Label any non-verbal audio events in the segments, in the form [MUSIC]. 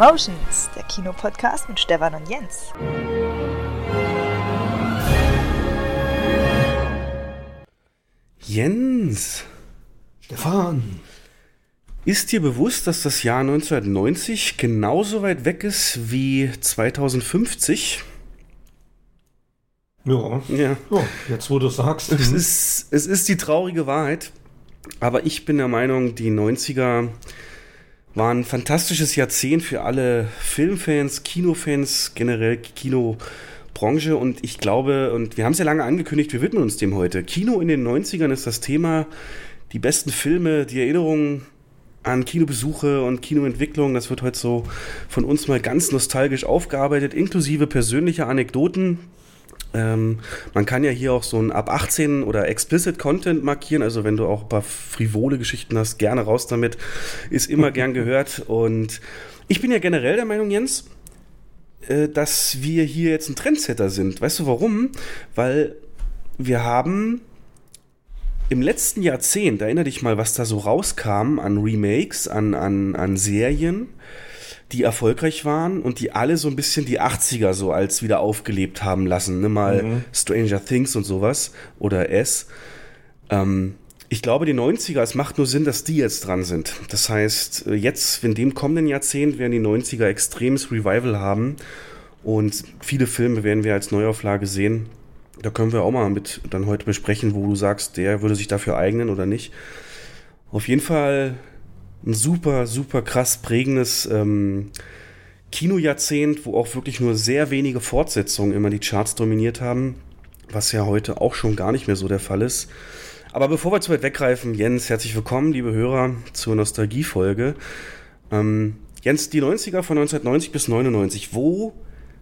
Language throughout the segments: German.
Cinemotions, der Kinopodcast mit Stefan und Jens. Jens. Stefan. Ist dir bewusst, dass das Jahr 1990 genauso weit weg ist wie 2050? Ja. Ja. ja jetzt wo du sagst. Es ist, es ist die traurige Wahrheit. Aber ich bin der Meinung, die 90er waren ein fantastisches Jahrzehnt für alle Filmfans, Kinofans, generell Kinobranche. Und ich glaube, und wir haben es ja lange angekündigt, wir widmen uns dem heute. Kino in den 90ern ist das Thema. Die besten Filme, die Erinnerungen an Kinobesuche und Kinoentwicklung. Das wird heute so von uns mal ganz nostalgisch aufgearbeitet, inklusive persönlicher Anekdoten. Ähm, man kann ja hier auch so ein ab 18 oder explicit Content markieren, also wenn du auch ein paar frivole Geschichten hast, gerne raus damit, ist immer [LAUGHS] gern gehört. Und ich bin ja generell der Meinung, Jens, äh, dass wir hier jetzt ein Trendsetter sind. Weißt du warum? Weil wir haben im letzten Jahrzehnt, erinnere dich mal, was da so rauskam an Remakes, an, an, an Serien, die erfolgreich waren und die alle so ein bisschen die 80er so als wieder aufgelebt haben lassen. Ne? Mal mhm. Stranger Things und sowas oder S. Ähm, ich glaube, die 90er, es macht nur Sinn, dass die jetzt dran sind. Das heißt, äh, jetzt, in dem kommenden Jahrzehnt, werden die 90er extremes Revival haben. Und viele Filme werden wir als Neuauflage sehen. Da können wir auch mal mit dann heute besprechen, wo du sagst, der würde sich dafür eignen oder nicht. Auf jeden Fall ein super, super krass prägendes ähm, Kinojahrzehnt, wo auch wirklich nur sehr wenige Fortsetzungen immer die Charts dominiert haben, was ja heute auch schon gar nicht mehr so der Fall ist. Aber bevor wir zu weit weggreifen, Jens, herzlich willkommen, liebe Hörer, zur Nostalgiefolge. Ähm, Jens, die 90er von 1990 bis 99, wo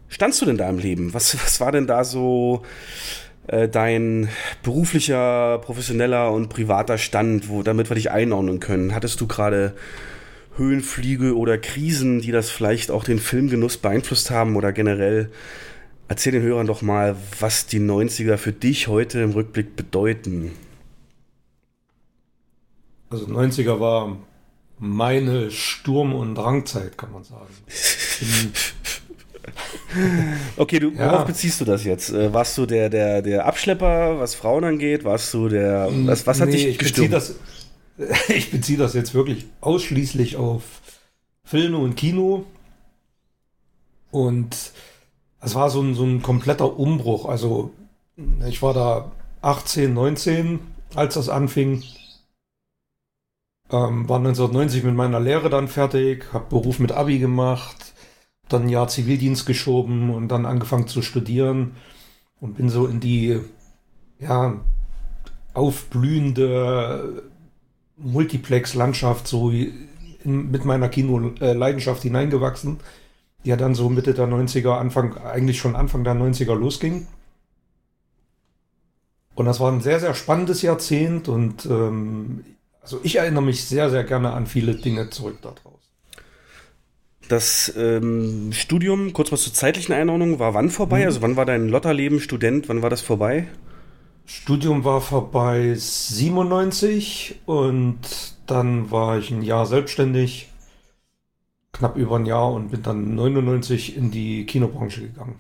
standst du denn da im Leben? Was, was war denn da so äh, dein beruflicher, professioneller und privater Stand, wo, damit wir dich einordnen können? Hattest du gerade Höhenflüge oder Krisen, die das vielleicht auch den Filmgenuss beeinflusst haben oder generell? Erzähl den Hörern doch mal, was die 90er für dich heute im Rückblick bedeuten. Also 90er war meine Sturm- und Drangzeit, kann man sagen. [LAUGHS] [LAUGHS] Okay, du, ja. worauf beziehst du das jetzt? Äh, warst du der, der, der Abschlepper, was Frauen angeht? Warst du der. Was, was hat nee, dich ich beziehe das, [LAUGHS] ich beziehe das jetzt wirklich ausschließlich auf Filme und Kino. Und es war so ein, so ein kompletter Umbruch. Also, ich war da 18, 19, als das anfing. Ähm, war 1990 mit meiner Lehre dann fertig, habe Beruf mit Abi gemacht, dann Jahr Zivildienst geschoben und dann angefangen zu studieren und bin so in die ja, aufblühende Multiplex-Landschaft so in, mit meiner Kino-Leidenschaft hineingewachsen, die ja dann so Mitte der 90er, Anfang, eigentlich schon Anfang der 90er losging. Und das war ein sehr, sehr spannendes Jahrzehnt und ähm, also ich erinnere mich sehr, sehr gerne an viele Dinge zurück darauf. Das ähm, Studium, kurz was zur zeitlichen Einordnung, war wann vorbei? Mhm. Also wann war dein Lotterleben Student? Wann war das vorbei? Studium war vorbei 97 und dann war ich ein Jahr selbstständig, knapp über ein Jahr und bin dann 99 in die Kinobranche gegangen.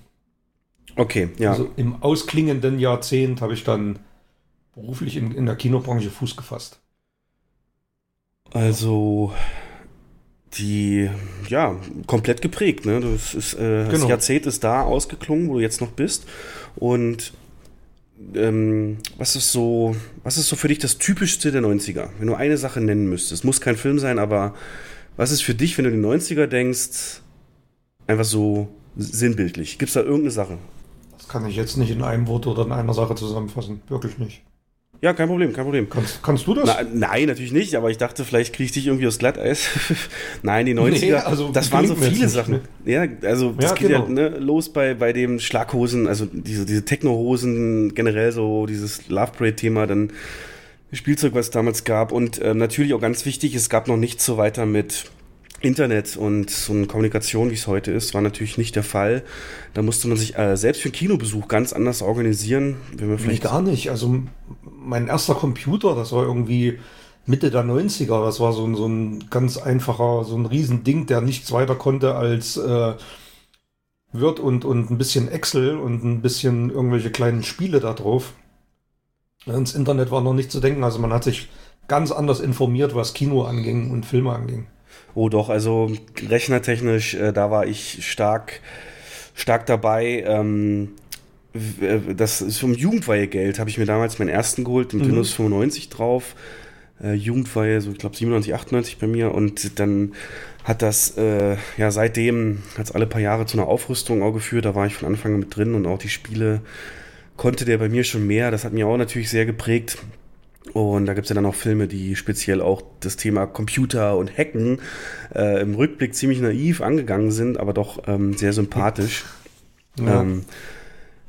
Okay, ja. Also im ausklingenden Jahrzehnt habe ich dann beruflich in, in der Kinobranche Fuß gefasst. Also die, ja, komplett geprägt. Ne? Das, ist, äh, genau. das Jahrzehnt ist da ausgeklungen, wo du jetzt noch bist. Und ähm, was ist so, was ist so für dich das Typischste der 90er? Wenn du eine Sache nennen müsstest, muss kein Film sein, aber was ist für dich, wenn du die 90er denkst, einfach so sinnbildlich? Gibt es da irgendeine Sache? Das kann ich jetzt nicht in einem Wort oder in einer Sache zusammenfassen. Wirklich nicht. Ja, kein Problem, kein Problem. Kannst, kannst du das? Na, nein, natürlich nicht, aber ich dachte, vielleicht kriege ich dich irgendwie aus Glatteis. [LAUGHS] nein, die 90er, nee, also das waren so viele Sachen. Ne? Ja, also das ja, geht genau. ja ne, los bei, bei dem Schlaghosen, also diese, diese Technohosen, generell so dieses Love Parade-Thema, dann Spielzeug, was es damals gab. Und äh, natürlich auch ganz wichtig, es gab noch nicht so weiter mit Internet und so eine Kommunikation, wie es heute ist, war natürlich nicht der Fall. Da musste man sich äh, selbst für einen Kinobesuch ganz anders organisieren. Wenn man vielleicht nee, gar nicht. Also mein erster Computer, das war irgendwie Mitte der 90er. Das war so ein, so ein ganz einfacher, so ein Riesending, der nichts weiter konnte als äh, Word und, und ein bisschen Excel und ein bisschen irgendwelche kleinen Spiele da drauf. Ins Internet war noch nicht zu denken. Also man hat sich ganz anders informiert, was Kino anging und Filme anging. Oh doch, also rechnertechnisch, äh, da war ich stark, stark dabei. Ähm, äh, das ist vom Jugendweihegeld, habe ich mir damals meinen ersten geholt, den mhm. Windows 95 drauf. Äh, Jugendweihe, so ich glaube 97, 98 bei mir. Und dann hat das äh, ja seitdem hat alle paar Jahre zu einer Aufrüstung auch geführt. Da war ich von Anfang an mit drin und auch die Spiele konnte der bei mir schon mehr. Das hat mir auch natürlich sehr geprägt. Und da gibt es ja dann auch Filme, die speziell auch das Thema Computer und Hacken äh, im Rückblick ziemlich naiv angegangen sind, aber doch ähm, sehr sympathisch. Ja. Ähm,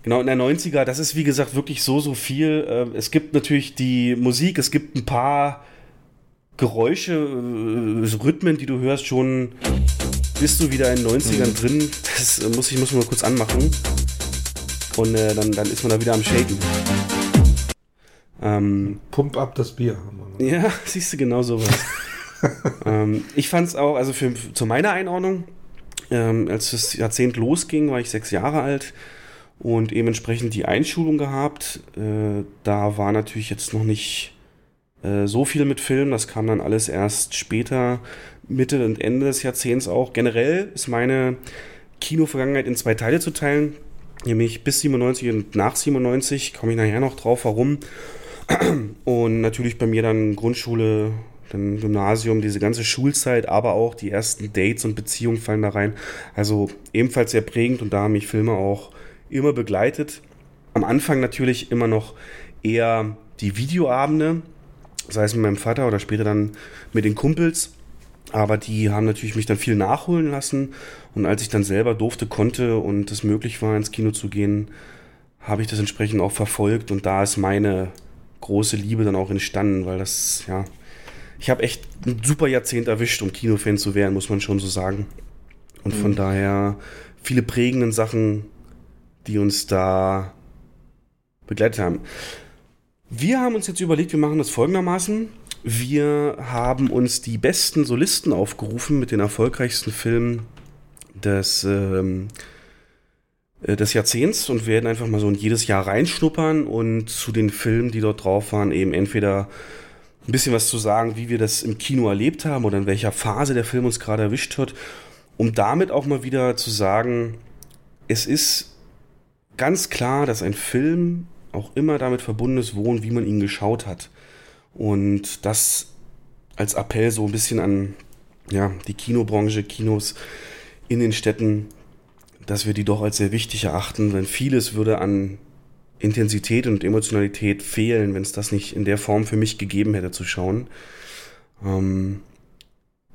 genau, in der 90er, das ist wie gesagt wirklich so, so viel. Äh, es gibt natürlich die Musik, es gibt ein paar Geräusche, äh, Rhythmen, die du hörst, schon bist du wieder in den 90ern mhm. drin. Das äh, muss ich muss mal kurz anmachen. Und äh, dann, dann ist man da wieder am Shaken. Ähm, Pump ab das Bier. Ja, [LAUGHS] siehst du genau sowas. [LAUGHS] ähm, ich fand es auch, also für, zu meiner Einordnung, ähm, als das Jahrzehnt losging, war ich sechs Jahre alt und eben entsprechend die Einschulung gehabt. Äh, da war natürlich jetzt noch nicht äh, so viel mit Film, das kam dann alles erst später, Mitte und Ende des Jahrzehnts auch. Generell ist meine Kino-Vergangenheit in zwei Teile zu teilen, nämlich bis 97 und nach 97, komme ich nachher noch drauf, warum. Und natürlich bei mir dann Grundschule, dann Gymnasium, diese ganze Schulzeit, aber auch die ersten Dates und Beziehungen fallen da rein. Also ebenfalls sehr prägend und da haben mich Filme auch immer begleitet. Am Anfang natürlich immer noch eher die Videoabende, sei es mit meinem Vater oder später dann mit den Kumpels. Aber die haben natürlich mich dann viel nachholen lassen. Und als ich dann selber durfte, konnte und es möglich war, ins Kino zu gehen, habe ich das entsprechend auch verfolgt. Und da ist meine große Liebe dann auch entstanden, weil das, ja, ich habe echt ein super Jahrzehnt erwischt, um Kinofan zu werden, muss man schon so sagen. Und von mhm. daher viele prägenden Sachen, die uns da begleitet haben. Wir haben uns jetzt überlegt, wir machen das folgendermaßen. Wir haben uns die besten Solisten aufgerufen mit den erfolgreichsten Filmen des ähm, äh, des Jahrzehnts und werden einfach mal so in jedes Jahr reinschnuppern und zu den Filmen, die dort drauf waren, eben entweder ein bisschen was zu sagen, wie wir das im Kino erlebt haben oder in welcher Phase der Film uns gerade erwischt hat, um damit auch mal wieder zu sagen, es ist ganz klar, dass ein Film auch immer damit verbunden ist, wo und wie man ihn geschaut hat. Und das als Appell so ein bisschen an ja, die Kinobranche, Kinos in den Städten, dass wir die doch als sehr wichtig erachten, denn vieles würde an Intensität und Emotionalität fehlen, wenn es das nicht in der Form für mich gegeben hätte zu schauen. Ähm,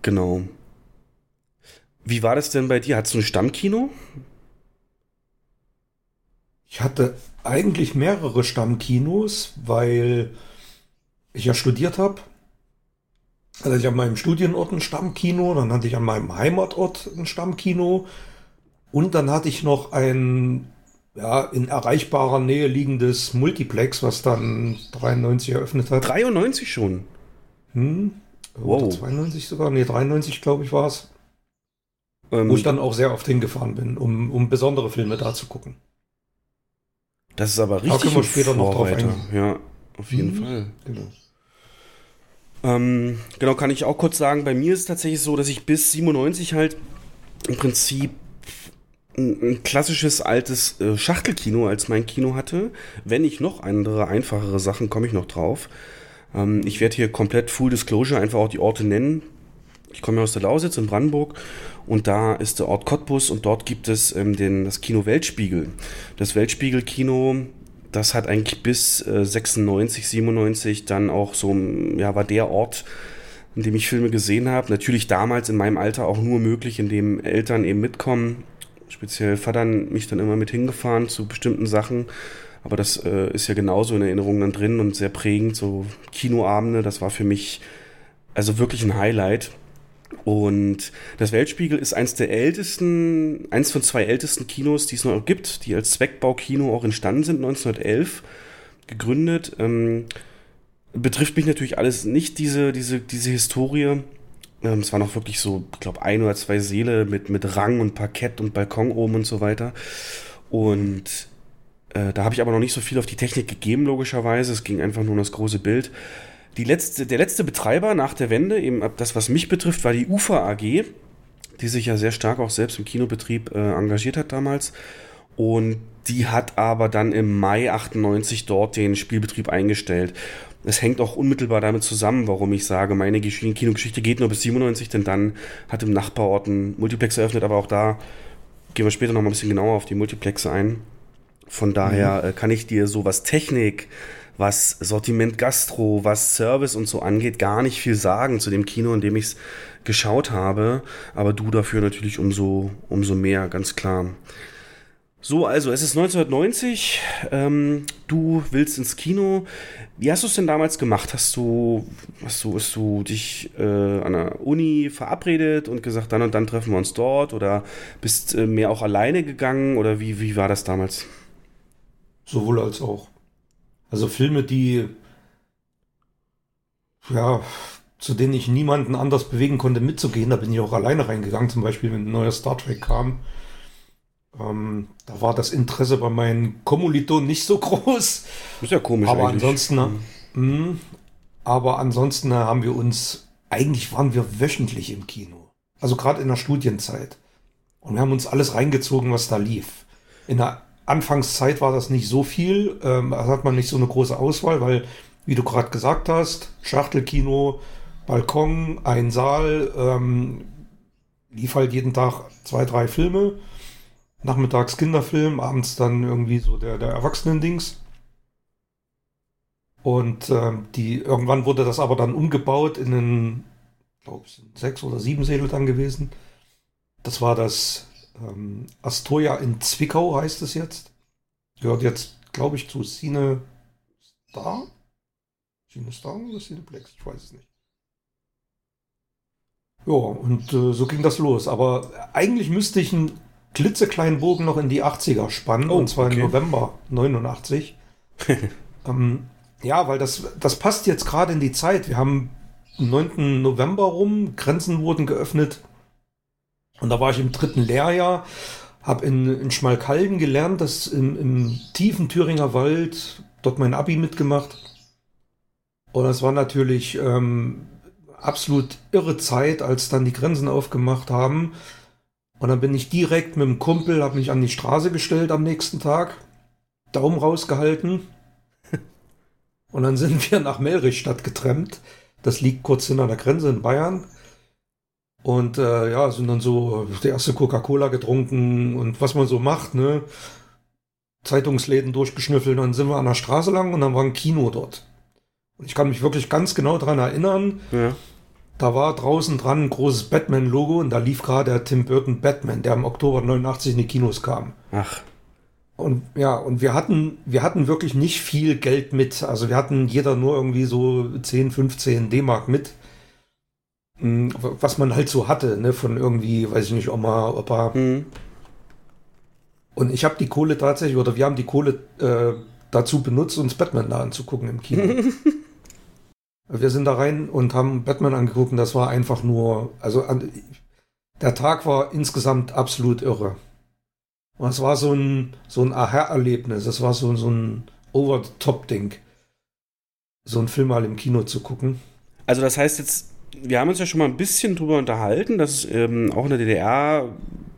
genau. Wie war das denn bei dir? Hattest du ein Stammkino? Ich hatte eigentlich mehrere Stammkinos, weil ich ja studiert habe. Also ich an meinem Studienort ein Stammkino, dann hatte ich an meinem Heimatort ein Stammkino, und dann hatte ich noch ein ja, in erreichbarer Nähe liegendes Multiplex, was dann 93 eröffnet hat. 93 schon? Hm? Wow. Oder 92 sogar? Nee, 93 glaube ich war es. Ähm, wo ich dann auch sehr oft hingefahren bin, um, um besondere Filme da zu gucken. Das ist aber richtig. Da können wir später noch drauf eingehen. Ja, auf jeden mhm. Fall. Genau. Ähm, genau, kann ich auch kurz sagen, bei mir ist es tatsächlich so, dass ich bis 97 halt im Prinzip ein, klassisches altes äh, Schachtelkino als mein Kino hatte. Wenn ich noch andere, einfachere Sachen, komme ich noch drauf. Ähm, ich werde hier komplett Full Disclosure einfach auch die Orte nennen. Ich komme aus der Lausitz in Brandenburg und da ist der Ort Cottbus und dort gibt es ähm, den, das Kino Weltspiegel. Das Weltspiegel-Kino, das hat eigentlich bis äh, 96, 97 dann auch so, ja, war der Ort, in dem ich Filme gesehen habe. Natürlich damals in meinem Alter auch nur möglich, indem Eltern eben mitkommen speziell Vater mich dann immer mit hingefahren zu bestimmten Sachen. Aber das äh, ist ja genauso in Erinnerungen dann drin und sehr prägend. So Kinoabende, das war für mich also wirklich ein Highlight. Und das Weltspiegel ist eins der ältesten, eins von zwei ältesten Kinos, die es noch gibt, die als Zweckbaukino auch entstanden sind, 1911 gegründet. Ähm, betrifft mich natürlich alles nicht, diese, diese, diese Historie. Ähm, es waren auch wirklich so, ich glaube, ein oder zwei Seele mit, mit Rang und Parkett und Balkon oben und so weiter. Und äh, da habe ich aber noch nicht so viel auf die Technik gegeben, logischerweise. Es ging einfach nur um das große Bild. Die letzte, der letzte Betreiber nach der Wende, eben das, was mich betrifft, war die UFA AG, die sich ja sehr stark auch selbst im Kinobetrieb äh, engagiert hat damals. Und die hat aber dann im Mai 98 dort den Spielbetrieb eingestellt. Es hängt auch unmittelbar damit zusammen, warum ich sage, meine Kinogeschichte geht nur bis 97, denn dann hat im Nachbarort ein Multiplex eröffnet, aber auch da gehen wir später noch mal ein bisschen genauer auf die Multiplexe ein. Von daher mhm. Kann ich dir so was Technik, was Sortiment Gastro, was Service und so angeht, gar nicht viel sagen zu dem Kino, in dem ich es geschaut habe. Aber du dafür natürlich umso, umso mehr, ganz klar. So, also es ist 1990, ähm, du willst ins Kino. Wie hast du es denn damals gemacht? Hast du, hast du, hast du dich äh, an der Uni verabredet und gesagt, dann und dann treffen wir uns dort? Oder bist äh, mehr auch alleine gegangen? Oder wie, wie war das damals? Sowohl als auch. Also Filme, die ja, zu denen ich niemanden anders bewegen konnte, mitzugehen, da bin ich auch alleine reingegangen, zum Beispiel, wenn ein neuer Star Trek kam. Ähm, da war das Interesse bei meinen Kommilitonen nicht so groß. Ist ja komisch. Aber eigentlich. ansonsten, mhm. mh, aber ansonsten haben wir uns, eigentlich waren wir wöchentlich im Kino. Also gerade in der Studienzeit. Und wir haben uns alles reingezogen, was da lief. In der Anfangszeit war das nicht so viel, ähm, da hat man nicht so eine große Auswahl, weil, wie du gerade gesagt hast, Schachtelkino, Balkon, ein Saal, ähm, lief halt jeden Tag zwei, drei Filme. Nachmittags Kinderfilm, abends dann irgendwie so der, der Erwachsenen-Dings. Und ähm, die, irgendwann wurde das aber dann umgebaut in einen, glaube ich, sechs oder sieben Säle dann gewesen. Das war das ähm, Astoria in Zwickau heißt es jetzt. Gehört jetzt, glaube ich, zu Cine Star. Cine Star oder Cineplex? Ich weiß es nicht. Ja, und äh, so ging das los. Aber eigentlich müsste ich einen klitzekleinen Bogen noch in die 80er spannen, oh, und zwar okay. im November 89. [LAUGHS] ähm, ja, weil das, das passt jetzt gerade in die Zeit. Wir haben 9. November rum, Grenzen wurden geöffnet. Und da war ich im dritten Lehrjahr, habe in, in Schmalkalden gelernt, das im, im tiefen Thüringer Wald, dort mein Abi mitgemacht. Und das war natürlich ähm, absolut irre Zeit, als dann die Grenzen aufgemacht haben. Und dann bin ich direkt mit dem Kumpel, habe mich an die Straße gestellt am nächsten Tag, Daumen rausgehalten. [LAUGHS] Und dann sind wir nach Melrichstadt getrennt. Das liegt kurz hinter der Grenze in Bayern. Und äh, ja, sind dann so die erste Coca-Cola getrunken und was man so macht, ne? Zeitungsläden durchgeschnüffelt, dann sind wir an der Straße lang und dann war ein Kino dort. Und ich kann mich wirklich ganz genau daran erinnern. Ja. Da war draußen dran ein großes Batman-Logo und da lief gerade der Tim Burton Batman, der im Oktober 89 in die Kinos kam. Ach. Und ja, und wir hatten, wir hatten wirklich nicht viel Geld mit. Also wir hatten jeder nur irgendwie so 10, 15 D-Mark mit. Was man halt so hatte, ne, von irgendwie, weiß ich nicht, Oma, Opa. Mhm. Und ich habe die Kohle tatsächlich, oder wir haben die Kohle äh, dazu benutzt, uns Batman da anzugucken im Kino. [LAUGHS] wir sind da rein und haben Batman angeguckt und das war einfach nur, also an, der Tag war insgesamt absolut irre. Und es war so ein, so ein Aha-Erlebnis, es war so, so ein Over-the-Top-Ding, so einen Film mal im Kino zu gucken. Also das heißt jetzt, wir haben uns ja schon mal ein bisschen drüber unterhalten, dass ähm, auch in der DDR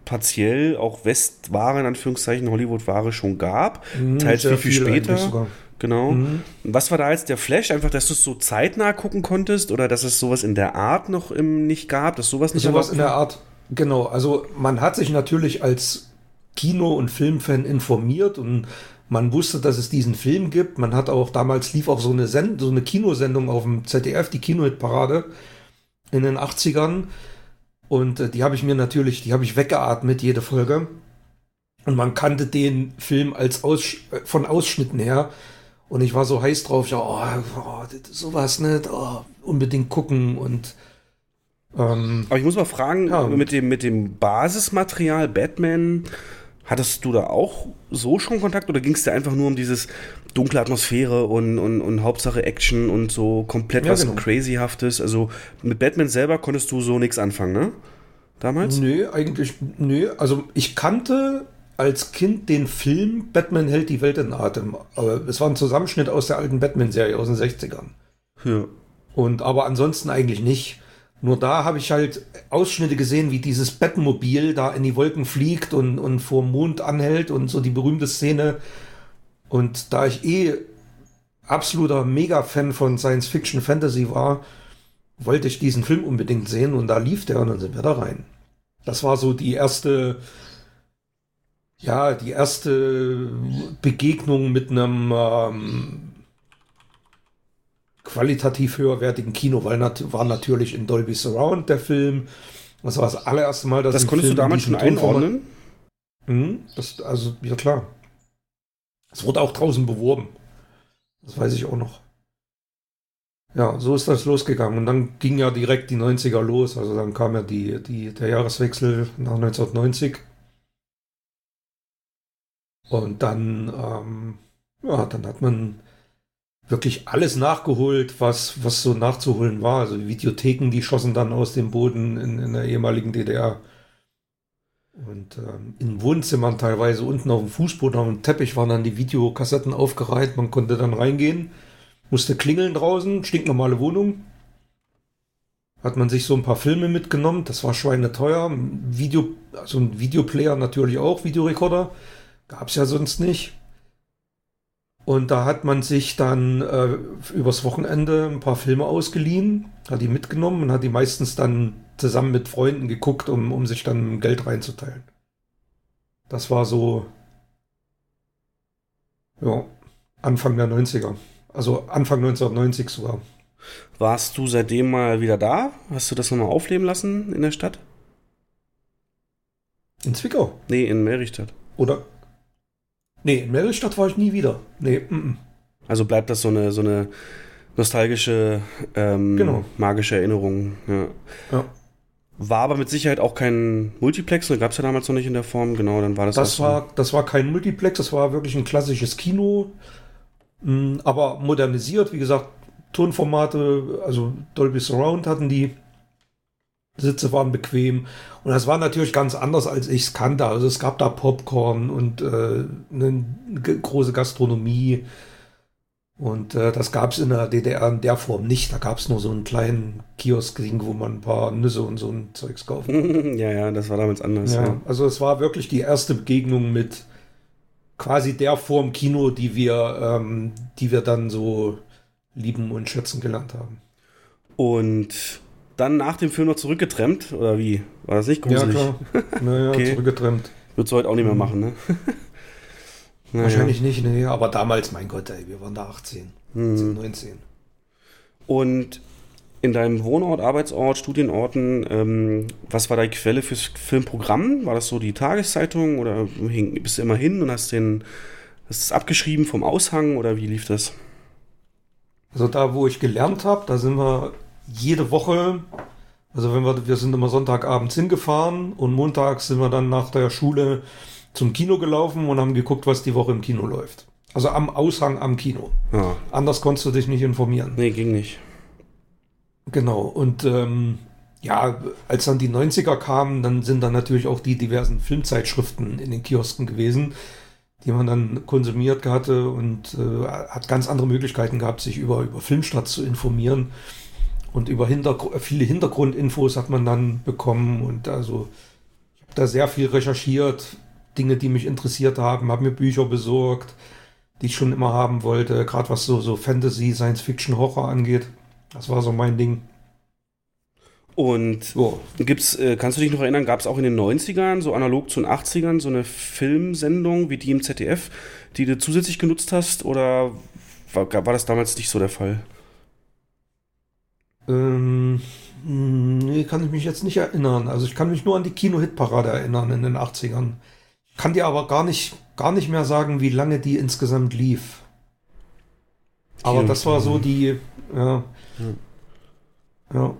partiell auch Westware, in Anführungszeichen, Hollywood-Ware schon gab. Mhm, teils viel, viel, später. Genau. Mhm. Was war da jetzt der Flash? Einfach, dass du es so zeitnah gucken konntest oder dass es sowas in der Art noch im, nicht gab, dass sowas nicht Sowas in der Art, genau. Also man hat sich natürlich als Kino- und Filmfan informiert und man wusste, dass es diesen Film gibt. Man hat auch damals lief auch so eine, Send so eine Kinosendung auf dem ZDF, die Kinohit-Parade in den 80ern. Und äh, die habe ich mir natürlich, die habe ich weggeatmet, jede Folge. Und man kannte den Film als Aus, äh, von Ausschnitten her. Und ich war so heiß drauf, ja, oh, oh sowas nicht, oh, unbedingt gucken und ähm, Aber ich muss mal fragen, ja, mit dem, mit dem Basismaterial Batman, hattest du da auch so schon Kontakt oder ging es dir einfach nur um dieses dunkle Atmosphäre und, und, und Hauptsache Action und so komplett Ja, was genau. Crazyhaftes. Also mit Batman selber konntest du so nichts anfangen, ne? Damals? Nö, eigentlich, nö. Also ich kannte als Kind den Film Batman hält die Welt in Atem. Aber es war ein Zusammenschnitt aus der alten Batman-Serie aus den 60ern. Ja. Und aber ansonsten eigentlich nicht. Nur da habe ich halt Ausschnitte gesehen, wie dieses Batmobil da in die Wolken fliegt und, und vor dem Mond anhält und so die berühmte Szene. Und da ich eh absoluter Mega-Fan von Science-Fiction-Fantasy war, wollte ich diesen Film unbedingt sehen und da lief der und dann sind wir da rein. Das war so die erste, ja, die erste Begegnung mit einem ähm, qualitativ höherwertigen Kino, weil nat war natürlich in Dolby Surround der Film. Das war das allererste Mal, dass Das konntest Film du damals schon einordnen? Mhm, das, also, ja klar. Es wurde auch draußen beworben. Das weiß ich auch noch. Ja, so ist das losgegangen. Und dann ging ja direkt die 90er los. Also dann kam ja die, die, der Jahreswechsel nach 1990. Und dann, ähm, ja, dann hat man wirklich alles nachgeholt, was, was so nachzuholen war. Also die Videotheken, die schossen dann aus dem Boden in, in der ehemaligen DDR. Und ähm, in Wohnzimmern teilweise unten auf dem Fußboden auf dem Teppich waren dann die Videokassetten aufgereiht. Man konnte dann reingehen, musste klingeln draußen, stinknormale Wohnung. Hat man sich so ein paar Filme mitgenommen, das war schweineteuer. Video, also ein Videoplayer natürlich auch, Videorekorder. Gab es ja sonst nicht. Und da hat man sich dann äh, übers Wochenende ein paar Filme ausgeliehen, hat die mitgenommen und hat die meistens dann zusammen mit Freunden geguckt, um, um sich dann Geld reinzuteilen. Das war so, ja, Anfang der 90er. Also Anfang 1990 sogar. Warst du seitdem mal wieder da? Hast du das nochmal aufleben lassen in der Stadt? In Zwickau. Nee, in Merichstadt. Oder? Nee, in Merristadt war ich nie wieder. Nee, mm, mm. Also bleibt das so eine, so eine nostalgische, ähm, Genau. magische Erinnerung. Ja. Ja. War aber mit Sicherheit auch kein Multiplex, gab es ja damals noch nicht in der Form, genau, dann war das Das war, das war kein Multiplex, das war wirklich ein klassisches Kino, mh, aber modernisiert, wie gesagt, Tonformate, also Dolby Surround hatten die, Sitze waren bequem und das war natürlich ganz anders, als ich es kannte. Also es gab da Popcorn und äh, eine große Gastronomie und äh, das gab es in der DDR in der Form nicht. Da gab es nur so einen kleinen Kiosk-Ding, wo man ein paar Nüsse und so ein Zeugs kaufen konnte. [LAUGHS] ja, ja, das war damals anders. Ja, Ja. also es war wirklich die erste Begegnung mit quasi der Form Kino, die wir, ähm, die wir dann so lieben und schätzen gelernt haben. Und dann nach dem Film noch zurückgetrennt, oder wie? War das nicht gruselig? [LAUGHS] Ja, klar. Naja, Okay. zurückgetrennt. Würdest du heute auch nicht mehr machen, ne? Naja. [LAUGHS] Wahrscheinlich nicht, nee, aber damals, mein Gott, ey, wir waren da 18, Mhm. 18 19. Und in deinem Wohnort, Arbeitsort, Studienorten, ähm, was war deine Quelle fürs Filmprogramm? War das so die Tageszeitung oder hing- bist du immer hin und hast den hast es abgeschrieben vom Aushang oder wie lief das? Also da, wo ich gelernt habe, da sind wir jede Woche, also wenn wir, wir sind immer Sonntagabends hingefahren und montags sind wir dann nach der Schule zum Kino gelaufen und haben geguckt, was die Woche im Kino läuft. Also am Aushang am Kino. Ja, Anders konntest du dich nicht informieren. nee, ging nicht. Genau. Und ähm, ja, als dann die 90er kamen, dann sind dann natürlich auch die diversen Filmzeitschriften in den Kiosken gewesen, die man dann konsumiert hatte und äh, hat ganz andere Möglichkeiten gehabt, sich über, über Filmstadt zu informieren. Und über Hintergr viele Hintergrundinfos hat man dann bekommen. Und also ich habe da sehr viel recherchiert, Dinge, die mich interessiert haben, habe mir Bücher besorgt, die ich schon immer haben wollte, gerade was so, so Fantasy, Science Fiction, Horror angeht. Das war so mein Ding. Und So. gibt's, äh, kannst du dich noch erinnern, gab es auch in den 90ern, so analog zu den 80ern, so eine Filmsendung wie die im ZDF, die du zusätzlich genutzt hast oder war, war das damals nicht so der Fall? Ähm, mh, nee, kann ich mich jetzt nicht erinnern. Also ich kann mich nur an die Kino-Hit-Parade erinnern in den 80ern. Ich kann dir aber gar nicht, gar nicht mehr sagen, wie lange die insgesamt lief. Aber Kino- das war so die, ja. Ja.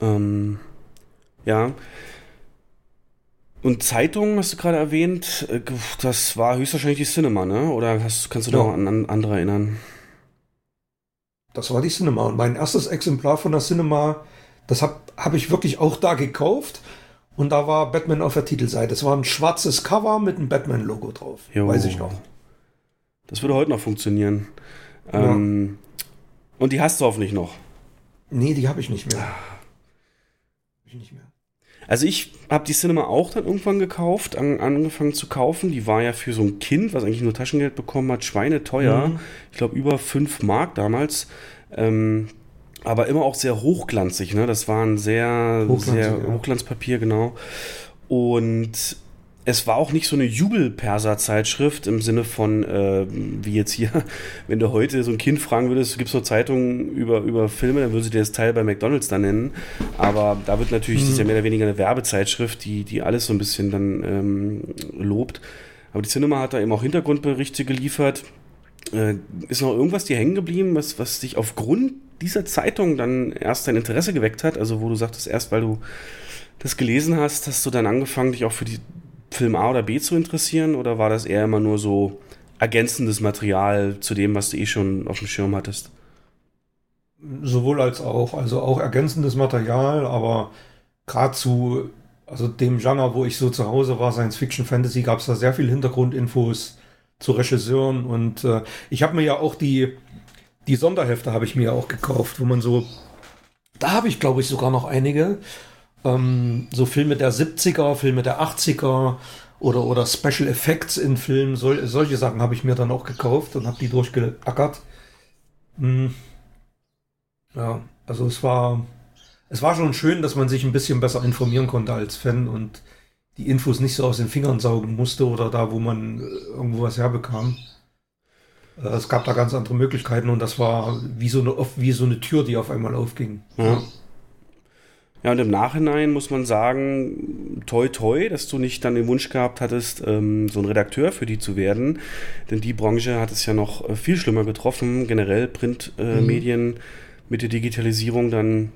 Ähm, ja. Und Zeitungen hast du gerade erwähnt, äh, das war höchstwahrscheinlich die Cinema, ne? Oder hast, kannst du ja. noch an, an andere erinnern? Das war die Cinema. Und mein erstes Exemplar von der Cinema, das habe hab ich wirklich auch da gekauft. Und da war Batman auf der Titelseite. Es war ein schwarzes Cover mit einem Batman-Logo drauf. Jo. Weiß ich noch. Das würde heute noch funktionieren. Ja. Ähm, und die hast du hoffentlich noch. Nee, die habe ich nicht mehr. Hab ich nicht mehr. Also ich habe die Cinema auch dann irgendwann gekauft, an, angefangen zu kaufen. Die war ja für so ein Kind, was eigentlich nur Taschengeld bekommen hat, schweineteuer. Mhm. Ich glaube über 5 Mark damals. Ähm, aber immer auch sehr hochglanzig, ne? Das war ein sehr, sehr ja. Hochglanzpapier, genau. Und es war auch nicht so eine Jubelperser-Zeitschrift im Sinne von, äh, wie jetzt hier, [LAUGHS] wenn du heute so ein Kind fragen würdest, gibt es so Zeitungen über, über Filme, dann würde sie dir das Teil bei McDonalds da nennen. Aber da wird natürlich, mhm. das ist ja mehr oder weniger eine Werbezeitschrift, die, die alles so ein bisschen dann ähm, lobt. Aber die Cinema hat da eben auch Hintergrundberichte geliefert. Äh, ist noch irgendwas dir hängen geblieben, was, was dich aufgrund dieser Zeitung dann erst dein Interesse geweckt hat? Also wo du sagtest, erst weil du das gelesen hast, hast du dann angefangen, dich auch für die Film A oder B zu interessieren oder war das eher immer nur so ergänzendes Material zu dem, was du eh schon auf dem Schirm hattest? Sowohl als auch, also auch ergänzendes Material, aber gerade zu also dem Genre, wo ich so zu Hause war, Science Fiction Fantasy, gab es da sehr viel Hintergrundinfos zu Regisseuren und äh, ich habe mir ja auch die die Sonderhefte habe ich mir auch gekauft, wo man so da habe ich glaube ich sogar noch einige ähm, so Filme der 70er, Filme der 80er oder, oder Special Effects in Filmen, sol solche Sachen habe ich mir dann auch gekauft und habe die durchgeackert. Hm. Ja, also es war, es war schon schön, dass man sich ein bisschen besser informieren konnte als Fan und die Infos nicht so aus den Fingern saugen musste oder da, wo man äh, irgendwo was herbekam. Äh, es gab da ganz andere Möglichkeiten und das war wie so eine, wie so eine Tür, die auf einmal aufging. Ja. Ja, und im Nachhinein muss man sagen, toi toi, dass du nicht dann den Wunsch gehabt hattest, ähm, so ein Redakteur für die zu werden. Denn die Branche hat es ja noch äh, viel schlimmer getroffen, generell Printmedien mhm. mit der Digitalisierung dann.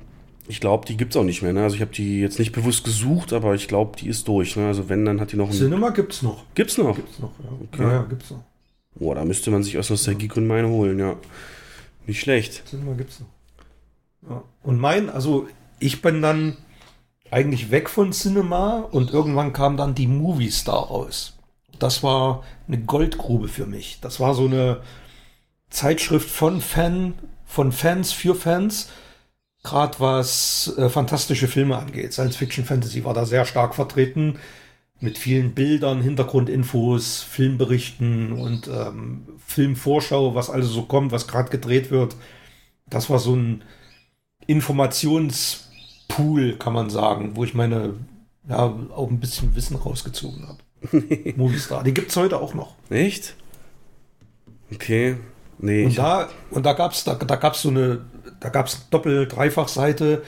Ich glaube, die gibt es auch nicht mehr. Ne? Also ich habe die jetzt nicht bewusst gesucht, aber ich glaube, die ist durch. Ne? Also wenn, dann hat die noch... Cinema gibt es noch. Gibt's noch? Gibt's noch, ja. Okay. Ja, ja, gibt's noch. Boah, da müsste man sich aus Nostalgiegründen eine holen, ja. Nicht schlecht. Cinema gibt's noch. Ja. Und mein, also ich bin dann eigentlich weg von Cinema und irgendwann kam dann die Movie Star raus. Das war eine Goldgrube für mich. Das war so eine Zeitschrift von Fan, von Fans für Fans. Gerade was äh, fantastische Filme angeht. Science Fiction Fantasy war da sehr stark vertreten. Mit vielen Bildern, Hintergrundinfos, Filmberichten und ähm, Filmvorschau, was alles so kommt, was gerade gedreht wird. Das war so ein Informations- Pool, kann man sagen, wo ich meine, ja, auch ein bisschen Wissen rausgezogen habe. [LAUGHS] Movistar. Die gibt es heute auch noch. Echt? Okay. Nee. Und da, und da gab es da, da gab's so eine, da gab es Doppel-, Dreifach-Seite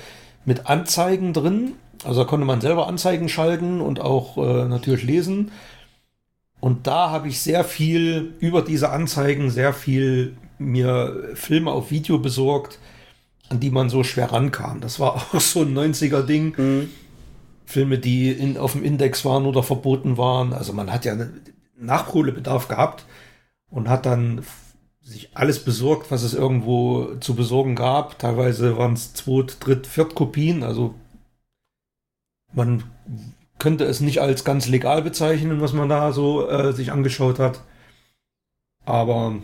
mit Anzeigen drin. Also da konnte man selber Anzeigen schalten und auch äh, natürlich lesen. Und da habe ich sehr viel über diese Anzeigen, sehr viel mir Filme auf Video besorgt, an die man so schwer rankam. Das war [LAUGHS] auch so ein 90er-Ding. Mhm. Filme, die in, auf dem Index waren oder verboten waren. Also man hat ja Nachholbedarf gehabt und hat dann sich alles besorgt, was es irgendwo zu besorgen gab. Teilweise waren es Zweit-, Dritt-, Viertkopien. Also man könnte es nicht als ganz legal bezeichnen, was man da so äh, sich angeschaut hat. Aber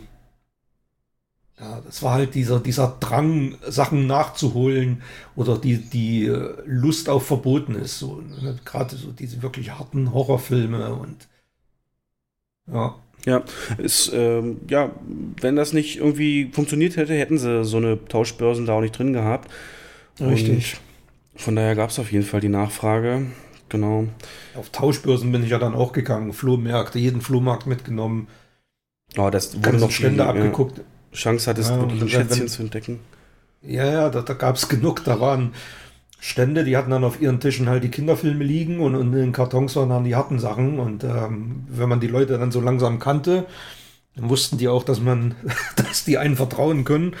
ja, das war halt dieser, dieser Drang, Sachen nachzuholen oder die, die äh, Lust auf Verbotenes. So, ne? Gerade so diese wirklich harten Horrorfilme und ja. Ja, ist, ähm, ja, wenn das nicht irgendwie funktioniert hätte, hätten sie so eine Tauschbörsen da auch nicht drin gehabt. Richtig. Und von daher gab es auf jeden Fall die Nachfrage. Genau. Auf Tauschbörsen bin ich ja dann auch gegangen. Flohmärkte, jeden Flohmarkt mitgenommen. Oh, das wurde noch Stände abgeguckt. Ja. Chance hattest, ja, wirklich ein Schätzchen wenn, zu entdecken. Ja, ja, da, da gab es genug. Da waren Stände, die hatten dann auf ihren Tischen halt die Kinderfilme liegen und, und in den Kartons waren dann die harten Sachen. Und ähm, wenn man die Leute dann so langsam kannte, dann wussten die auch, dass man, [LAUGHS] dass die einen vertrauen können.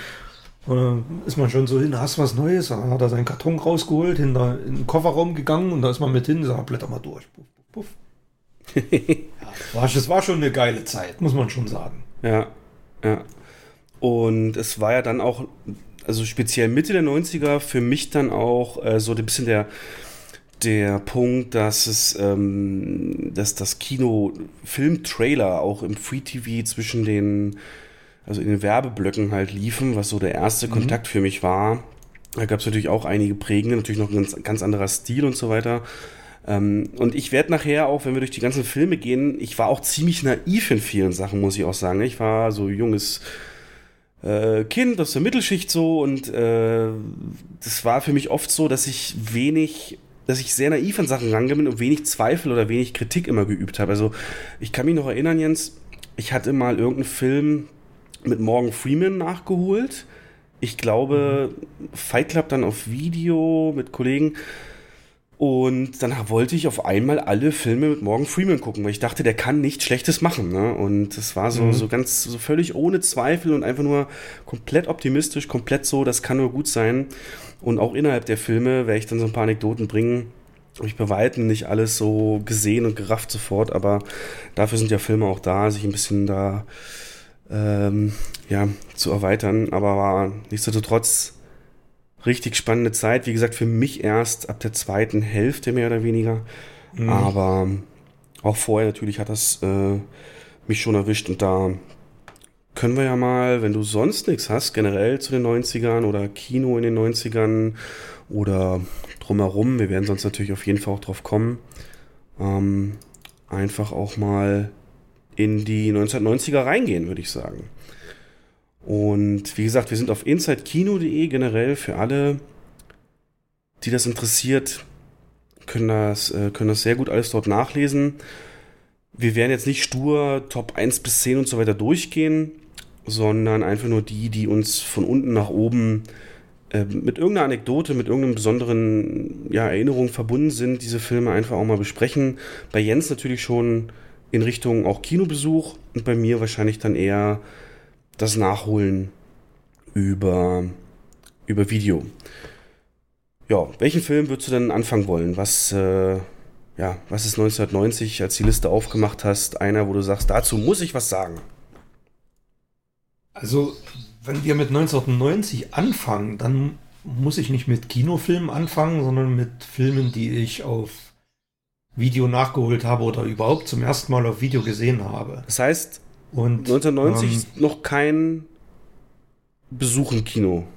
Und dann ist man schon so hin, hast du was Neues? Dann hat er seinen Karton rausgeholt, hinter in den Kofferraum gegangen und da ist man mit hin, sagt, blätter mal durch. puff. [LAUGHS] ja, das war, das war schon eine geile Zeit, muss man schon sagen. Ja, ja. Und es war ja dann auch, also speziell Mitte der 90er, für mich dann auch äh, so ein bisschen der, der Punkt, dass es, ähm, dass das Kino Film-Trailer auch im Free TV zwischen den, also in den Werbeblöcken halt liefen, was so der erste mhm. Kontakt für mich war. Da gab es natürlich auch einige prägende, natürlich noch ein ganz, ganz anderer Stil und so weiter. Ähm, und ich werde nachher auch, wenn wir durch die ganzen Filme gehen, ich war auch ziemlich naiv in vielen Sachen, muss ich auch sagen. Ich war so junges äh, Kind aus der Mittelschicht so und äh, das war für mich oft so, dass ich wenig dass ich sehr naiv an Sachen rangegangen bin und wenig Zweifel oder wenig Kritik immer geübt habe. Also ich kann mich noch erinnern, Jens, ich hatte mal irgendeinen Film mit Morgan Freeman nachgeholt. Ich glaube, Fight Club dann auf Video mit Kollegen. Und dann wollte ich auf einmal alle Filme mit Morgan Freeman gucken, weil ich dachte, der kann nichts Schlechtes machen. Ne? Und es war so, mhm. so ganz, so völlig ohne Zweifel und einfach nur komplett optimistisch, komplett so, das kann nur gut sein. Und auch innerhalb der Filme werde ich dann so ein paar Anekdoten bringen. Ich bei Weitem nicht alles so gesehen und gerafft sofort, aber dafür sind ja Filme auch da, sich ein bisschen da ähm, ja, zu erweitern. Aber war nichtsdestotrotz richtig spannende Zeit. Wie gesagt, für mich erst ab der zweiten Hälfte mehr oder weniger. Mhm. Aber auch vorher natürlich hat das äh, mich schon erwischt und da können wir ja mal, wenn du sonst nichts hast, generell zu den 90ern oder Kino in den 90ern oder drumherum, wir werden sonst natürlich auf jeden Fall auch drauf kommen, ähm, einfach auch mal in die 1990er reingehen, würde ich sagen. Und wie gesagt, wir sind auf insidekino.de generell für alle, die das interessiert, können das, äh, können das sehr gut alles dort nachlesen. Wir werden jetzt nicht stur Top 1 bis 10 und so weiter durchgehen, sondern einfach nur die, die uns von unten nach oben äh, mit irgendeiner Anekdote, mit irgendeinem besonderen ja, Erinnerung verbunden sind, diese Filme einfach auch mal besprechen. Bei Jens natürlich schon in Richtung auch Kinobesuch und bei mir wahrscheinlich dann eher das Nachholen über, über Video. Ja, welchen Film würdest du denn anfangen wollen? Was, äh, ja, was ist 1990, als die Liste aufgemacht hast, einer, wo du sagst, dazu muss ich was sagen? Also, wenn wir mit 1990 anfangen, dann muss ich nicht mit Kinofilmen anfangen, sondern mit Filmen, die ich auf Video nachgeholt habe oder überhaupt zum ersten Mal auf Video gesehen habe. Das heißt, und, 1990 ähm, noch kein Besuch im Kino.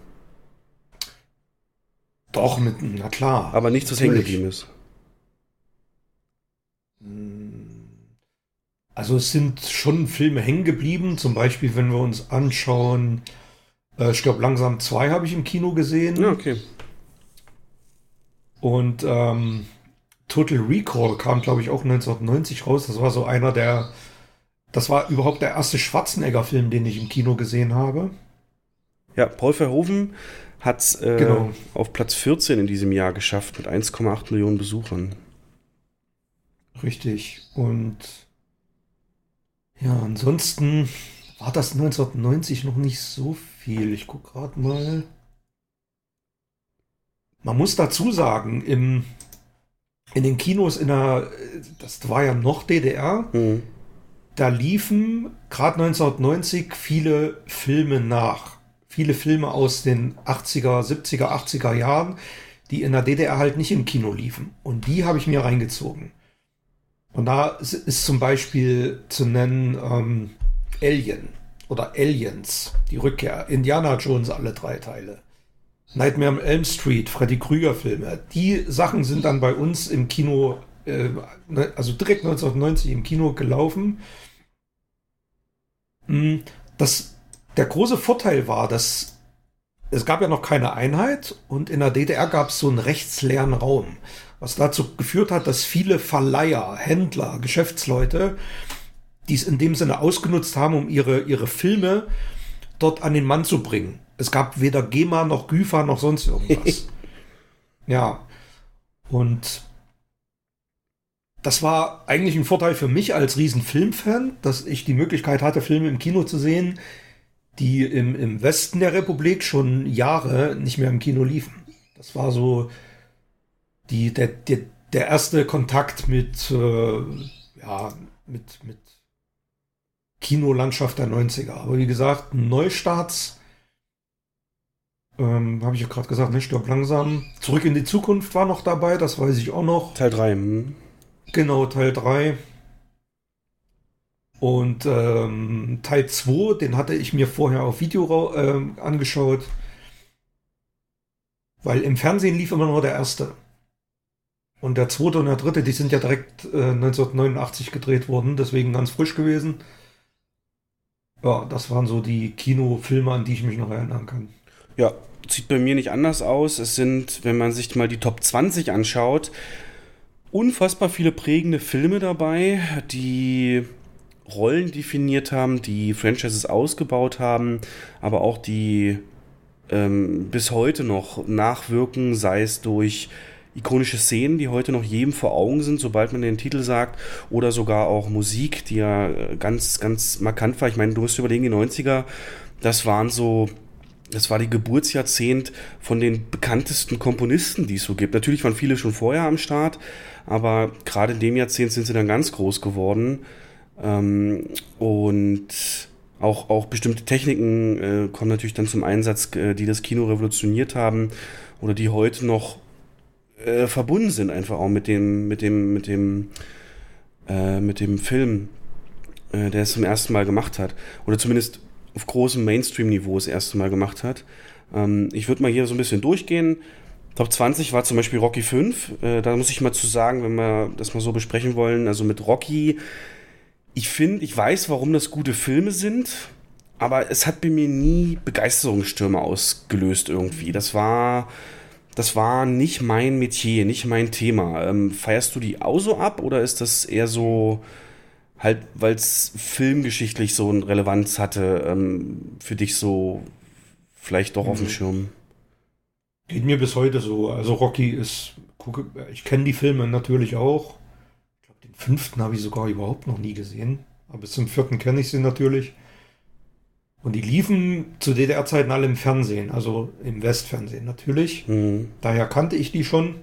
Doch, mit, na klar. Aber nichts, was hängen geblieben ist. Also es sind schon Filme hängen geblieben. Zum Beispiel, wenn wir uns anschauen, äh, ich glaube langsam zwei habe ich im Kino gesehen. Ja, okay. Und ähm, Total Recall kam, glaube ich, auch 1990 raus. Das war so einer der, das war überhaupt der erste Schwarzenegger-Film, den ich im Kino gesehen habe. Ja, Paul Verhoeven hat es äh, genau. auf Platz 14 in diesem Jahr geschafft mit 1,8 Millionen Besuchern. Richtig. Und ja, ansonsten war das 1990 noch nicht so viel. Ich gucke gerade mal. Man muss dazu sagen, im, in den Kinos in der, das war ja noch DDR, mhm. Da liefen gerade 1990 viele Filme nach. Viele Filme aus den 80er, 70er, 80er Jahren, die in der DDR halt nicht im Kino liefen. Und die habe ich mir reingezogen. Und da ist zum Beispiel zu nennen ähm, Alien oder Aliens, die Rückkehr, Indiana Jones, alle drei Teile. Nightmare on Elm Street, Freddy Krüger Filme. Die Sachen sind dann bei uns im Kino, äh, ne, also direkt 1990 im Kino gelaufen. Hm, das, der große Vorteil war, dass es gab ja noch keine Einheit und in der DDR gab es so einen rechtsleeren Raum was dazu geführt hat, dass viele Verleiher, Händler, Geschäftsleute dies in dem Sinne ausgenutzt haben, um ihre, ihre Filme dort an den Mann zu bringen. Es gab weder GEMA noch GÜFA noch sonst irgendwas. [LAUGHS] ja. Und das war eigentlich ein Vorteil für mich als Riesenfilmfan, dass ich die Möglichkeit hatte, Filme im Kino zu sehen, die im, im Westen der Republik schon Jahre nicht mehr im Kino liefen. Das war so die, der, der, der erste Kontakt mit, äh, ja, mit, mit Kinolandschaft der 90er. Aber wie gesagt, Neustarts, ähm, habe ich ja gerade gesagt, ne, stirb langsam. Zurück in die Zukunft war noch dabei, das weiß ich auch noch. Teil 3. Hm. Genau, Teil 3. Und ähm, Teil 2, den hatte ich mir vorher auf Video äh, angeschaut. Weil im Fernsehen lief immer nur der erste. Und der zweite und der dritte, die sind ja direkt äh, 1989 gedreht worden, deswegen ganz frisch gewesen. Ja, das waren so die Kinofilme, an die ich mich noch erinnern kann. Ja, sieht bei mir nicht anders aus. Es sind, wenn man sich mal die Top 20 anschaut, unfassbar viele prägende Filme dabei, die Rollen definiert haben, die Franchises ausgebaut haben, aber auch die ähm, bis heute noch nachwirken, sei es durch ikonische Szenen, die heute noch jedem vor Augen sind, sobald man den Titel sagt, oder sogar auch Musik, die ja äh, ganz, ganz markant war. Ich meine, du musst überlegen, die 90er, das waren so, das war die Geburtsjahrzehnt von den bekanntesten Komponisten, die es so gibt. Natürlich waren viele schon vorher am Start, aber gerade in dem Jahrzehnt sind sie dann ganz groß geworden. Ähm, und auch, auch bestimmte Techniken äh, kommen natürlich dann zum Einsatz, äh, die das Kino revolutioniert haben oder die heute noch äh, verbunden sind einfach auch mit dem, mit dem, mit dem, äh, mit dem Film, äh, der es zum ersten Mal gemacht hat. Oder zumindest auf großem Mainstream-Niveau das erste Mal gemacht hat. Ähm, ich würde mal hier so ein bisschen durchgehen. Top 20 war zum Beispiel Rocky 5. Äh, da muss ich mal zu sagen, wenn wir das mal so besprechen wollen, also mit Rocky, ich finde, ich weiß, warum das gute Filme sind, aber es hat bei mir nie Begeisterungsstürme ausgelöst irgendwie. Das war, das war nicht mein Metier, nicht mein Thema. Ähm, feierst du die auch so ab oder ist das eher so, halt, weil es filmgeschichtlich so eine Relevanz hatte, ähm, für dich so vielleicht doch mhm. auf dem mhm. Schirm? Geht mir bis heute so. Also Rocky ist, gucke, ich kenne die Filme natürlich auch. Ich glaube, den fünften habe ich sogar überhaupt noch nie gesehen. Aber bis zum vierten kenne ich sie natürlich. Und die liefen zu DDR-Zeiten alle im Fernsehen, also im Westfernsehen natürlich. Mhm. Daher kannte ich die schon.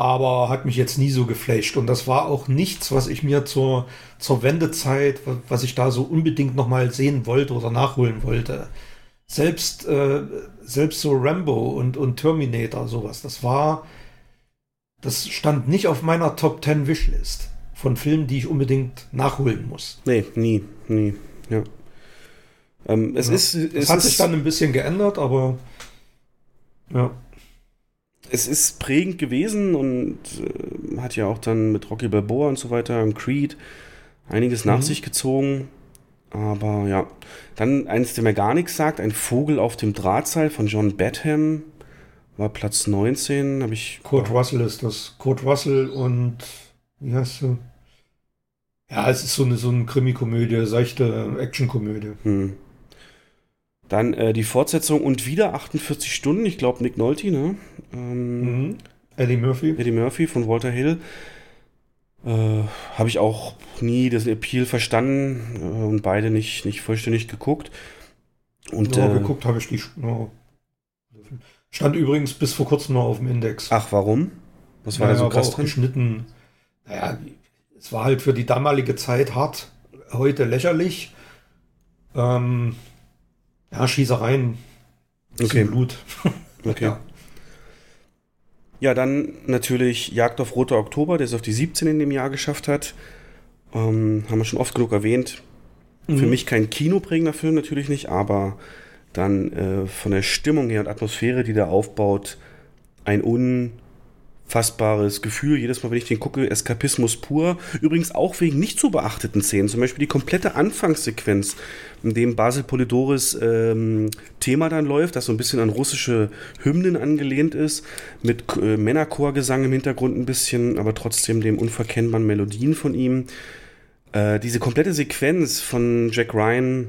Aber hat mich jetzt nie so geflasht. Und das war auch nichts, was ich mir zur, zur Wendezeit, was ich da so unbedingt nochmal sehen wollte oder nachholen wollte. Selbst, äh, selbst so Rambo und, und Terminator, sowas. Das war, das stand nicht auf meiner Top 10 Wishlist von Filmen, die ich unbedingt nachholen muss. Nee, nie, nie, ja. Ähm, es ja. ist, es hat sich dann ein bisschen geändert, aber ja. Es ist prägend gewesen und äh, hat ja auch dann mit Rocky Balboa und so weiter und Creed einiges mhm. nach sich gezogen. Aber ja, dann eins, der mir gar nichts sagt, ein Vogel auf dem Drahtseil von John Badham war Platz 19, habe ich. Kurt Russell ist das. Kurt Russell und wie heißt du? Ja, es ist so eine, so eine Krimi-Komödie, seichte Action-Komödie. Hm. Dann äh, die Fortsetzung und wieder 48 Stunden, ich glaube Nick Nolte, ne? Ähm, mhm. Eddie Murphy. Eddie Murphy von Walter Hill. Äh, Habe ich auch nie das Appeal verstanden äh, und beide nicht, nicht vollständig geguckt. Und, ja, äh, geguckt habe ich die. No. Stand übrigens bis vor kurzem noch auf dem Index. Ach, warum? Was war naja, da so krass drin? Geschnitten. Naja, es war halt für die damalige Zeit hart, heute lächerlich. Ähm, ja, Schießereien. Okay. Blut. [LAUGHS] okay. Ja. ja. dann natürlich Jagd auf Roter Oktober, der es auf die 17 in dem Jahr geschafft hat. Ähm, haben wir schon oft genug erwähnt. Mhm. Für mich kein kinoprägender Film, natürlich nicht, aber dann äh, von der Stimmung her und Atmosphäre, die da aufbaut, ein un fassbares Gefühl. Jedes Mal, wenn ich den gucke, Eskapismus pur. Übrigens auch wegen nicht zu beachteten Szenen. Zum Beispiel die komplette Anfangssequenz, in dem Basil Polidoris ähm, Thema dann läuft, das so ein bisschen an russische Hymnen angelehnt ist, mit äh, Männerchorgesang im Hintergrund ein bisschen, aber trotzdem dem unverkennbaren Melodien von ihm. Äh, diese komplette Sequenz von Jack Ryan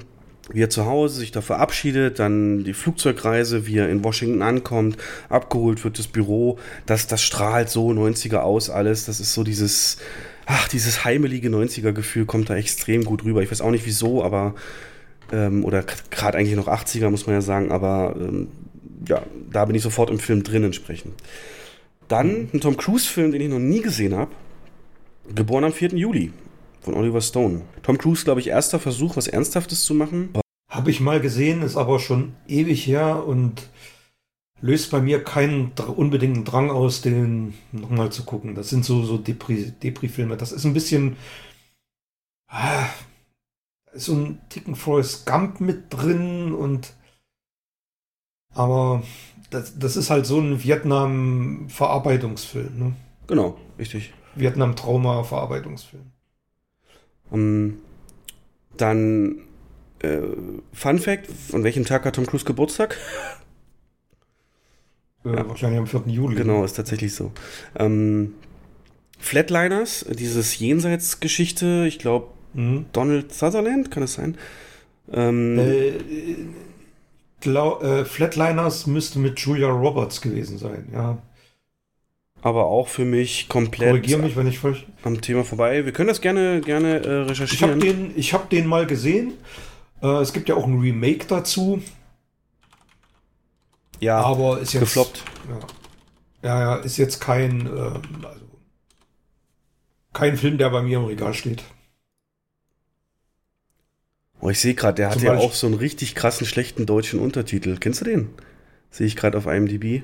wie er zu Hause sich da verabschiedet, dann die Flugzeugreise, wie er in Washington ankommt, abgeholt wird das Büro, das, das strahlt so 90er aus alles, das ist so dieses, ach, dieses heimelige 90er-Gefühl kommt da extrem gut rüber. Ich weiß auch nicht wieso, aber, ähm, oder gerade eigentlich noch 80er, muss man ja sagen, aber ähm, ja, da bin ich sofort im Film drin entsprechend. Dann ein Tom Cruise-Film, den ich noch nie gesehen habe. Geboren am 4. Juli von Oliver Stone. Tom Cruise, glaube ich, erster Versuch, was Ernsthaftes zu machen. Habe ich mal gesehen, ist aber schon ewig her und löst bei mir keinen unbedingten Drang aus, den nochmal zu gucken. Das sind so, so Depri-Filme. das ist ein bisschen. Ah, ist so ein Ticken Forrest Gump mit drin und. Aber das, das ist halt so ein Vietnam-Verarbeitungsfilm. Ne? Genau, richtig. Vietnam-Trauma-Verarbeitungsfilm. Um, ähm, dann äh, Fun Fact: Von welchem Tag hat Tom Cruise Geburtstag? Äh, ja. Wahrscheinlich am 4. Juli. Genau, ist tatsächlich so. Ähm, Flatliners, dieses Jenseits-Geschichte, ich glaube, mhm. Donald Sutherland, kann es sein? Ähm, äh, glaub, äh, Flatliners müsste mit Julia Roberts gewesen sein, ja. Aber auch für mich komplett Korrigier mich, wenn ich falsch am Thema vorbei. Wir können das gerne, gerne äh, recherchieren. Ich habe den, hab den mal gesehen. Äh, es gibt ja auch ein Remake dazu. Ja, aber ist jetzt gefloppt. Ja, ja, ist jetzt kein, äh, also, kein Film, der bei mir im Regal steht. Oh, ich sehe gerade, der Zum hat ja auch so einen richtig krassen schlechten deutschen Untertitel. Kennst du den? Sehe ich gerade auf IMDb.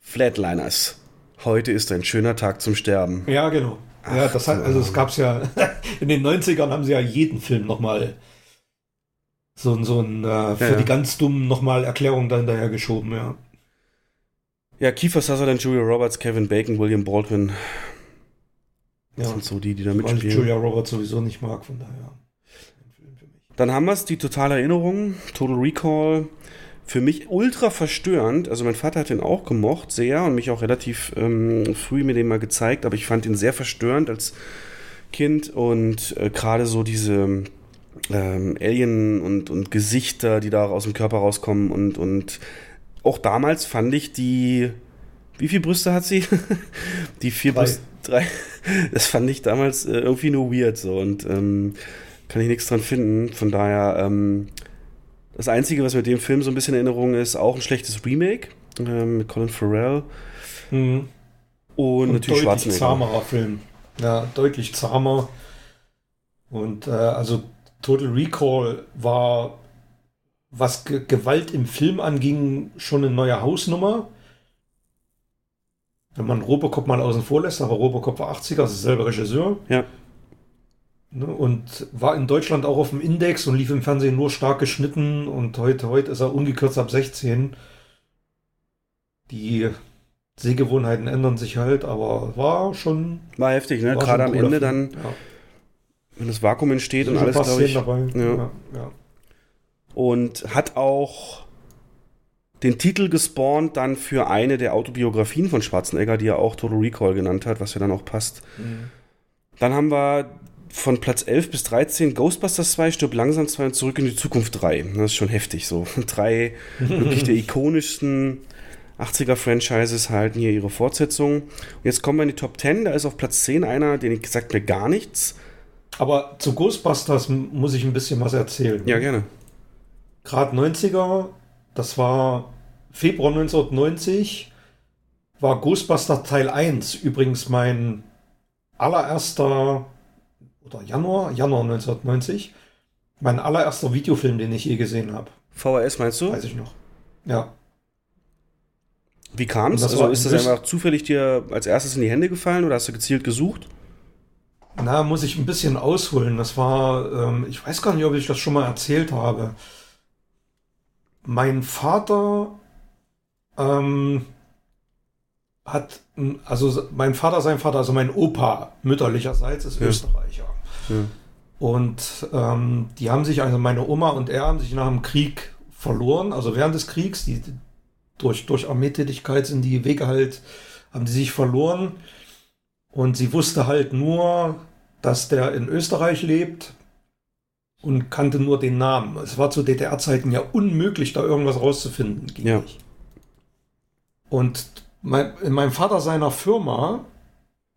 Flatliners. Heute ist ein schöner Tag zum Sterben. Ja, genau. Ja, das hat, also es gab's ja, [LAUGHS] in den 90ern haben sie ja jeden Film nochmal so, so ein, äh, für ja, die ganz dummen nochmal Erklärung dann daher geschoben, ja. Ja, Kiefer Sutherland, Julia Roberts, Kevin Bacon, William Baldwin. Das ja. sind so die, die da mitspielen. Weil ich Julia Roberts sowieso nicht mag, von daher. Dann haben wir es, die totale Erinnerung, Total Recall. Für mich ultra verstörend. Also mein Vater hat den auch gemocht, sehr, und mich auch relativ ähm, früh mir den mal gezeigt, aber ich fand ihn sehr verstörend als Kind und äh, gerade so diese ähm, Alien und, und Gesichter, die da aus dem Körper rauskommen und, und auch damals fand ich die, wie viele Brüste hat sie? [LAUGHS] die vier drei. Brüste, drei. Das fand ich damals äh, irgendwie nur weird so und ähm, kann ich nichts dran finden. Von daher, ähm, das Einzige, was mit dem Film so ein bisschen in Erinnerung ist, auch ein schlechtes Remake ähm, mit Colin Farrell. Mhm. Und, und natürlich Schwarzenegger. zahmerer Film. Ja, deutlich zahmer. Und äh, also Total Recall war, was Ge Gewalt im Film anging, schon eine neue Hausnummer. Wenn man Robocop mal außen vor lässt, aber Robocop war 80er, das ist selber Regisseur. Ja. Ne, und war in Deutschland auch auf dem Index und lief im Fernsehen nur stark geschnitten und heute, heute ist er ungekürzt ab 16. Die Sehgewohnheiten ändern sich halt, aber war schon. War heftig, ne? Gerade am Ende dann. Ja wenn das Vakuum entsteht und alles, glaube ich. Dabei. Ja, ja. Und hat auch den Titel gespawnt dann für eine der Autobiografien von Schwarzenegger, die er auch Total Recall genannt hat, was ja dann auch passt. Mhm. Dann haben wir von Platz 11 bis 13 Ghostbusters 2, Stirb langsam 2 und Zurück in die Zukunft 3. Das ist schon heftig so. [LAUGHS] Drei wirklich der ikonischsten 80er-Franchises halten hier ihre Fortsetzung. Und jetzt kommen wir in die Top 10. Da ist auf Platz 10 einer, den ich sagt mir gar nichts. Aber zu Ghostbusters muss ich ein bisschen was erzählen. Ja, gerne. Gerade 90er, das war Februar 1990, war Ghostbusters Teil 1 übrigens mein allererster, oder Januar, Januar 1990, mein allererster Videofilm, den ich je gesehen habe. VHS meinst du? Weiß ich noch. Ja. Wie kam es? Also ist das einfach zufällig dir als erstes in die Hände gefallen oder hast du gezielt gesucht? Na, muss ich ein bisschen ausholen. Das war, ähm, ich weiß gar nicht, ob ich das schon mal erzählt habe. Mein Vater ähm, hat, also mein Vater, sein Vater, also mein Opa mütterlicherseits ist ja. Österreicher. Ja. Und ähm, die haben sich, also meine Oma und er haben sich nach dem Krieg verloren, also während des Kriegs, die, durch, durch Armeetätigkeit sind die Wege halt, haben die sich verloren. Und sie wusste halt nur, dass der in Österreich lebt und kannte nur den Namen. Es war zu DDR-Zeiten ja unmöglich, da irgendwas rauszufinden. Ging ja. Nicht. Und mein, in meinem Vater seiner Firma,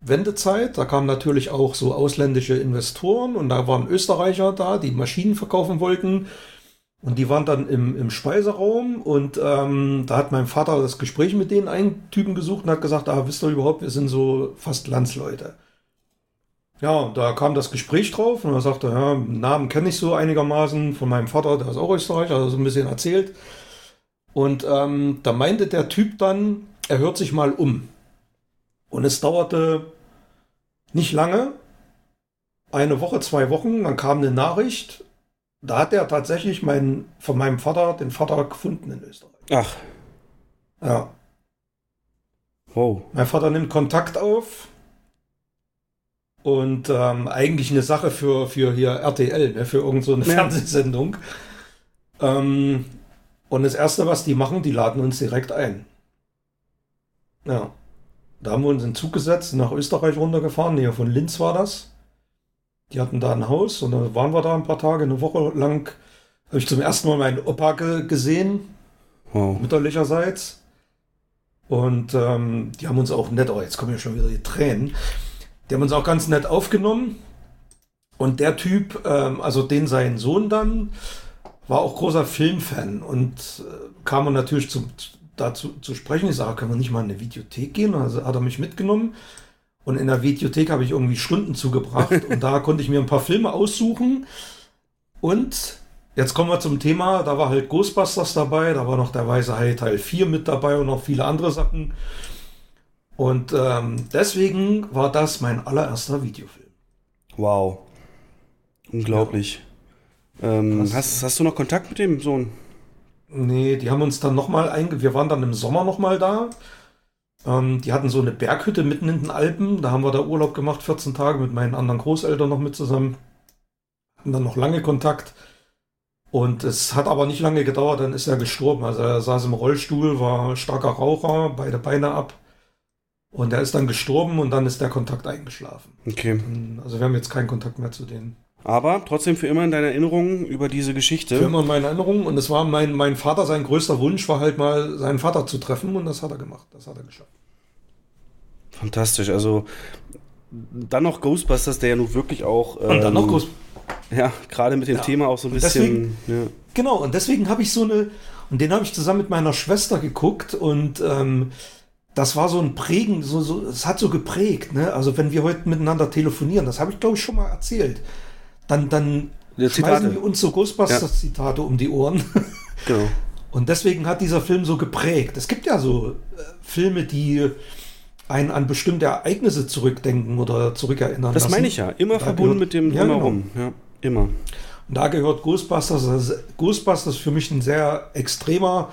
Wendezeit, da kamen natürlich auch so ausländische Investoren und da waren Österreicher da, die Maschinen verkaufen wollten. Und die waren dann im, im Speiseraum und ähm, da hat mein Vater das Gespräch mit denen einen Typen gesucht und hat gesagt, ah, wisst ihr überhaupt, wir sind so fast Landsleute. Ja, und da kam das Gespräch drauf und er sagte, ja, Namen kenne ich so einigermaßen von meinem Vater, der ist auch Österreicher, also so ein bisschen erzählt. Und ähm, da meinte der Typ dann, er hört sich mal um. Und es dauerte nicht lange, eine Woche, zwei Wochen, dann kam eine Nachricht. Da hat er tatsächlich meinen, von meinem Vater den Vater gefunden in Österreich. Ach. Ja. Wow. Mein Vater nimmt Kontakt auf. Und ähm, eigentlich eine Sache für, für hier RTL, ne, für irgendeine so eine Ja. Fernsehsendung. Ähm, und das Erste, was die machen, die laden uns direkt ein. Ja. Da haben wir uns in den Zug gesetzt, nach Österreich runtergefahren, hier von Linz war das. Die hatten da ein Haus und dann waren wir da ein paar Tage, eine Woche lang. Habe ich zum ersten Mal meinen Opa ge gesehen, Wow. mütterlicherseits. Und ähm, die haben uns auch nett, oh, jetzt kommen ja schon wieder die Tränen. Die haben uns auch ganz nett aufgenommen. Und der Typ, ähm, also den sein Sohn dann, war auch großer Filmfan und äh, kam er natürlich zum, dazu zu sprechen. Ich sage, können wir nicht mal in eine Videothek gehen? Also hat er mich mitgenommen. Und in der Videothek habe ich irgendwie Stunden zugebracht [LAUGHS] und da konnte ich mir ein paar Filme aussuchen. Und jetzt kommen wir zum Thema, da war halt Ghostbusters dabei, da war noch der Weiße Hai Teil 4 mit dabei und noch viele andere Sachen. Und ähm, deswegen war das mein allererster Videofilm. Wow. Unglaublich. Ähm, Krass. hast, hast du noch Kontakt mit dem Sohn? Nee, die haben uns dann nochmal einge... Wir waren dann im Sommer nochmal da. Ähm, die hatten so eine Berghütte mitten in den Alpen. Da haben wir da Urlaub gemacht, 14 Tage mit meinen anderen Großeltern noch mit zusammen. Hatten dann noch lange Kontakt. Und es hat aber nicht lange gedauert, dann ist er gestorben. Also er saß im Rollstuhl, war starker Raucher, beide Beine ab. Und er ist dann gestorben und dann ist der Kontakt eingeschlafen. Okay. Also wir haben jetzt keinen Kontakt mehr zu denen. Aber trotzdem für immer in deiner Erinnerung über diese Geschichte. Für immer in meinen Erinnerungen. Und es war mein, mein Vater, sein größter Wunsch war halt mal, seinen Vater zu treffen. Und das hat er gemacht. Das hat er geschafft. Fantastisch. Also dann noch Ghostbusters, der ja nun wirklich auch. Und dann noch ähm, groß. Ja, gerade mit dem Ja. Thema auch so ein Und bisschen. ja. Genau, und deswegen habe ich so eine, und den habe ich zusammen mit meiner Schwester geguckt und ähm, das war so ein Prägen, so, so, es hat so geprägt, ne? Also wenn wir heute miteinander telefonieren, das habe ich glaube ich schon mal erzählt, dann, dann Ja, schmeißen wir uns so Ghostbusters-Zitate um die Ohren. [LAUGHS] Genau. Und deswegen hat dieser Film so geprägt. Es gibt ja so äh, Filme, die einen an bestimmte Ereignisse zurückdenken oder zurückerinnern Das lassen. meine ich ja. Immer Da verbunden gehört- mit dem Ja, genau. Drumherum. Ja, immer. Und da gehört Ghostbusters. Also Ghostbusters für mich ein sehr extremer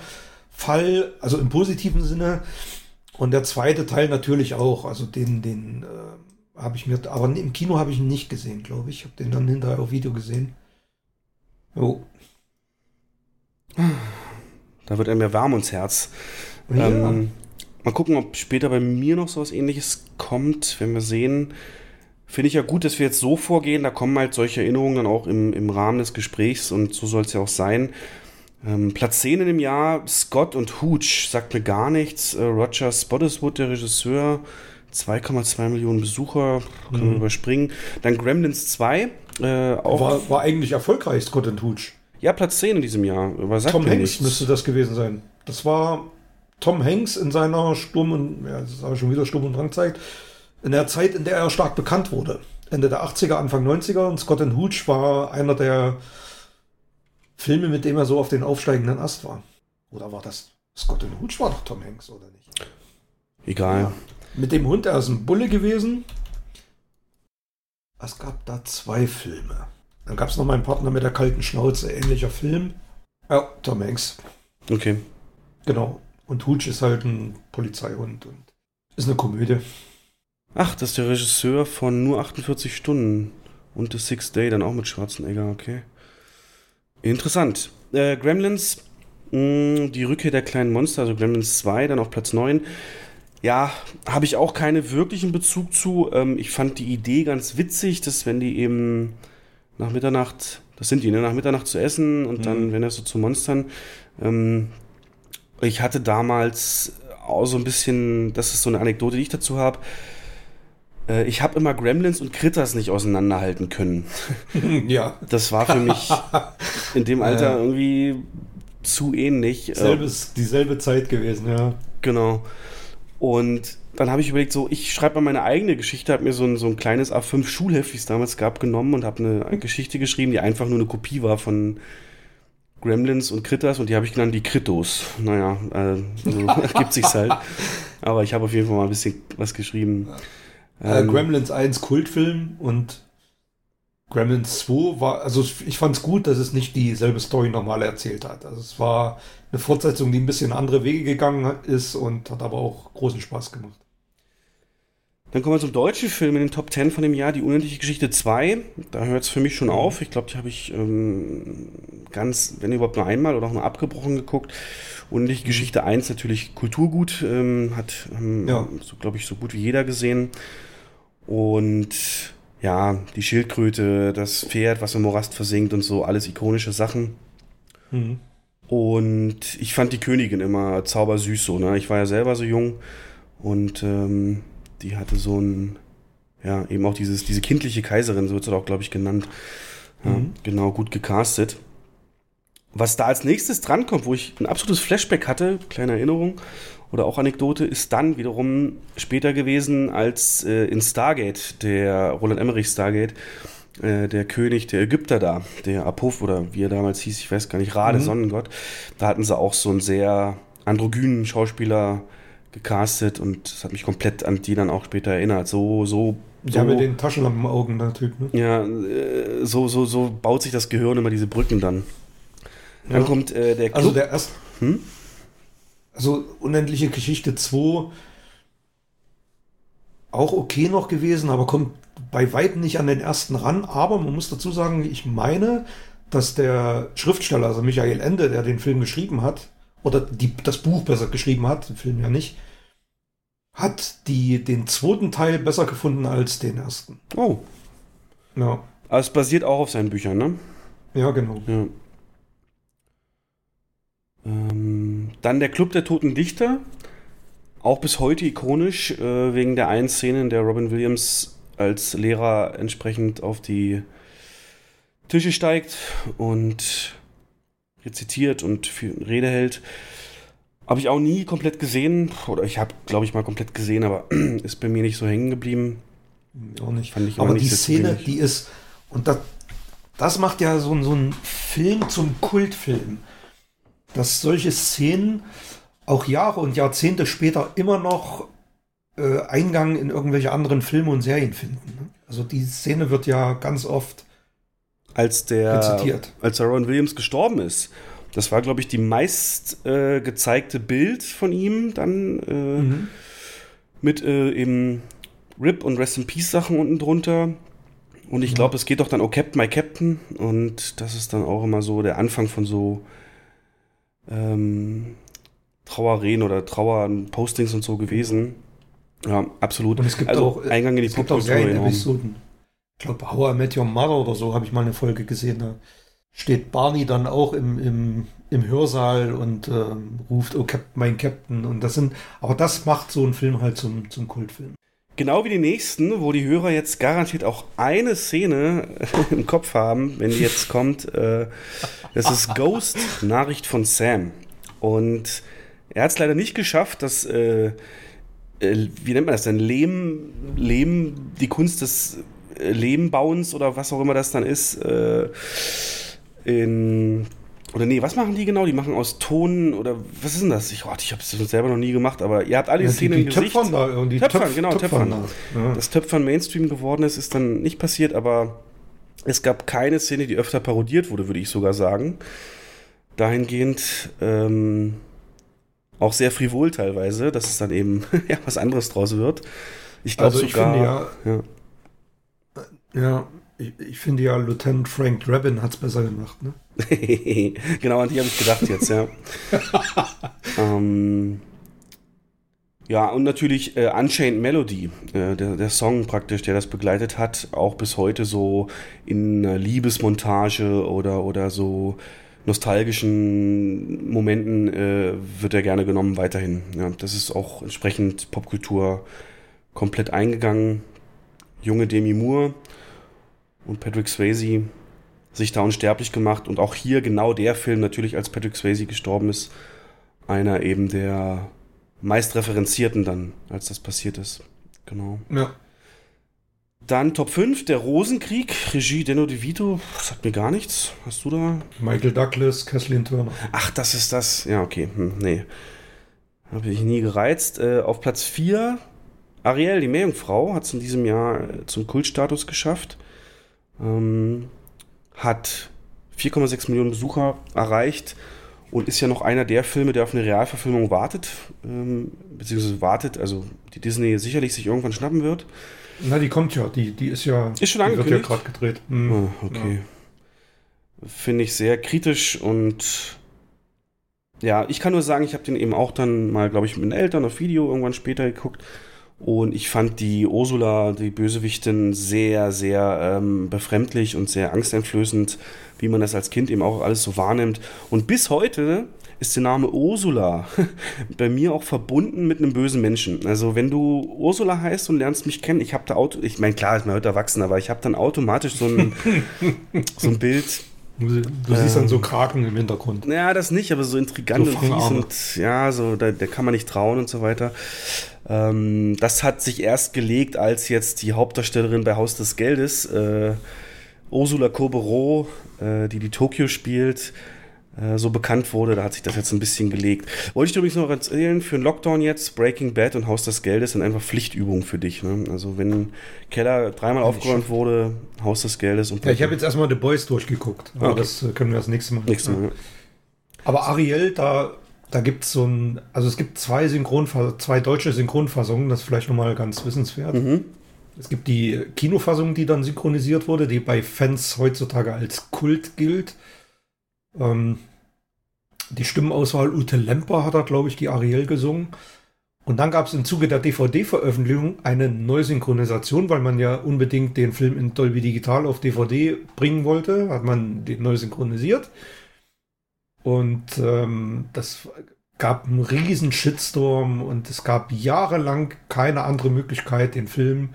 Fall, also im positiven Sinne. Und der zweite Teil natürlich auch. Also den, den äh, habe ich mir, aber im Kino habe ich ihn nicht gesehen, glaube ich. Ich habe den dann hinterher auf Video gesehen. Jo. Da wird einem ja warm ums Herz. Ja. Ähm, mal gucken, ob später bei mir noch so was ähnliches kommt, wenn wir sehen. Finde ich ja gut, dass wir jetzt so vorgehen. Da kommen halt solche Erinnerungen dann auch im, im Rahmen des Gesprächs und so soll es ja auch sein. Ähm, Platz 10 in dem Jahr, Scott und Hooch, sagt mir gar nichts. Äh, Roger Spottiswood, der Regisseur, 2,2 Millionen Besucher, können wir überspringen. Dann Gremlins 2, äh, auch. war, war eigentlich erfolgreich, Scott and Hooch. ja, Platz 10 in diesem Jahr. Aber sagt Tom Hanks nichts. müsste das gewesen sein. Das war Tom Hanks in seiner Sturm- und, ja, das ist aber schon wieder Sturm- und Drangzeit, in der Zeit, in der er stark bekannt wurde. Ende der 80er, Anfang 90er und Scott and Hooch war einer der Filme, mit dem er so auf den aufsteigenden Ast war. Oder war das Scott and Hooch war doch Tom Hanks, oder nicht? Egal. Ja. Mit dem Hund, er ist ein Bulle gewesen. Es gab da zwei Filme. Dann gab es noch meinen Partner mit der kalten Schnauze, ähnlicher Film. Ja, Tom Hanks. Okay. Genau. Und Hooch ist halt ein Polizeihund und ist eine Komödie. Ach, das ist der Regisseur von nur 48 Stunden und The Sixth Day, dann auch mit Schwarzenegger, okay. Interessant. Äh, Gremlins, mh, die Rückkehr der kleinen Monster, also Gremlins 2, dann auf Platz 9. Ja, habe ich auch keinen wirklichen Bezug zu. Ähm, ich fand die Idee ganz witzig, dass wenn die eben nach Mitternacht, das sind die, ne, nach Mitternacht zu essen und dann, wenn das so zu Monstern. Ähm, ich hatte damals auch so ein bisschen, das ist so eine Anekdote, die ich dazu habe. Äh, ich habe immer Gremlins und Critters nicht auseinanderhalten können. [LAUGHS] ja. Das war für mich in dem [LAUGHS] Alter irgendwie zu ähnlich. Selbes, dieselbe Zeit gewesen, ja. Genau. Und dann habe ich überlegt, so, ich schreibe mal meine eigene Geschichte, habe mir so ein, so ein kleines A5 Schulheft, wie es damals gab, genommen und habe eine Geschichte geschrieben, die einfach nur eine Kopie war von Gremlins und Critters und die habe ich genannt die Krittos. Naja, äh, so [LAUGHS] ergibt sich's halt. Aber ich habe auf jeden Fall mal ein bisschen was geschrieben. Äh, ähm, Gremlins 1 Kultfilm und Gremlins 2 war, also ich fand es gut, dass es nicht dieselbe Story nochmal erzählt hat. Also es war eine Fortsetzung, die ein bisschen andere Wege gegangen ist und hat aber auch großen Spaß gemacht. Dann kommen wir zum deutschen Film in den Top 10 von dem Jahr, Die unendliche Geschichte 2. Da hört es für mich schon auf. Ich glaube, die habe ich ähm, ganz, wenn überhaupt nur einmal oder auch nur abgebrochen geguckt. Unendliche mhm. Geschichte 1 natürlich Kulturgut, ähm, hat, ähm, ja. so, glaube ich, so gut wie jeder gesehen. Und ja, die Schildkröte, das Pferd, was im Morast versinkt und so, alles ikonische Sachen. Mhm. Und ich fand die Königin immer zaubersüß so, ne? Ich war ja selber so jung und ähm, die hatte so ein, ja, eben auch dieses, diese kindliche Kaiserin, so wird es auch, glaube ich, genannt. Ja, mhm. Genau, gut gecastet. Was da als nächstes drankommt, wo ich ein absolutes Flashback hatte, kleine Erinnerung oder auch Anekdote, ist dann wiederum später gewesen als äh, in Stargate, der Roland Emmerich Stargate, äh, der König der Ägypter da, der Apophis oder wie er damals hieß, ich weiß gar nicht, Rade, mhm. Sonnengott. Da hatten sie auch so einen sehr androgynen Schauspieler gecastet und das hat mich komplett an die dann auch später erinnert. So, so. Ja, so, mit den Taschenlampenaugen, der Typ, ne? Ja, äh, so, so, so baut sich das Gehirn immer diese Brücken dann. Dann ja. kommt äh, der Club. Also der erste. Hm? Also Unendliche Geschichte 2 auch okay noch gewesen, aber kommt bei weitem nicht an den ersten ran. Aber man muss dazu sagen, ich meine, dass der Schriftsteller, also Michael Ende, der den Film geschrieben hat, oder die, das Buch besser geschrieben hat, den Film ja nicht, hat die, den zweiten Teil besser gefunden als den ersten. Oh. Ja. Aber es basiert auch auf seinen Büchern, ne? Ja, genau. Ja. Ähm, dann der Club der Toten Dichter. Auch bis heute ikonisch, äh, wegen der einen Szene, in der Robin Williams als Lehrer entsprechend auf die Tische steigt und rezitiert und Rede hält. Habe ich auch nie komplett gesehen. Oder ich habe, glaube ich, mal komplett gesehen, aber [CLEARS THROAT] ist bei mir nicht so hängen geblieben. Auch nicht. Fand ich aber nicht die Szene, die ist. Und das, das macht ja so, so ein Film zum Kultfilm. Dass solche Szenen auch Jahre und Jahrzehnte später immer noch äh, Eingang in irgendwelche anderen Filme und Serien finden. Ne? Also die Szene wird ja ganz oft als der, rezitiert. als der Ron Williams gestorben ist. Das war, glaube ich, die meist äh, gezeigte Bild von ihm dann äh, mhm. mit äh, eben RIP und Rest in Peace Sachen unten drunter. Und ich glaube, mhm. es geht doch dann Oh Captain, My Captain. Und das ist dann auch immer so der Anfang von so ähm, Trauerreden oder Trauerpostings und so gewesen. Ja, absolut. Und es gibt also auch Eingang in die Popkultur. Ich glaube, How I Met Your Mother oder so habe ich mal eine Folge gesehen. Da steht Barney dann auch im, im, im Hörsaal und ähm, ruft, oh, Cap mein Captain. Und das sind, aber das macht so einen Film halt zum, zum Kultfilm. Genau wie die nächsten, wo die Hörer jetzt garantiert auch eine Szene [LAUGHS] im Kopf haben, wenn die jetzt kommt. Äh, das ist Ghost, Nachricht von Sam. Und er hat es leider nicht geschafft, dass, äh, äh, wie nennt man das denn, Lehm, Lehm, die Kunst des äh, Lehmbauens oder was auch immer das dann ist, äh, in oder nee, was machen die genau? Die machen aus Ton oder was ist denn das? Ich, oh, ich habe es selber noch nie gemacht, aber ihr habt alle ja, Szenen die, die im Gesicht. Töpfern da, die Töpfern, Töpf, genau, Töpfern. Töpfern. Ja. Dass Töpfern Mainstream geworden ist, ist dann nicht passiert, aber es gab keine Szene, die öfter parodiert wurde, würde ich sogar sagen. Dahingehend ähm, auch sehr frivol teilweise, dass es dann eben [LAUGHS] ja, was anderes draus wird. Ich glaube also sogar. Finde ja, ja, ja ich, ich finde ja, Lieutenant Frank Drabin hat es besser gemacht, ne? [LAUGHS] genau, an die habe ich gedacht jetzt, ja. [LAUGHS] ähm, ja, und natürlich äh, Unchained Melody, äh, der, der Song praktisch, der das begleitet hat, auch bis heute so in einer Liebesmontage oder, oder so nostalgischen Momenten äh, wird er gerne genommen weiterhin. Ja, das ist auch entsprechend Popkultur komplett eingegangen. junge Demi Moore und Patrick Swayze sich da unsterblich gemacht und auch hier genau der Film natürlich, als Patrick Swayze gestorben ist, einer eben der meist referenzierten dann, als das passiert ist. Genau. Ja. Dann Top 5, der Rosenkrieg, Regie Denno De Vito, sagt mir gar nichts. Hast du da? Michael Douglas, Kathleen Turner. Ach, das ist das. Ja, okay. Hm, nee. Habe ich nie gereizt. Äh, auf Platz 4, Ariel, die Meerjungfrau, hat es in diesem Jahr äh, zum Kultstatus geschafft. Ähm, hat 4,6 Millionen Besucher erreicht und ist ja noch einer der Filme, der auf eine Realverfilmung wartet, ähm, beziehungsweise wartet, also die Disney sicherlich sich irgendwann schnappen wird. Na, die kommt ja, die, die ist ja, Ist schon die wird ja angekündigt? gerade gedreht. Hm. Ah, okay. Finde ich sehr kritisch und ja, ich kann nur sagen, ich habe den eben auch dann mal, glaube ich, mit den Eltern auf Video irgendwann später geguckt. Und ich fand die Ursula, die Bösewichtin, sehr, sehr ähm, befremdlich und sehr angsteinflößend, wie man das als Kind eben auch alles so wahrnimmt. Und bis heute ist der Name Ursula [LAUGHS] bei mir auch verbunden mit einem bösen Menschen. Also wenn du Ursula heißt und lernst mich kennen, ich habe da Auto, ich meine klar, ist man heute erwachsen, aber ich habe dann automatisch so ein, [LAUGHS] so ein Bild, Du, du siehst dann so Kraken im Hintergrund. ja, das nicht, aber so intrigant So und fies und ja, so, da, da kann man nicht trauen und so weiter. Ähm, das hat sich erst gelegt, als jetzt die Hauptdarstellerin bei Haus des Geldes, äh, Ursula Corberó, äh, die die Tokio spielt, äh, so bekannt wurde. Da hat sich das jetzt ein bisschen gelegt. Wollte ich dir übrigens noch erzählen, für einen Lockdown jetzt, Breaking Bad und Haus des Geldes sind einfach Pflichtübungen für dich. Ne? Also wenn Keller dreimal aufgeräumt wurde, Haus des Geldes und Ja, ich habe jetzt erstmal The Boys durchgeguckt. Aber Okay. das können wir das nächste Mal. Nächstes Mal. Aber Ariel, da, da gibt es so ein, also es gibt zwei Synchronfassungen, zwei deutsche Synchronfassungen, das ist vielleicht nochmal ganz wissenswert. Mhm. Es gibt die Kinofassung, die dann synchronisiert wurde, die bei Fans heutzutage als Kult gilt. Ähm, die Stimmenauswahl Ute Lemper hat da, glaube ich, die Ariel gesungen. Und dann gab es im Zuge der DVD-Veröffentlichung eine Neusynchronisation, weil man ja unbedingt den Film in Dolby Digital auf DVD bringen wollte, hat man den neu synchronisiert. Und ähm, das gab einen riesen Shitstorm und es gab jahrelang keine andere Möglichkeit, den Film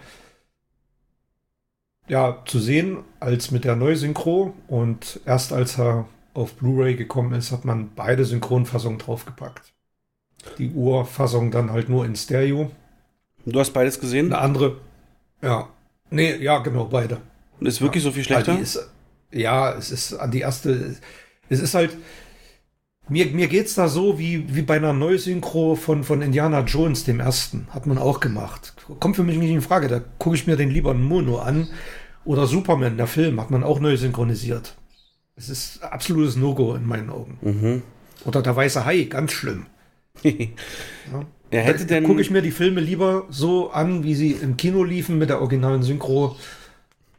ja, zu sehen als mit der Neusynchro. Und erst als er auf Blu-ray gekommen ist, hat man beide Synchronfassungen draufgepackt. Die Urfassung dann halt nur in Stereo. Du hast beides gesehen? Eine andere, ja. Nee, ja, genau, beide. Und ist wirklich so viel schlechter? Ja, die ist, ja, es ist an die erste. Es ist halt. Mir, mir geht's da so wie, wie bei einer Neusynchro von, von Indiana Jones, dem ersten. Hat man auch gemacht. Kommt für mich nicht in Frage. Da gucke ich mir den lieber Mono an. Oder Superman, der Film, hat man auch neu synchronisiert. Es ist absolutes No-Go in meinen Augen. Mhm. Oder der weiße Hai, ganz schlimm. [LAUGHS] Er hätte da denn. gucke ich mir die Filme lieber so an, wie sie im Kino liefen mit der originalen Synchro.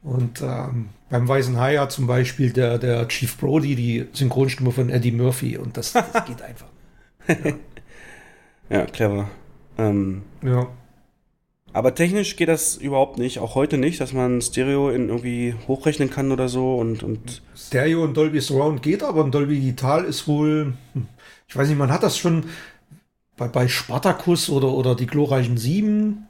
Und ähm, beim Weißen Hai hat zum Beispiel der, der Chief Brody die Synchronstimme von Eddie Murphy und das, das geht einfach. [LAUGHS] ja, clever. Ähm, Ja. Aber technisch geht das überhaupt nicht, auch heute nicht, dass man Stereo in irgendwie hochrechnen kann oder so und, und Stereo und Dolby Surround geht, aber ein Dolby Digital ist wohl, hm, ich weiß nicht, man hat das schon bei, bei Spartacus oder, oder die glorreichen Sieben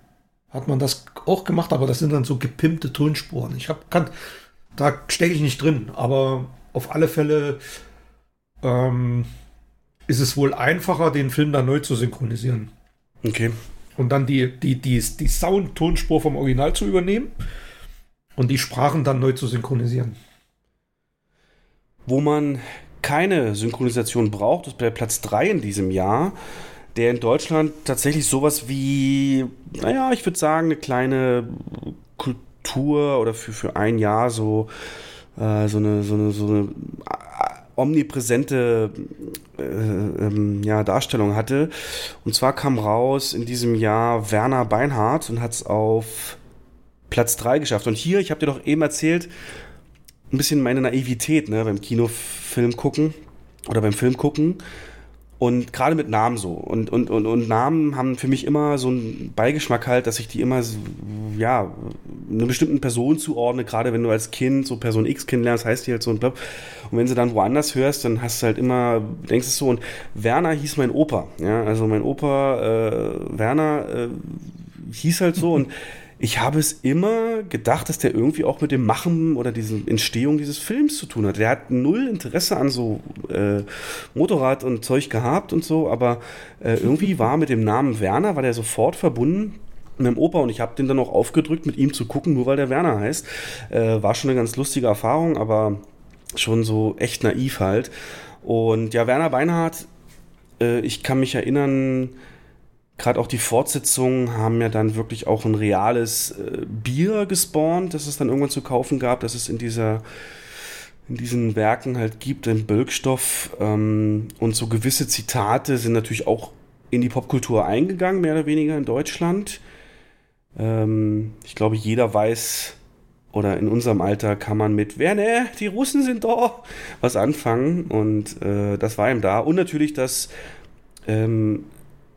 hat man das auch gemacht, aber das sind dann so gepimpte Tonspuren. Ich habe kann, da stecke ich nicht drin, aber auf alle Fälle ähm, ist es wohl einfacher, den Film dann neu zu synchronisieren okay. Und dann die, die, die, die Sound-Tonspur vom Original zu übernehmen und die Sprachen dann neu zu synchronisieren. Wo man keine Synchronisation braucht, ist bei Platz 3 in diesem Jahr, der in Deutschland tatsächlich sowas wie, naja, ich würde sagen, eine kleine Kultur oder für, für ein Jahr so, äh, so eine, so eine, so eine omnipräsente äh, ähm, ja, Darstellung hatte. Und zwar kam raus in diesem Jahr Werner Beinhardt und hat es auf Platz 3 geschafft. Und hier, ich habe dir doch eben erzählt, ein bisschen meine Naivität ne, beim Kinofilm gucken oder beim Film gucken. Und gerade mit Namen so. Und, und, und, und Namen haben für mich immer so einen Beigeschmack halt, dass ich die immer, ja, einer bestimmten Person zuordne, gerade wenn du als Kind so Person X kennenlernst, heißt die halt so und blablabla. Und wenn sie dann woanders hörst, dann hast du halt immer, denkst es so. Und Werner hieß mein Opa. Ja, also mein Opa, äh, Werner, äh, hieß halt so und ich habe es immer gedacht, dass der irgendwie auch mit dem Machen oder dieser Entstehung dieses Films zu tun hat. Der hat null Interesse an so äh, Motorrad und Zeug gehabt und so, aber äh, irgendwie war mit dem Namen Werner, war der sofort verbunden mit dem Opa und ich habe den dann auch aufgedrückt, mit ihm zu gucken, nur weil der Werner heißt. Äh, war schon eine ganz lustige Erfahrung, aber schon so echt naiv halt. Und ja, Werner Beinhardt, äh, ich kann mich erinnern, gerade auch die Fortsetzungen haben ja dann wirklich auch ein reales äh, Bier gespawnt, das es dann irgendwann zu kaufen gab, dass es in dieser in diesen Werken halt gibt, den Bölkstoff ähm, und so gewisse Zitate sind natürlich auch in die Popkultur eingegangen, mehr oder weniger in Deutschland. Ähm, ich glaube, jeder weiß, oder in unserem Alter kann man mit, wer ne, die Russen sind da, was anfangen. Und äh, das war ihm da. Und natürlich das ähm,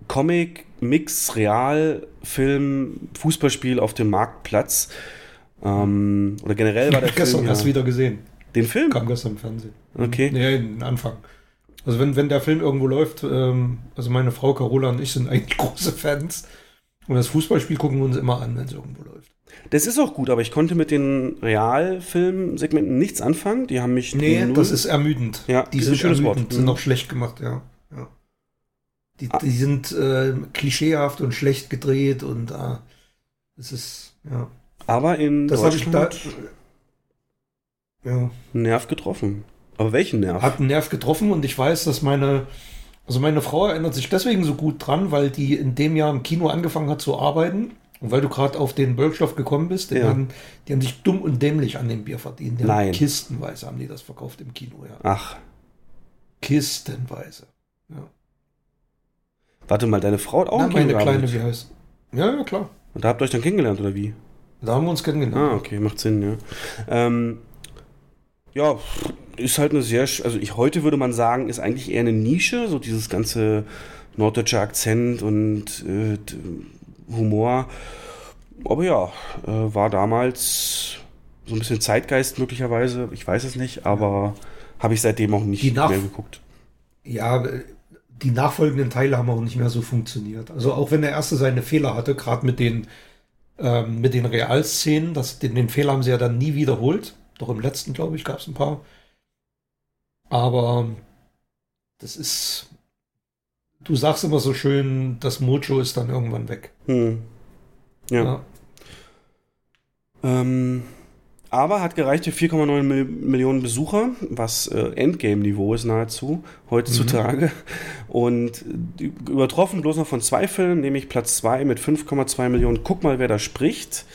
Comic, Mix, Real, Film, Fußballspiel auf dem Marktplatz. Ähm, oder generell war der [LAUGHS] Film. Gestern ja, erst wieder gesehen. Den Film? Kam gestern im Fernsehen. Okay. Nee, den Anfang. Also wenn, wenn der Film irgendwo läuft, ähm, also meine Frau Carola und ich sind eigentlich [LAUGHS] große Fans. Und das Fußballspiel gucken wir uns immer an, wenn es irgendwo läuft. Das ist auch gut, aber ich konnte mit den Realfilm-Segmenten nichts anfangen. Die haben mich. Nee, das ist ermüdend. Ja, die sind schönes ermüdend, Wort. sind noch schlecht gemacht, ja. Die, die sind äh, klischeehaft und schlecht gedreht und äh, es ist, ja. Aber in das Deutschland ich da, ja. Nerv getroffen. Aber welchen Nerv? Hat einen Nerv getroffen und ich weiß, dass meine, also meine Frau erinnert sich deswegen so gut dran, weil die in dem Jahr im Kino angefangen hat zu arbeiten. Und weil du gerade auf den Bölkstoff gekommen bist, ja. haben, die haben sich dumm und dämlich an dem Bier verdient. Die Nein. Haben kistenweise haben die das verkauft im Kino, ja. Ach. Kistenweise. Ja. Warte mal, deine Frau hat auch Na, meine Kleine, wie heißt? Ja, ja, klar. Und da habt ihr euch dann kennengelernt, oder wie? Da haben wir uns kennengelernt. Ah, okay, macht Sinn, ja. Ähm, ja, ist halt eine sehr, also ich heute würde man sagen, ist eigentlich eher eine Nische, so dieses ganze norddeutsche Akzent und äh, Humor. Aber ja, äh, war damals so ein bisschen Zeitgeist möglicherweise, ich weiß es nicht, aber habe ich seitdem auch nicht mehr geguckt. Ja, die nachfolgenden Teile haben auch nicht mehr so funktioniert. Also auch wenn der erste seine Fehler hatte, gerade mit den ähm, mit den Realszenen, das, den, den Fehler haben sie ja dann nie wiederholt. Doch im letzten, glaube ich, gab es ein paar. Aber das ist, du sagst immer so schön, das Mojo ist dann irgendwann weg. Hm. Ja. ja. Ähm, aber hat gereicht für 4,9 Millionen Besucher, was äh, Endgame-Niveau ist nahezu heutzutage. Mhm. Und übertroffen bloß noch von zwei Filmen, nämlich Platz 2 mit 5,2 Millionen. Guck mal, wer da spricht.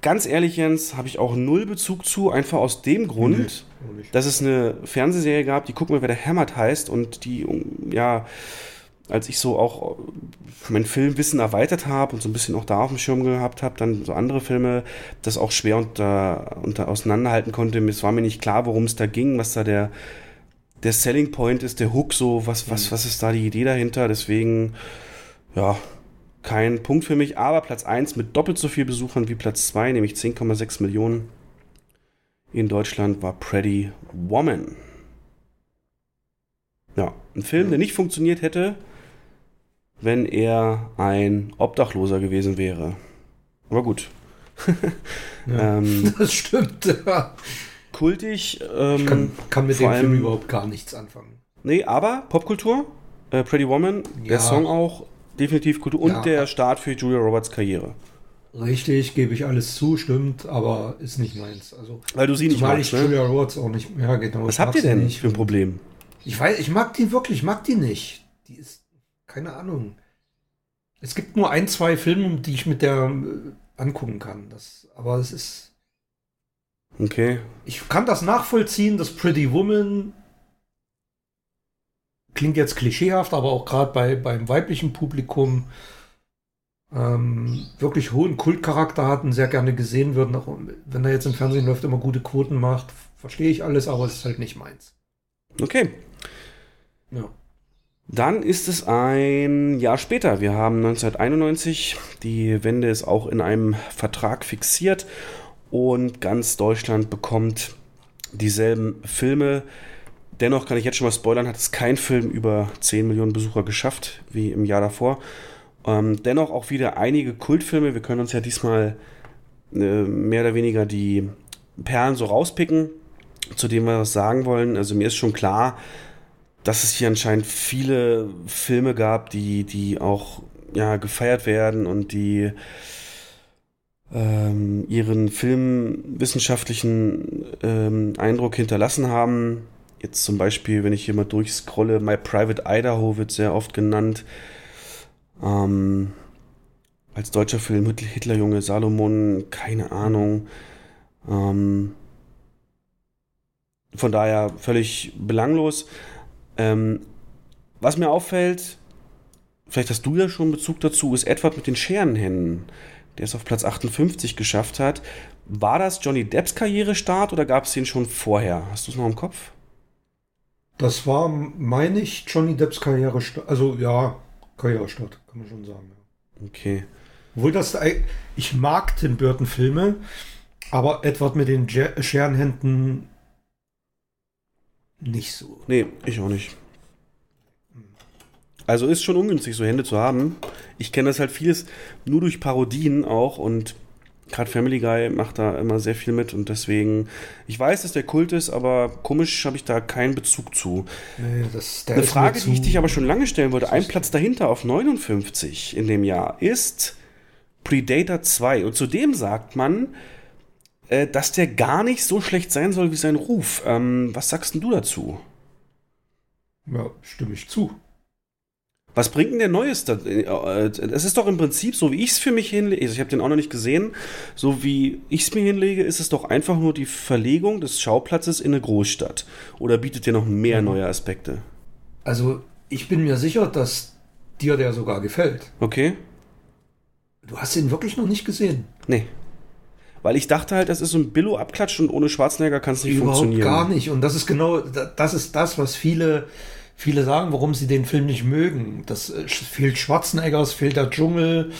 Ganz ehrlich, Jens, habe ich auch null Bezug zu, einfach aus dem Grund, nee, dass es eine Fernsehserie gab, die Guck mal, wer der Hämmert heißt und die, ja, als ich so auch mein Filmwissen erweitert habe und so ein bisschen auch da auf dem Schirm gehabt habe, dann so andere Filme, das auch schwer unter, unter auseinanderhalten konnte. Es war mir nicht klar, worum es da ging, was da der, der Selling Point ist, der Hook, so, was, was, mhm. was ist da die Idee dahinter. Deswegen, ja, kein Punkt für mich, aber Platz 1 mit doppelt so viel Besuchern wie Platz 2, nämlich 10,6 Millionen in Deutschland war Pretty Woman. Ja, ein Film, der nicht funktioniert hätte, wenn er ein Obdachloser gewesen wäre. Aber gut. [LAUGHS] ja, ähm, [LAUGHS] das stimmt. Ja. Kultig. Ähm, ich kann, kann mit dem Film überhaupt gar nichts anfangen. Nee, aber Popkultur, äh, Pretty Woman, ja. der Song auch, definitiv Kultur und der Start für Julia Roberts Karriere. Richtig, gebe ich alles zu, stimmt, aber ist nicht meins. Also, Weil du sie nicht magst, ich ne? Julia Roberts auch nicht. Ja, genau. Was habt ihr denn nicht für ein Problem? Ich weiß, ich mag die wirklich, ich mag die nicht. Die ist keine Ahnung. Es gibt nur ein, zwei Filme, die ich mit der äh, angucken kann. Das, aber es ist. Okay. Ich kann das nachvollziehen, dass Pretty Woman klingt jetzt klischeehaft, aber auch gerade bei, beim weiblichen Publikum ähm, wirklich hohen Kultcharakter hat und sehr gerne gesehen wird. Auch wenn er jetzt im Fernsehen läuft, immer gute Quoten macht, verstehe ich alles, aber es ist halt nicht meins. Okay. Ja. Dann ist es ein Jahr später. Wir haben 1991. Die Wende ist auch in einem Vertrag fixiert und ganz Deutschland bekommt dieselben Filme. Dennoch kann ich jetzt schon mal spoilern, hat es kein Film über 10 Millionen Besucher geschafft, wie im Jahr davor. Ähm, dennoch auch wieder einige Kultfilme. Wir können uns ja diesmal äh, mehr oder weniger die Perlen so rauspicken, zu denen wir was sagen wollen. Also mir ist schon klar, dass es hier anscheinend viele Filme gab, die, die auch ja, gefeiert werden und die ähm, ihren filmwissenschaftlichen ähm, Eindruck hinterlassen haben. Jetzt zum Beispiel, wenn ich hier mal durchscrolle, My Private Idaho wird sehr oft genannt. Ähm, als deutscher Film Hitlerjunge Salomon, keine Ahnung. Ähm, von daher völlig belanglos. Ähm, was mir auffällt, vielleicht hast du ja schon Bezug dazu, ist Edward mit den Scherenhänden, der es auf Platz 58 geschafft hat. War das Johnny Depps Karrierestart oder gab es den schon vorher? Hast du es noch im Kopf? Das war, meine ich, Johnny Depps Karrierestart. Also ja, Karrierestart, kann man schon sagen. Okay. Obwohl das, ich mag Tim Burton Filme, aber Edward mit den Scherenhänden nicht so. Nee, ich auch nicht. Also ist schon ungünstig, so Hände zu haben. Ich kenne das halt vieles nur durch Parodien auch und gerade Family Guy macht da immer sehr viel mit und deswegen, ich weiß, dass der Kult ist, aber komisch habe ich da keinen Bezug zu. Nee, das, Eine Frage, die ich dich aber schon lange stellen wollte, ein Platz dahinter auf 59 in dem Jahr ist Predator 2 und zudem sagt man, äh, dass der gar nicht so schlecht sein soll wie sein Ruf. Ähm, was sagst denn du dazu? Ja, stimme ich zu. Was bringt denn der Neues? Da? Äh, es ist doch im Prinzip so, wie ich es für mich hinlege. Also ich habe den auch noch nicht gesehen. So wie ich es mir hinlege, ist es doch einfach nur die Verlegung des Schauplatzes in eine Großstadt. Oder bietet der noch mehr mhm. neue Aspekte? Also ich bin mir sicher, dass dir der sogar gefällt. Okay. Du hast ihn wirklich noch nicht gesehen. Nee. Weil ich dachte halt, das ist so ein Billo-Abklatsch und ohne Schwarzenegger kann es nicht Überhaupt funktionieren. gar nicht. Und das ist genau, das ist das, was viele, viele sagen, warum sie den Film nicht mögen. Das äh, fehlt Schwarzenegger, es fehlt der Dschungel.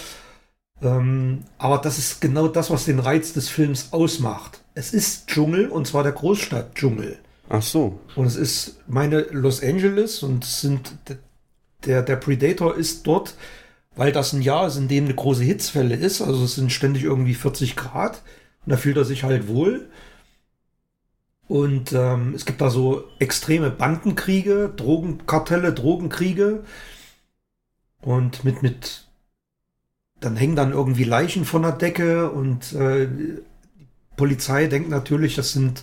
Ähm, aber das ist genau das, was den Reiz des Films ausmacht. Es ist Dschungel und zwar der Großstadt-Dschungel. Ach so. Und es ist meine Los Angeles und sind der, der Predator ist dort weil das ein Jahr ist, in dem eine große Hitzwelle ist. Also es sind ständig irgendwie 40 Grad und da fühlt er sich halt wohl. Und ähm, es gibt da so extreme Bandenkriege, Drogenkartelle, Drogenkriege. Und mit, mit, dann hängen dann irgendwie Leichen von der Decke und äh, die Polizei denkt natürlich, das sind,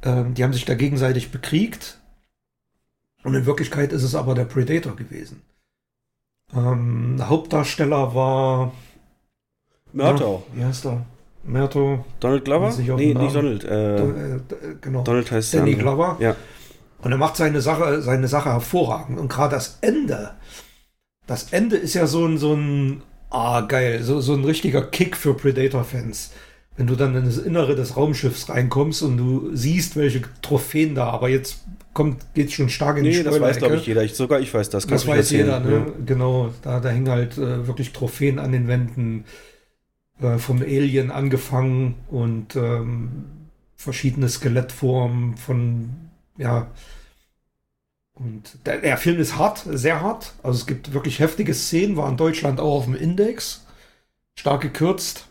äh, die haben sich da gegenseitig bekriegt. Und in Wirklichkeit ist es aber der Predator gewesen. Ähm, Hauptdarsteller war. Mörto. Ja, wie heißt er? Mörto. Donald Glover? Nee, nicht Donald. Äh, Don, äh, genau. Donald heißt Danny Glover. Ja. Und er macht seine Sache, seine Sache hervorragend. Und gerade das Ende, das Ende ist ja so ein, so ein, ah, geil, so, so ein richtiger Kick für Predator-Fans wenn du dann in das Innere des Raumschiffs reinkommst und du siehst, welche Trophäen da, aber jetzt kommt, geht schon stark in die Nee, das weiß, glaube ich, jeder. Ich, sogar ich weiß das. Das weiß jeder, ne? Ja. Genau. Da, da hängen halt äh, wirklich Trophäen an den Wänden. Äh, vom Alien angefangen und ähm, verschiedene Skelettformen von, ja. Und der, der Film ist hart, sehr hart. Also es gibt wirklich heftige Szenen, war in Deutschland auch auf dem Index. Stark gekürzt.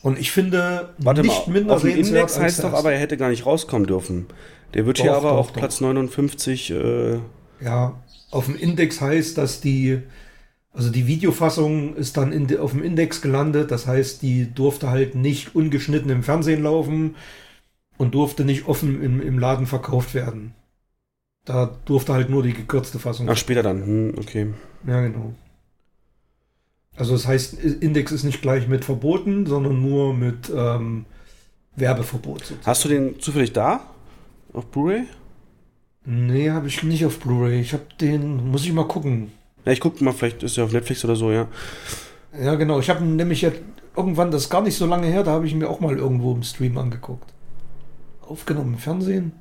Und ich finde, Warte nicht mal, minder auf dem Index heißt doch aber, er hätte gar nicht rauskommen dürfen. Der wird doch, hier aber doch, auf doch. Platz 59. Äh ja, auf dem Index heißt, dass die, also die Videofassung ist dann in, auf dem Index gelandet. Das heißt, die durfte halt nicht ungeschnitten im Fernsehen laufen und durfte nicht offen im, im Laden verkauft werden. Da durfte halt nur die gekürzte Fassung. Ach, später dann. Hm, okay. Ja, genau. Also das heißt, Index ist nicht gleich mit verboten, sondern nur mit ähm, Werbeverbot. Sozusagen. Hast du den zufällig da? Auf Blu-ray? Nee, habe ich nicht auf Blu-ray. Ich habe den, muss ich mal gucken. Ja, ich gucke mal, vielleicht ist er auf Netflix oder so, ja. Ja, genau. Ich habe nämlich jetzt irgendwann, das ist gar nicht so lange her, da habe ich mir auch mal irgendwo im Stream angeguckt. Aufgenommen im Fernsehen.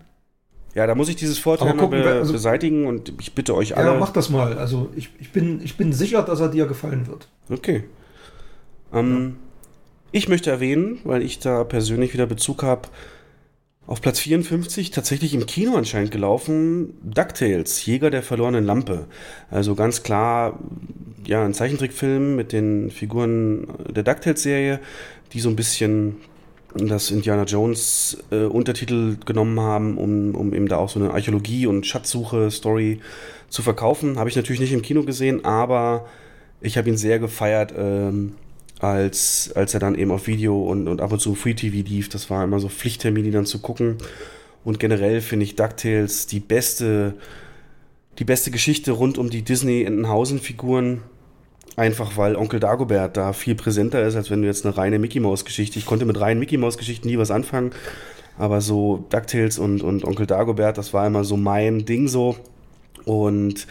Ja, da muss ich dieses Vorteil gucken, be also, beseitigen und ich bitte euch alle. Ja, mach das mal. Also ich, ich, bin, ich bin sicher, dass er dir gefallen wird. Okay. Ähm, ja. Ich möchte erwähnen, weil ich da persönlich wieder Bezug habe, auf Platz 54 tatsächlich im Kino anscheinend gelaufen, DuckTales, Jäger der verlorenen Lampe. Also ganz klar ja, ein Zeichentrickfilm mit den Figuren der DuckTales-Serie, die so ein bisschen das Indiana Jones äh, Untertitel genommen haben, um, um eben da auch so eine Archäologie- und Schatzsuche-Story zu verkaufen. Habe ich natürlich nicht im Kino gesehen, aber ich habe ihn sehr gefeiert, ähm, als, als er dann eben auf Video und, und ab und zu Free TV lief. Das war immer so Pflichttermin, die dann zu gucken. Und generell finde ich DuckTales die beste, die beste Geschichte rund um die Disney-Entenhausen-Figuren. Einfach weil Onkel Dagobert da viel präsenter ist, als wenn du jetzt eine reine Mickey Mouse Geschichte. Ich konnte mit reinen Mickey Mouse Geschichten nie was anfangen, aber so DuckTales und, und Onkel Dagobert, das war immer so mein Ding so. Und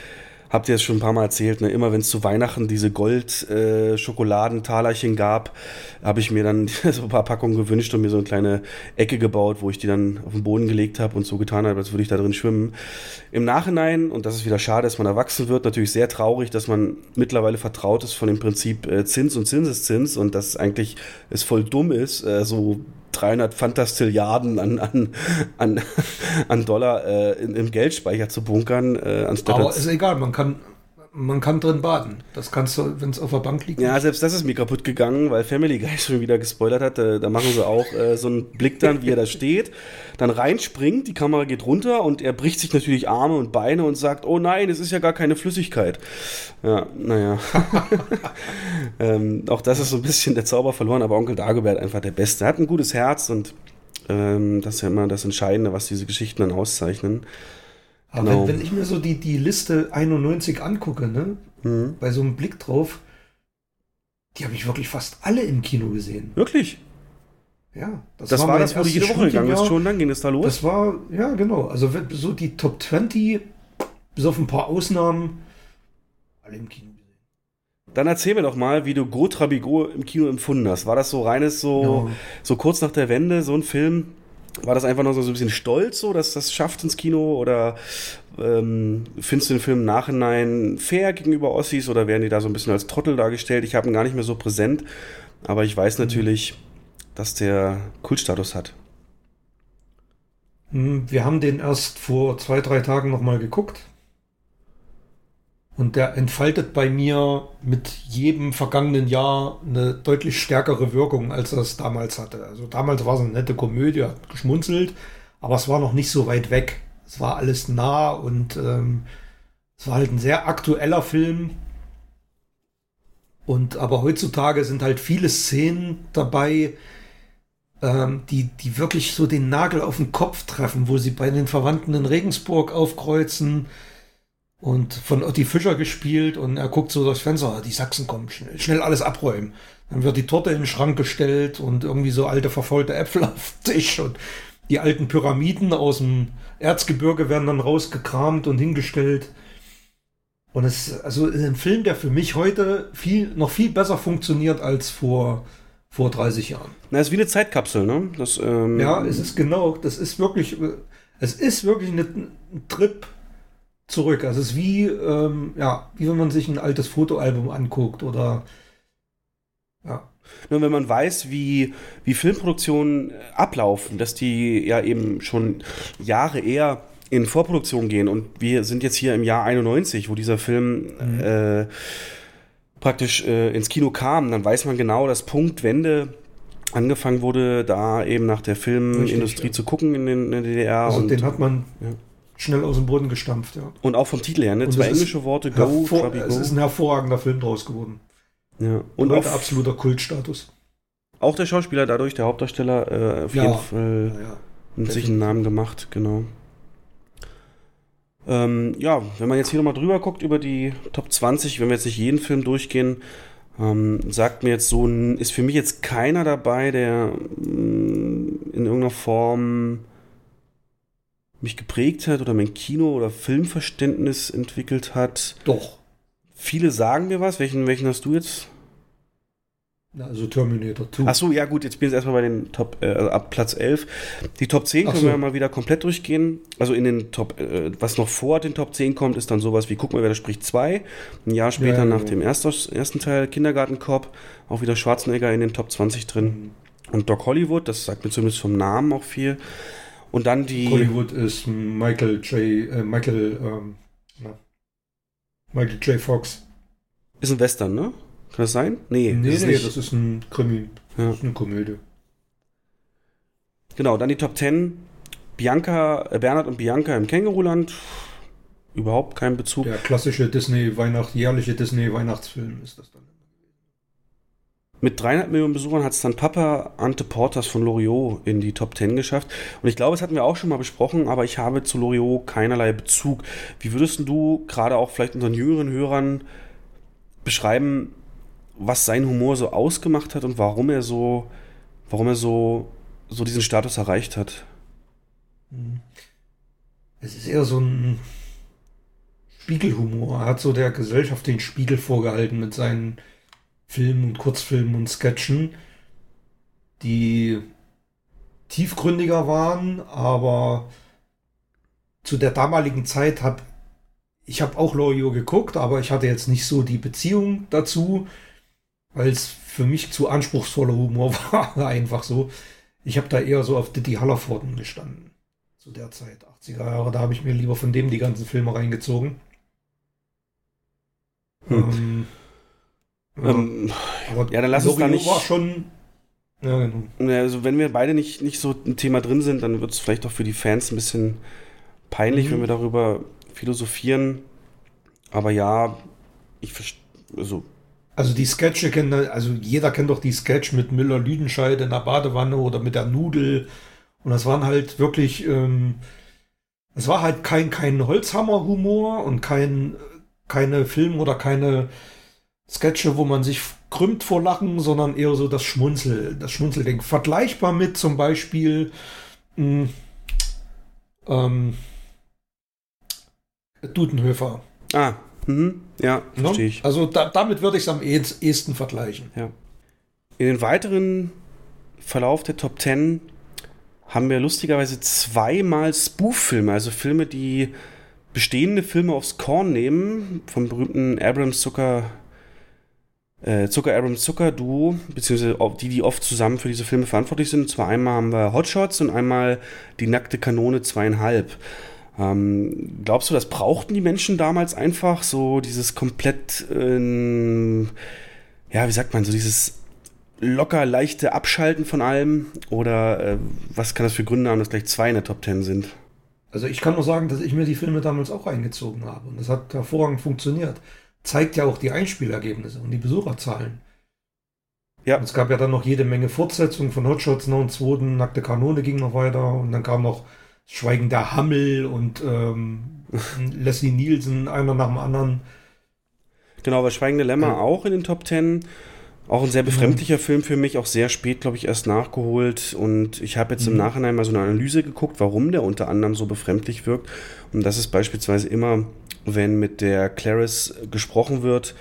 habt ihr es schon ein paar Mal erzählt, ne? immer wenn es zu Weihnachten diese Gold-Schokoladentalerchen äh, gab, habe ich mir dann [LAUGHS] so ein paar Packungen gewünscht und mir so eine kleine Ecke gebaut, wo ich die dann auf den Boden gelegt habe und so getan habe, als würde ich da drin schwimmen. Im Nachhinein, und das ist wieder schade, dass man erwachsen wird, natürlich sehr traurig, dass man mittlerweile vertraut ist von dem Prinzip äh, Zins und Zinseszins und dass eigentlich es voll dumm ist, äh, so 300 Fantastilliarden an, an, an, [LAUGHS] an Dollar äh, im Geldspeicher zu bunkern. Äh, anstatt Aber ist egal, man kann, man kann drin baden. Das kannst du, wenn es auf der Bank liegt. Ja, selbst das ist mir kaputt gegangen, weil Family Guy [LAUGHS] schon wieder gespoilert hat. Da, da machen sie auch äh, so einen Blick dann, wie er da steht, dann reinspringt, die Kamera geht runter und er bricht sich natürlich Arme und Beine und sagt, oh nein, es ist ja gar keine Flüssigkeit. Ja, naja. [LAUGHS] [LAUGHS] ähm, auch das ist so ein bisschen der Zauber verloren, aber Onkel Dagobert einfach der Beste. Er hat ein gutes Herz und ähm, das ist ja immer das Entscheidende, was diese Geschichten dann auszeichnen. Aber genau. wenn, wenn, ich mir so die, die Liste 91 angucke, ne, mhm. bei so einem Blick drauf, die habe ich wirklich fast alle im Kino gesehen. Wirklich? Ja, das, das war, war das, wo du jede Woche gegangen bist schon, dann ging es da los? Das war, ja, genau. Also so die Top 20, bis auf ein paar Ausnahmen, alle im Kino gesehen. Dann erzähl mir doch mal, wie du Gotrabigo im Kino empfunden hast. War das so reines, so, ja. so kurz nach der Wende, so ein Film, war das einfach noch so ein bisschen stolz, so, dass das schafft ins Kino? Oder ähm, findest du den Film im Nachhinein fair gegenüber Ossis oder werden die da so ein bisschen als Trottel dargestellt? Ich habe ihn gar nicht mehr so präsent, aber ich weiß natürlich, dass der Kultstatus hat. Hm, wir haben den erst vor zwei, drei Tagen nochmal geguckt. Und der entfaltet bei mir mit jedem vergangenen Jahr eine deutlich stärkere Wirkung, als er es damals hatte. Also damals war es eine nette Komödie, hat geschmunzelt, aber es war noch nicht so weit weg. Es war alles nah und ähm, es war halt ein sehr aktueller Film. Und aber heutzutage sind halt viele Szenen dabei, ähm, die, die wirklich so den Nagel auf den Kopf treffen, wo sie bei den Verwandten in Regensburg aufkreuzen und von Otti Fischer gespielt und er guckt so durchs Fenster, die Sachsen kommen, schnell, schnell alles abräumen. Dann wird die Torte in den Schrank gestellt und irgendwie so alte verfaulte Äpfel [LAUGHS] auf den Tisch und die alten Pyramiden aus dem Erzgebirge werden dann rausgekramt und hingestellt. Und es ist also ein Film, der für mich heute viel, noch viel besser funktioniert als vor, vor 30 Jahren. Na, es ist wie eine Zeitkapsel, ne? Das, ähm ja, es ist genau, das ist wirklich, es ist wirklich eine, ein Trip zurück. Also es ist wie, ähm, ja, wie wenn man sich ein altes Fotoalbum anguckt oder ja. Nur wenn man weiß, wie, wie Filmproduktionen ablaufen, dass die ja eben schon Jahre eher in Vorproduktion gehen und wir sind jetzt hier im Jahr 91, wo dieser Film mhm. äh, praktisch äh, ins Kino kam, dann weiß man genau, dass Punktwende angefangen wurde, da eben nach der Filmindustrie ja. zu gucken in, den, in der DDR. Also und, den hat man ja schnell aus dem Boden gestampft, ja. Und auch vom Titel her, ne? Zwei englische Worte, Go, hervor, Es ist ein hervorragender Film draus geworden. Ja. Und, auch absoluter Kultstatus. Auch der Schauspieler dadurch, der Hauptdarsteller, äh, auf ja. jeden Fall ja, ja. sich einen Namen gemacht, genau. Ähm, ja, wenn man jetzt hier nochmal drüber guckt über die Top 20, wenn wir jetzt nicht jeden Film durchgehen, ähm, sagt mir jetzt so, ist für mich jetzt keiner dabei, der mm, in irgendeiner Form mich geprägt hat oder mein Kino- oder Filmverständnis entwickelt hat. Doch. Viele sagen mir was. Welchen, welchen hast du jetzt? Also Terminator 2. Achso, ja gut, jetzt bin ich erstmal bei den Top, äh, also ab Platz 11. Die Top 10 können so. wir mal wieder komplett durchgehen. Also in den Top, äh, was noch vor den Top 10 kommt, ist dann sowas wie, guck mal, wer da spricht 2. Ein Jahr später ja, nach ja. dem ersten, ersten Teil Kindergartenkopf, auch wieder Schwarzenegger in den Top 20 drin. Mhm. Und Doc Hollywood, das sagt mir zumindest vom Namen auch viel. Und dann die. Hollywood ist Michael J. Äh, Michael, ähm, Michael J. Fox. Ist ein Western, ne? Kann das sein? Nee, nee, das, nee, ist, das ist ein Krimi. Ja. Das ist eine Komödie. Genau, dann die Top 10. Bianca, äh, Bernhard und Bianca im Känguruland. Überhaupt kein Bezug. Der klassische Disney-Weihnacht, jährliche Disney-Weihnachtsfilm ist das dann. Mit 300 Millionen Besuchern hat es dann Papa Ante Portas von Loriot in die Top 10 geschafft. Und ich glaube, das hatten wir auch schon mal besprochen, aber ich habe zu Loriot keinerlei Bezug. Wie würdest du gerade auch vielleicht unseren jüngeren Hörern beschreiben, was sein Humor so ausgemacht hat und warum er so, warum er so, so diesen Status erreicht hat? Es ist eher so ein Spiegelhumor. Er hat so der Gesellschaft den Spiegel vorgehalten mit seinen Filmen und Kurzfilmen und Sketchen, die tiefgründiger waren, aber zu der damaligen Zeit habe ich habe auch Lorio geguckt, aber ich hatte jetzt nicht so die Beziehung dazu, weil es für mich zu anspruchsvoller Humor [LAUGHS] war, einfach so. Ich habe da eher so auf Diddy Hallerforden gestanden. Zu der Zeit, 80er Jahre, da habe ich mir lieber von dem die ganzen Filme reingezogen. Hm. Ähm, ähm, ja, dann lass uns da nicht. war schon. Ja, genau. Also, wenn wir beide nicht, nicht so ein Thema drin sind, dann wird es vielleicht auch für die Fans ein bisschen peinlich, mhm. wenn wir darüber philosophieren. Aber ja, ich verstehe. Also, also die Sketche kennen, also jeder kennt doch die Sketch mit Müller-Lüdenscheid in der Badewanne oder mit der Nudel. Und das waren halt wirklich, ähm, es war halt kein, kein Holzhammer-Humor und kein, keine Film oder keine Sketche, wo man sich krümmt vor Lachen, sondern eher so das Schmunzel, das Schmunzelding. Vergleichbar mit zum Beispiel mh, hm, ähm, Dudenhöfer. Ah, mhm. ja, ne? verstehe ich. Also da, damit würde ich es am ehesten vergleichen. Ja. In den weiteren Verlauf der Top 10 haben wir lustigerweise zweimal Spoof-Filme, also Filme, die bestehende Filme aufs Korn nehmen, vom berühmten Abrams Zucker äh, Zucker Abrams Zucker Duo, beziehungsweise die, die oft zusammen für diese Filme verantwortlich sind. Und zwar einmal haben wir Hotshots und einmal die nackte Kanone zweieinhalb. Ähm, glaubst du, das brauchten die Menschen damals einfach so dieses komplett, äh, ja, wie sagt man, so dieses locker leichte Abschalten von allem? Oder äh, was kann das für Gründe haben, dass gleich zwei in der Top Ten sind? Also ich kann nur sagen, dass ich mir die Filme damals auch eingezogen habe und das hat hervorragend funktioniert zeigt ja auch die Einspielergebnisse und die Besucherzahlen. Ja. Und es gab ja dann noch jede Menge Fortsetzungen von Hotshots noch einen zweiten, Nackte Kanone ging noch weiter und dann kam noch Schweigen der Hammel und ähm, [LAUGHS] Leslie Nielsen, einer nach dem anderen. Genau, weil Schweigende Lämmer ja. auch in den Top Ten. Auch ein sehr befremdlicher mhm. Film für mich, auch sehr spät, glaube ich, erst nachgeholt. Und ich habe jetzt mhm. im Nachhinein mal so eine Analyse geguckt, warum der unter anderem so befremdlich wirkt. Und das ist beispielsweise immer wenn mit der Clarice gesprochen wird,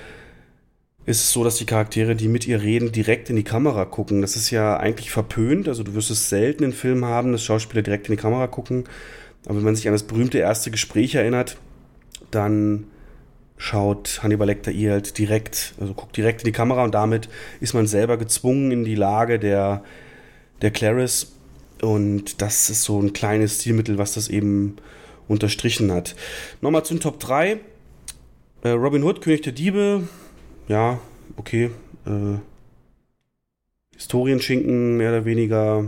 ist es so, dass die Charaktere, die mit ihr reden, direkt in die Kamera gucken. Das ist ja eigentlich verpönt. Also du wirst es selten in Filmen haben, dass Schauspieler direkt in die Kamera gucken. Aber wenn man sich an das berühmte erste Gespräch erinnert, dann schaut Hannibal Lecter ihr halt direkt, also guckt direkt in die Kamera und damit ist man selber gezwungen in die Lage der, der Clarice. Und das ist so ein kleines Stilmittel, was das eben unterstrichen hat. Nochmal zu den Top 3. Äh, Robin Hood, König der Diebe. Ja, okay. Äh, Historienschinken, mehr oder weniger.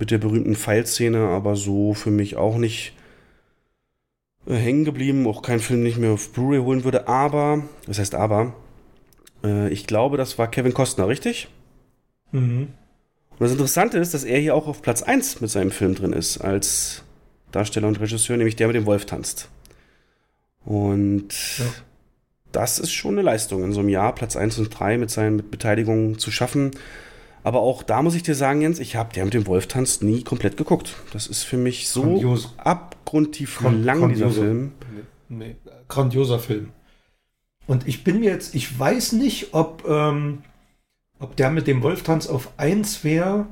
Mit der berühmten Pfeilszene, aber so für mich auch nicht äh, hängen geblieben. Auch kein Film, den ich mir auf Blu-ray holen würde. Aber, das heißt aber, äh, ich glaube, das war Kevin Costner, richtig? Mhm. Und das Interessante ist, dass er hier auch auf Platz 1 mit seinem Film drin ist, als Darsteller und Regisseur, nämlich der mit dem Wolf tanzt. Und ja. das ist schon eine Leistung, in so einem Jahr Platz 1 und 3 mit seinen mit Beteiligung zu schaffen. Aber auch da muss ich dir sagen, Jens, ich habe der mit dem Wolf tanzt nie komplett geguckt. Das ist für mich so Grandios. abgrundtief Grand, lang, dieser Film. Nee, nee, grandioser Film. Und ich bin mir jetzt, ich weiß nicht, ob, ähm, ob der mit dem Wolftanz auf 1 wäre,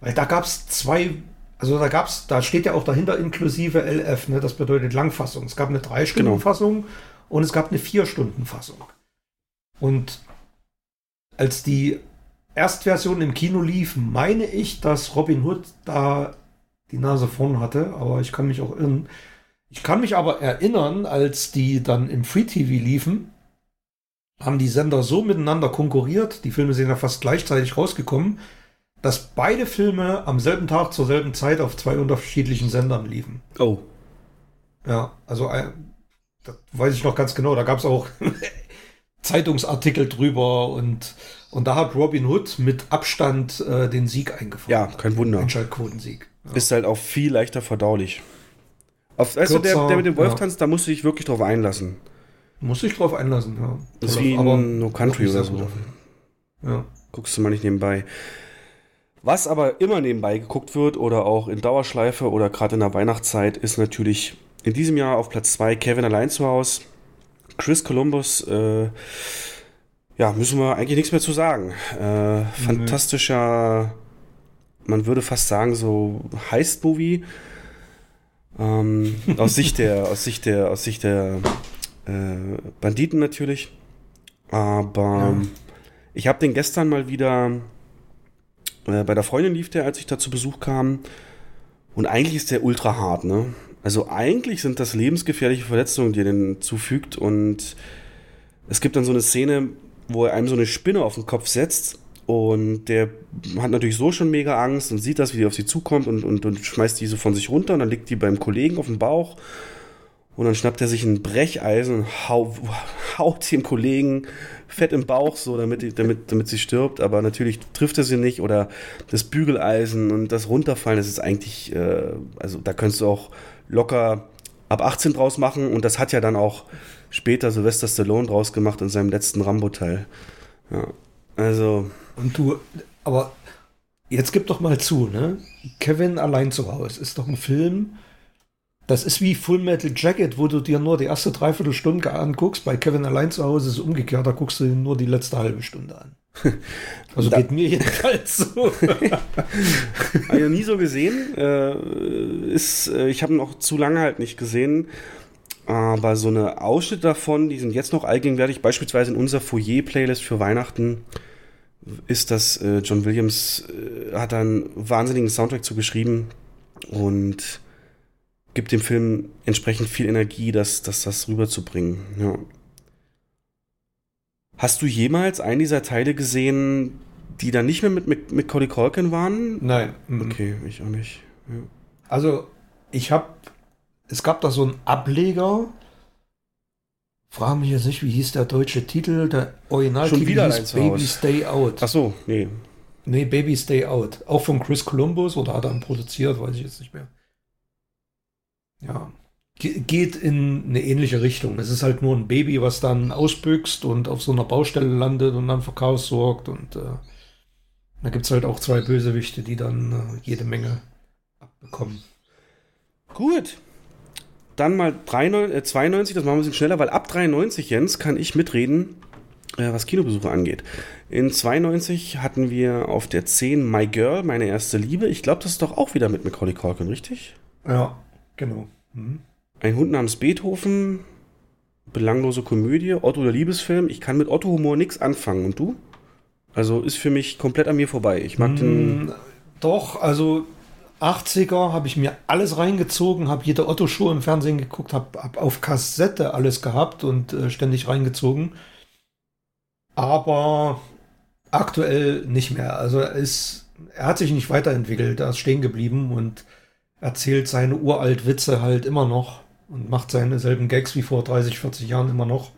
weil da gab es zwei also da gab's, da steht ja auch dahinter inklusive LF, ne? das bedeutet Langfassung. Es gab eine Drei-Stunden-Fassung genau. und es gab eine Vier-Stunden-Fassung. Und als die Erstversion im Kino lief, meine ich, dass Robin Hood da die Nase vorn hatte, aber ich kann mich auch irren. Ich kann mich aber erinnern, als die dann im Free TV liefen, haben die Sender so miteinander konkurriert, die Filme sind ja fast gleichzeitig rausgekommen, dass beide Filme am selben Tag zur selben Zeit auf zwei unterschiedlichen Sendern liefen. Oh. Ja, also äh, das weiß ich noch ganz genau. Da gab es auch [LAUGHS] Zeitungsartikel drüber und, und da hat Robin Hood mit Abstand äh, den Sieg eingefahren. Ja, kein Wunder. Einschaltquotensieg. Ja. Ist halt auch viel leichter verdaulich. Auf, also der, der mit dem Wolf ja. tanzt, da musst du dich wirklich drauf einlassen. Muss ich drauf einlassen, ja. Das ist wie in No Country oder so. Ja. Guckst du mal nicht nebenbei. Was aber immer nebenbei geguckt wird oder auch in Dauerschleife oder gerade in der Weihnachtszeit, ist natürlich in diesem Jahr auf Platz 2 Kevin allein zu Hause. Chris Columbus, äh, ja, müssen wir eigentlich nichts mehr zu sagen. Äh, fantastischer, man würde fast sagen, so Heist-Movie. Ähm, [LAUGHS] aus Sicht der, aus Sicht der, aus Sicht der äh, Banditen natürlich. Aber Ja. ich habe den gestern mal wieder äh, bei der Freundin lief der, als ich da zu Besuch kam. Und eigentlich ist der ultra hart, ne? Also eigentlich sind das lebensgefährliche Verletzungen, die er denn zufügt. Und es gibt dann so eine Szene, wo er einem so eine Spinne auf den Kopf setzt. Und der hat natürlich so schon mega Angst und sieht das, wie die auf sie zukommt und, und, und schmeißt die so von sich runter. Und dann liegt die beim Kollegen auf dem Bauch. Und dann schnappt er sich ein Brecheisen und hau, [LAUGHS] haut dem Kollegen fett im Bauch, so damit, damit, damit sie stirbt. Aber natürlich trifft er sie nicht. Oder das Bügeleisen und das Runterfallen, das ist eigentlich, äh, also da könntest du auch locker ab 18 draus machen. Und das hat ja dann auch später Sylvester Stallone draus gemacht in seinem letzten Rambo-Teil. Ja, also, Und du, aber jetzt gib doch mal zu, ne? Kevin allein zu Hause ist doch ein Film. Das ist wie Full Metal Jacket, wo du dir nur die erste Dreiviertelstunde anguckst. Bei Kevin allein zu Hause ist es umgekehrt, da guckst du dir nur die letzte halbe Stunde an. [LAUGHS] Also Da- geht mir jedenfalls so. [LAUGHS] Habe ich noch nie so gesehen. Äh, ist, äh, ich habe ihn auch zu lange halt nicht gesehen. Aber so eine Ausschnitte davon, die sind jetzt noch allgegenwärtig. Beispielsweise in unserer Foyer-Playlist für Weihnachten ist das äh, John Williams äh, hat einen wahnsinnigen Soundtrack zu geschrieben und gibt dem Film entsprechend viel Energie, das, das, das rüberzubringen. Ja. Hast du jemals einen dieser Teile gesehen, die dann nicht mehr mit, mit, mit Cody Culkin waren? Nein. Okay, ich auch nicht. Ja. Also, ich habe, es gab da so einen Ableger. Frage mich jetzt nicht, wie hieß der deutsche Titel? Der Originaltitel hieß Baby Hause. Stay Out. Ach so, nee. Nee, Baby Stay Out. Auch von Chris Columbus oder hat er ihn produziert, weiß ich jetzt nicht mehr. Ja. Ge geht in eine ähnliche Richtung. Es ist halt nur ein Baby, was dann ausbüchst und auf so einer Baustelle landet und dann für Chaos sorgt. Und äh, da gibt es halt auch zwei Bösewichte, die dann äh, jede Menge abbekommen. Gut. Dann mal 93, äh, 92, das machen wir ein bisschen schneller, weil ab 93, Jens, kann ich mitreden, äh, was Kinobesuche angeht. In 92 hatten wir auf der 10 My Girl, meine erste Liebe. Ich glaube, das ist doch auch wieder mit Macaulay Culkin, richtig? Ja, genau. Mhm. Ein Hund namens Beethoven, belanglose Komödie, Otto der Liebesfilm. Ich kann mit Otto-Humor nichts anfangen. Und du? Also ist für mich komplett an mir vorbei. Ich mag den. Mm, Doch, also 80er habe ich mir alles reingezogen, habe jede Otto-Show im Fernsehen geguckt, habe hab auf Kassette alles gehabt und äh, ständig reingezogen. Aber aktuell nicht mehr. Also er ist, er hat sich nicht weiterentwickelt, er ist stehen geblieben und erzählt seine uralt Witze halt immer noch und macht seine selben Gags wie vor 30, 40 Jahren immer noch.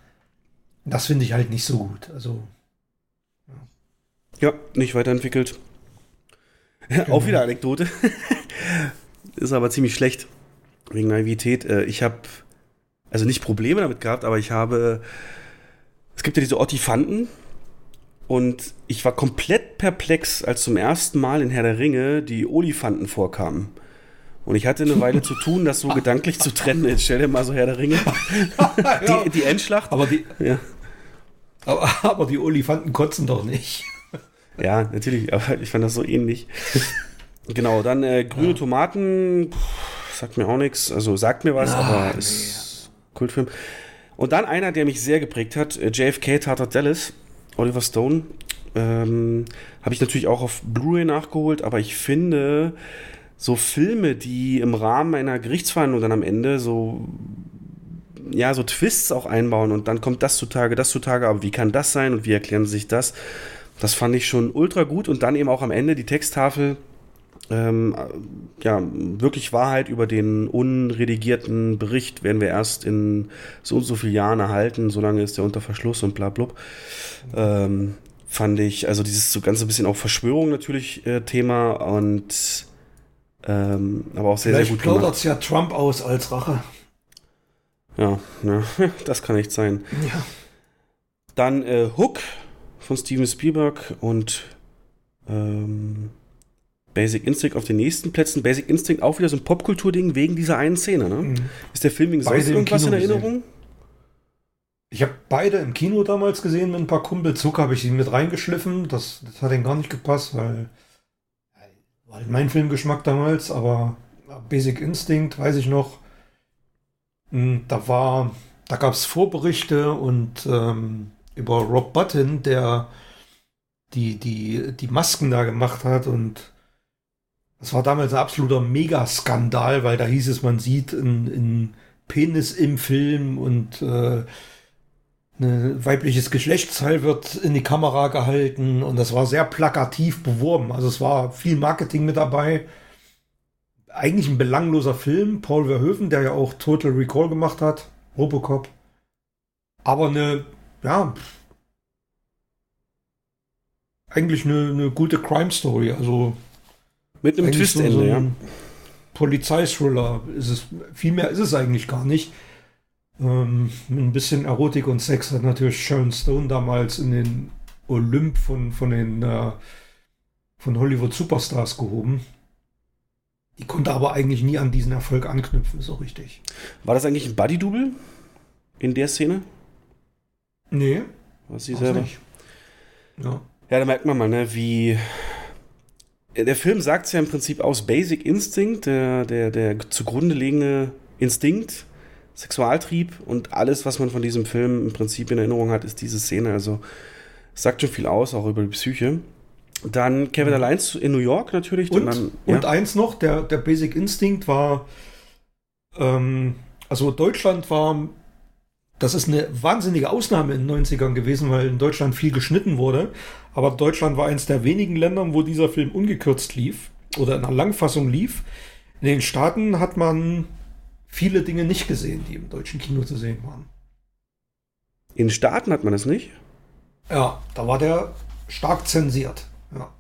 Das finde ich halt nicht so gut. Also Ja, nicht weiterentwickelt. [LAUGHS] Auch wieder Anekdote. [LAUGHS] ist aber ziemlich schlecht. Wegen Naivität. Äh, Ich habe also nicht Probleme damit gehabt, aber ich habe. Es gibt ja diese Ottifanten. Und ich war komplett perplex, als zum ersten Mal in Herr der Ringe die Olifanten vorkamen. Und ich hatte eine Weile zu tun, das so gedanklich zu trennen. Jetzt stell dir mal so Herr der Ringe. [LAUGHS] Die, die Endschlacht. aber die, Ja. aber, aber die Olifanten kotzen doch nicht. Ja, natürlich, [LAUGHS] aber ich fand das so ähnlich. [LAUGHS] genau, dann äh, grüne Tomaten, pff, sagt mir auch nichts, also sagt mir was, Ah, aber nee. ist Kultfilm. Und dann einer, der mich sehr geprägt hat, äh, JFK Tatort Dallas, Oliver Stone. Ähm, Habe ich natürlich auch auf Blu-ray nachgeholt, aber ich finde, so Filme, die im Rahmen einer Gerichtsverhandlung dann am Ende so ja, so Twists auch einbauen und dann kommt das zutage, das zutage, aber wie kann das sein und wie erklären sich das? Das fand ich schon ultra gut und dann eben auch am Ende die Texttafel, ähm, ja, wirklich Wahrheit über den unredigierten Bericht werden wir erst in so und so vielen Jahren erhalten, solange ist der unter Verschluss und bla bla. Ähm, fand ich, also dieses so ganz ein bisschen auch Verschwörung natürlich äh, Thema und ähm, aber auch sehr, Vielleicht sehr gut plaudert es ja Trump aus als Rache. Ja, ja, [LAUGHS] das kann nicht sein. Ja. Dann äh, Hook von Steven Spielberg und ähm, Basic Instinct auf den nächsten Plätzen. Basic Instinct auch wieder so ein Popkultur-Ding wegen dieser einen Szene, ne? Mhm. Ist der Film wegen sonst irgendwas in Kino gesehen. Erinnerung? Ich habe beide im Kino damals gesehen mit ein paar Kumpels. Zuck habe ich sie mit reingeschliffen. Das, das hat ihnen gar nicht gepasst, weil war halt mein Filmgeschmack damals. Aber Basic Instinct, weiß ich noch, mh, da war, da gab es Vorberichte und ähm, über Rob Button, der die, die, die Masken da gemacht hat und das war damals ein absoluter Megaskandal, weil da hieß es, man sieht einen Penis im Film und äh, ein weibliches Geschlechtsteil wird in die Kamera gehalten und das war sehr plakativ beworben. Also es war viel Marketing mit dabei. Eigentlich ein belangloser Film. Paul Verhoeven, der ja auch Total Recall gemacht hat, Robocop. Aber eine, ja, eigentlich eine, eine gute Crime Story. Also Mit einem eigentlich so- Twistende, so ja. Polizeithriller ist es. Viel mehr ist es eigentlich gar nicht. Ähm, ein bisschen Erotik und Sex hat natürlich Sharon Stone damals in den Olymp von, von den äh, von Hollywood Superstars gehoben. Die konnte aber eigentlich nie an diesen Erfolg anknüpfen, so richtig. War das eigentlich ein Buddy-Double in der Szene? Nee, Was sie selber? nicht. Ja. Ja, da merkt man mal, ne, wie. Der Film sagt es ja im Prinzip aus Basic Instinct, der, der, der zugrunde liegende Instinkt, Sexualtrieb und alles, was man von diesem Film im Prinzip in Erinnerung hat, ist diese Szene. Also es sagt schon viel aus, auch über die Psyche. Dann Kevin allein zu- in New York natürlich. Und, dann, und ja. eins noch, der, der Basic Instinct war, ähm, also Deutschland war, das ist eine wahnsinnige Ausnahme in den 90ern gewesen, weil in Deutschland viel geschnitten wurde. Aber Deutschland war eins der wenigen Länder, wo dieser Film ungekürzt lief oder in einer Langfassung lief. In den Staaten hat man viele Dinge nicht gesehen, die im deutschen Kino zu sehen waren. in den Staaten hat man das nicht. Ja, da war der stark zensiert. Ja.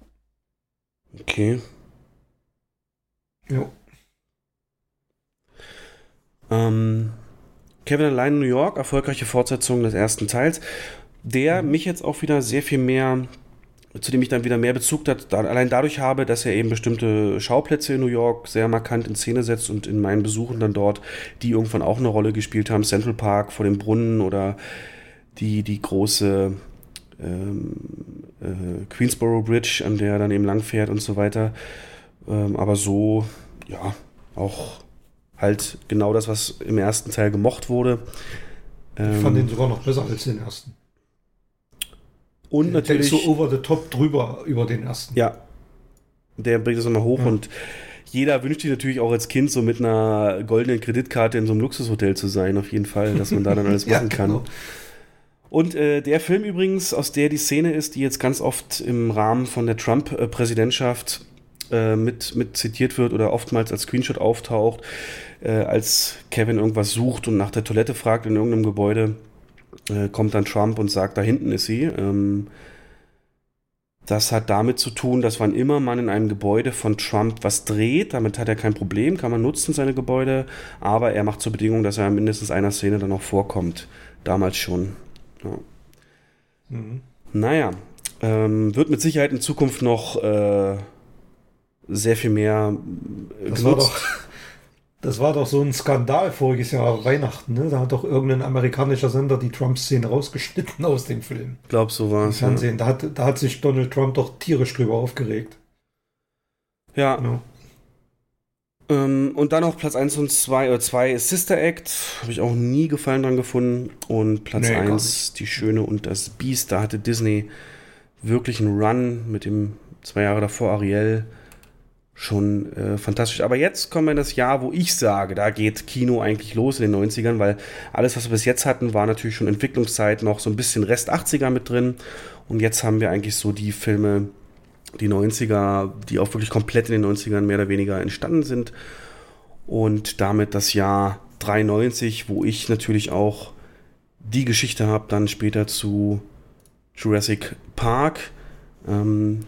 Okay. Jo. Ähm, Kevin allein in New York, erfolgreiche Fortsetzung des ersten Teils, der mich jetzt auch wieder sehr viel mehr, zu dem ich dann wieder mehr Bezug hat, da, allein dadurch habe, dass er eben bestimmte Schauplätze in New York sehr markant in Szene setzt und in meinen Besuchen dann dort, die irgendwann auch eine Rolle gespielt haben, Central Park vor dem Brunnen oder die, die große ähm, äh, Queensboro Bridge, an der er dann eben lang fährt und so weiter. Ähm, aber so, ja, auch halt genau das, was im ersten Teil gemocht wurde. Ich Ähm, fand den sogar noch besser als den ersten. und Der natürlich, so over the top drüber über den ersten. ja, der bringt es nochmal hoch Ja. und jeder wünscht sich natürlich auch als Kind so mit einer goldenen Kreditkarte in so einem Luxushotel zu sein, auf jeden Fall, dass man da dann [LAUGHS] alles Ja, machen kann. genau. Und äh, der Film übrigens, aus der die Szene ist, die jetzt ganz oft im Rahmen von der Trump-Präsidentschaft äh, mit, mit zitiert wird oder oftmals als Screenshot auftaucht, äh, als Kevin irgendwas sucht und nach der Toilette fragt in irgendeinem Gebäude, äh, kommt dann Trump und sagt, da hinten ist sie. Ähm, das hat damit zu tun, dass wann immer man in einem Gebäude von Trump was dreht, damit hat er kein Problem, kann man nutzen seine Gebäude, aber er macht zur Bedingung, dass er in mindestens einer Szene dann auch vorkommt. Damals schon. Ja. Mhm. Naja, ähm, wird mit Sicherheit in Zukunft noch äh, sehr viel mehr äh, Das war, genutzt. doch, das war doch so ein Skandal voriges Jahr Weihnachten. Ne? Da hat doch irgendein amerikanischer Sender die Trump-Szene rausgeschnitten aus dem Film. Ich glaube, so war es. Ja. Fernsehen. Da, hat, da hat sich Donald Trump doch tierisch drüber aufgeregt. ja. Ja. Ähm, und dann noch Platz 1 und 2 oder 2 ist Sister Act. Habe ich auch nie Gefallen dran gefunden. Und Platz Nee, gar 1, Die Schöne und das Biest. Da hatte Disney wirklich einen Run mit dem zwei Jahre davor Ariel. Schon äh, fantastisch. Aber jetzt kommen wir in das Jahr, wo ich sage, da geht Kino eigentlich los in den 90ern, weil alles, was wir bis jetzt hatten, war natürlich schon Entwicklungszeit, noch so ein bisschen Rest 80er mit drin. Und jetzt haben wir eigentlich so die Filme, die 90er, die auch wirklich komplett in den 90ern mehr oder weniger entstanden sind. Und damit das Jahr 93, wo ich natürlich auch die Geschichte habe, dann später zu Jurassic Park. Ähm,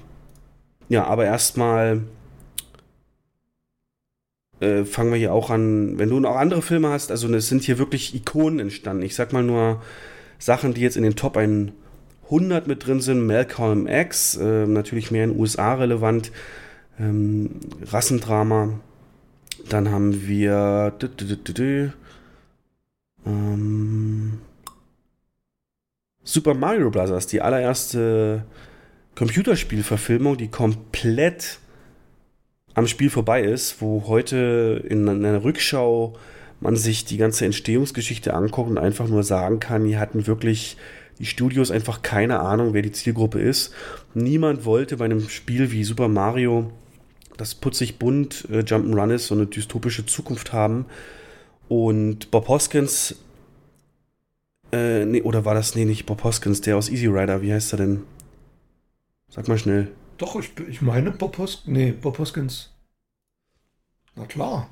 ja, aber erstmal äh, fangen wir hier auch an, wenn du noch andere Filme hast, also es sind hier wirklich Ikonen entstanden. Ich sag mal nur Sachen, die jetzt in den Top 100 mit drin sind. Malcolm X, äh, natürlich mehr in den USA relevant. Ähm, Rassendrama. Dann haben wir ähm, Super Mario Bros., die allererste Computerspielverfilmung, die komplett am Spiel vorbei ist, wo heute in einer Rückschau man sich die ganze Entstehungsgeschichte anguckt und einfach nur sagen kann, die hatten wirklich die Studios einfach keine Ahnung, wer die Zielgruppe ist. Niemand wollte bei einem Spiel wie Super Mario, das putzig bunt äh, Jump'n'Run ist, so eine dystopische Zukunft haben. Und Bob Hoskins, äh, nee, oder war das, nee, nicht Bob Hoskins, der aus Easy Rider, wie heißt er denn? Sag mal schnell. Doch, ich, ich meine Bob Hoskins. Nee, Bob Hoskins. Na klar.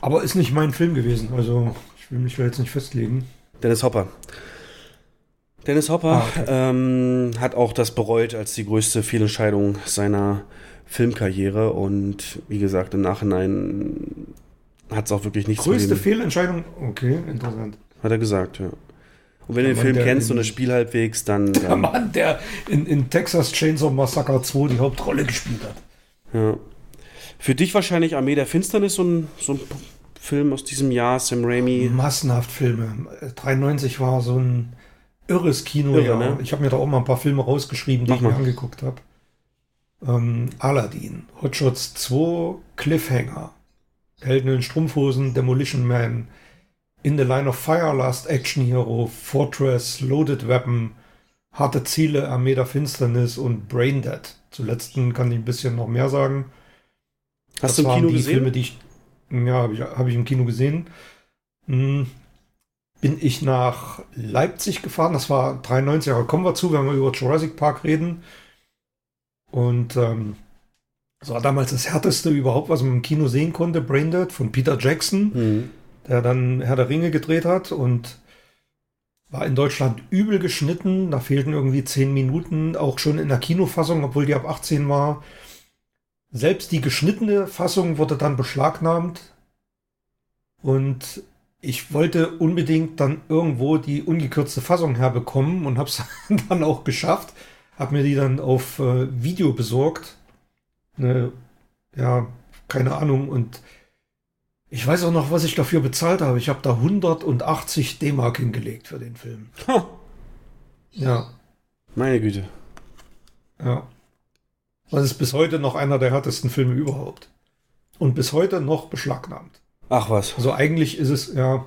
Aber ist nicht mein Film gewesen, also ich will mich da jetzt nicht festlegen. Dennis Hopper. Dennis Hopper okay. ähm, hat auch das bereut als die größte Fehlentscheidung seiner Filmkarriere und wie gesagt, im Nachhinein hat es auch wirklich nichts Größte Fehlentscheidung? Okay, interessant. Hat er gesagt, ja. Und wenn du den Film kennst und das Spiel halbwegs, dann. Der dann, Mann, der in, in Texas Chainsaw Massacre 2 die Hauptrolle gespielt hat. Ja. Für dich wahrscheinlich Armee der Finsternis, so ein, so ein Film aus diesem Jahr, Sam Raimi. Massenhaft Filme. 93 war so ein irres Kino. Irre, ne? Ich habe mir da auch mal ein paar Filme rausgeschrieben, die Mach ich mir angeguckt habe. Ähm, Aladdin, Hotshots 2, Cliffhanger, Helden in Strumpfhosen, Demolition Man, in the Line of Fire, Last Action Hero, Fortress, Loaded Weapon, Harte Ziele, Armee der Finsternis und Braindead. Zuletzt kann ich ein bisschen noch mehr sagen. Hast das du im Kino gesehen? Filme, die ich, ja, habe ich, hab ich im Kino gesehen. Hm, bin ich nach Leipzig gefahren. Das war 93, aber kommen wir zu, wenn wir über Jurassic Park reden. Und ähm, das war damals das härteste überhaupt, was man im Kino sehen konnte. Braindead von Peter Jackson. Mhm der dann Herr der Ringe gedreht hat und war in Deutschland übel geschnitten. Da fehlten irgendwie zehn Minuten, auch schon in der Kinofassung, obwohl die ab 18 war. Selbst die geschnittene Fassung wurde dann beschlagnahmt. Und ich wollte unbedingt dann irgendwo die ungekürzte Fassung herbekommen und habe es [LAUGHS] dann auch geschafft. Habe mir die dann auf äh, Video besorgt. Ne, ja, keine Ahnung. Und ich weiß auch noch, was ich dafür bezahlt habe. Ich habe da 180 D-Mark hingelegt für den Film. Ha. Ja. Meine Güte. Ja. Das ist bis heute noch einer der härtesten Filme überhaupt. Und bis heute noch beschlagnahmt. Ach was. Also eigentlich ist es, ja.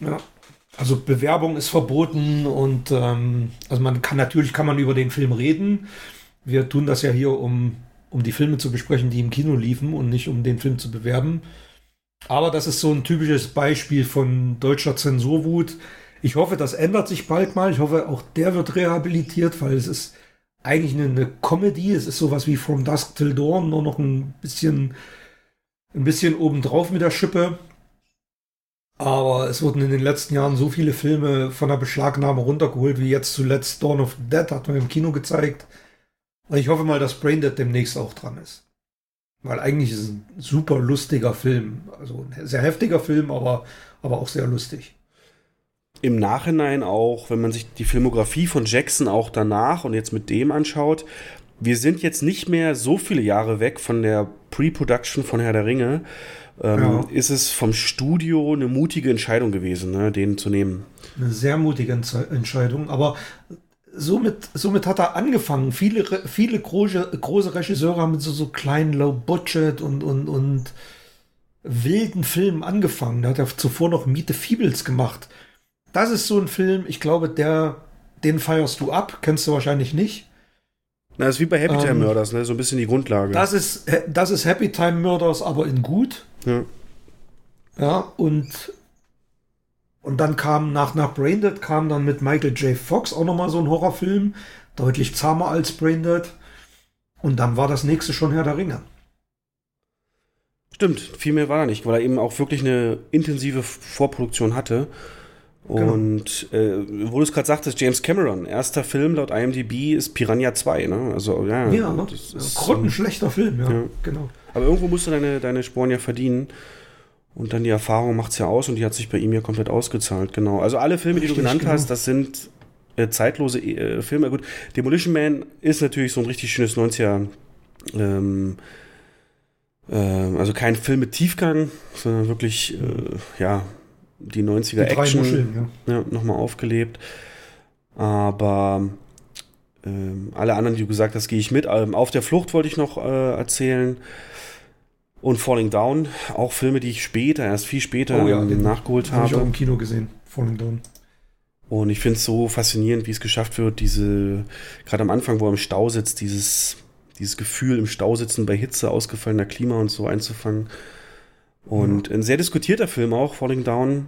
Ja. Also Bewerbung ist verboten und ähm, also man kann natürlich kann man über den Film reden. Wir tun das ja hier, um um die Filme zu besprechen, die im Kino liefen und nicht um den Film zu bewerben. Aber das ist so ein typisches Beispiel von deutscher Zensurwut. Ich hoffe, das ändert sich bald mal. Ich hoffe, auch der wird rehabilitiert, weil es ist eigentlich eine, eine Comedy. Es ist sowas wie From Dusk Till Dawn, nur noch ein bisschen, ein bisschen obendrauf mit der Schippe. Aber es wurden in den letzten Jahren so viele Filme von der Beschlagnahme runtergeholt, wie jetzt zuletzt Dawn of Dead, hat man im Kino gezeigt. Und ich hoffe mal, dass Braindead demnächst auch dran ist. Weil eigentlich ist es ein super lustiger Film. Also ein sehr heftiger Film, aber, aber auch sehr lustig. Im Nachhinein auch, wenn man sich die Filmografie von Jackson auch danach und jetzt mit dem anschaut, wir sind jetzt nicht mehr so viele Jahre weg von der Pre-Production von Herr der Ringe. Ähm, ja. Ist es vom Studio eine mutige Entscheidung gewesen, ne, den zu nehmen? Eine sehr mutige Entscheidung, aber somit, somit hat er angefangen. Viele, viele große, große Regisseure haben mit so, so kleinen Low-Budget und, und, und wilden Filmen angefangen. Er hat ja zuvor noch Miete Fiebels gemacht. Das ist so ein Film, ich glaube, der, den feierst du ab, kennst du wahrscheinlich nicht. Na, das ist wie bei Happy Time ähm, Murders, ne? so ein bisschen die Grundlage. Das ist, das ist Happy Time Murders, aber in gut. Ja. Ja, und, und dann kam nach, nach Braindead kam dann mit Michael J. Fox auch nochmal so ein Horrorfilm, deutlich zahmer als Braindead. Und dann war das nächste schon Herr der Ringe. Stimmt, viel mehr war da nicht, weil er eben auch wirklich eine intensive Vorproduktion hatte. Genau. Und genau. äh, wo du es gerade sagtest, James Cameron, erster Film laut IMDb ist Piranha 2, ne? Also ja, ja das ist grottenschlechter Film, ja, ja, genau. Aber irgendwo musst du deine, deine Sporen ja verdienen. Und dann die Erfahrung macht es ja aus und die hat sich bei ihm ja komplett ausgezahlt, genau. Also alle Filme, Richtig, die du genannt genau. hast, das sind äh, zeitlose äh, Filme. Gut, Demolition Man ist natürlich so ein richtig schönes 90er ähm, äh, also kein Film mit Tiefgang, sondern wirklich, äh, ja, die 90er die Action Muscheln, ja. ja nochmal aufgelebt. Aber ähm, alle anderen, die du gesagt hast, gehe ich mit. Ähm, auf der Flucht wollte ich noch äh, erzählen. Und Falling Down, auch Filme, die ich später, erst viel später oh ja, nachgeholt habe. Habe ich auch im Kino gesehen, Falling Down. Und ich finde es so faszinierend, wie es geschafft wird, diese, gerade am Anfang, wo er im Stau sitzt, dieses, dieses Gefühl im Stau sitzen bei Hitze, ausgefallener Klima und so einzufangen. Und ein sehr diskutierter Film auch, Falling Down,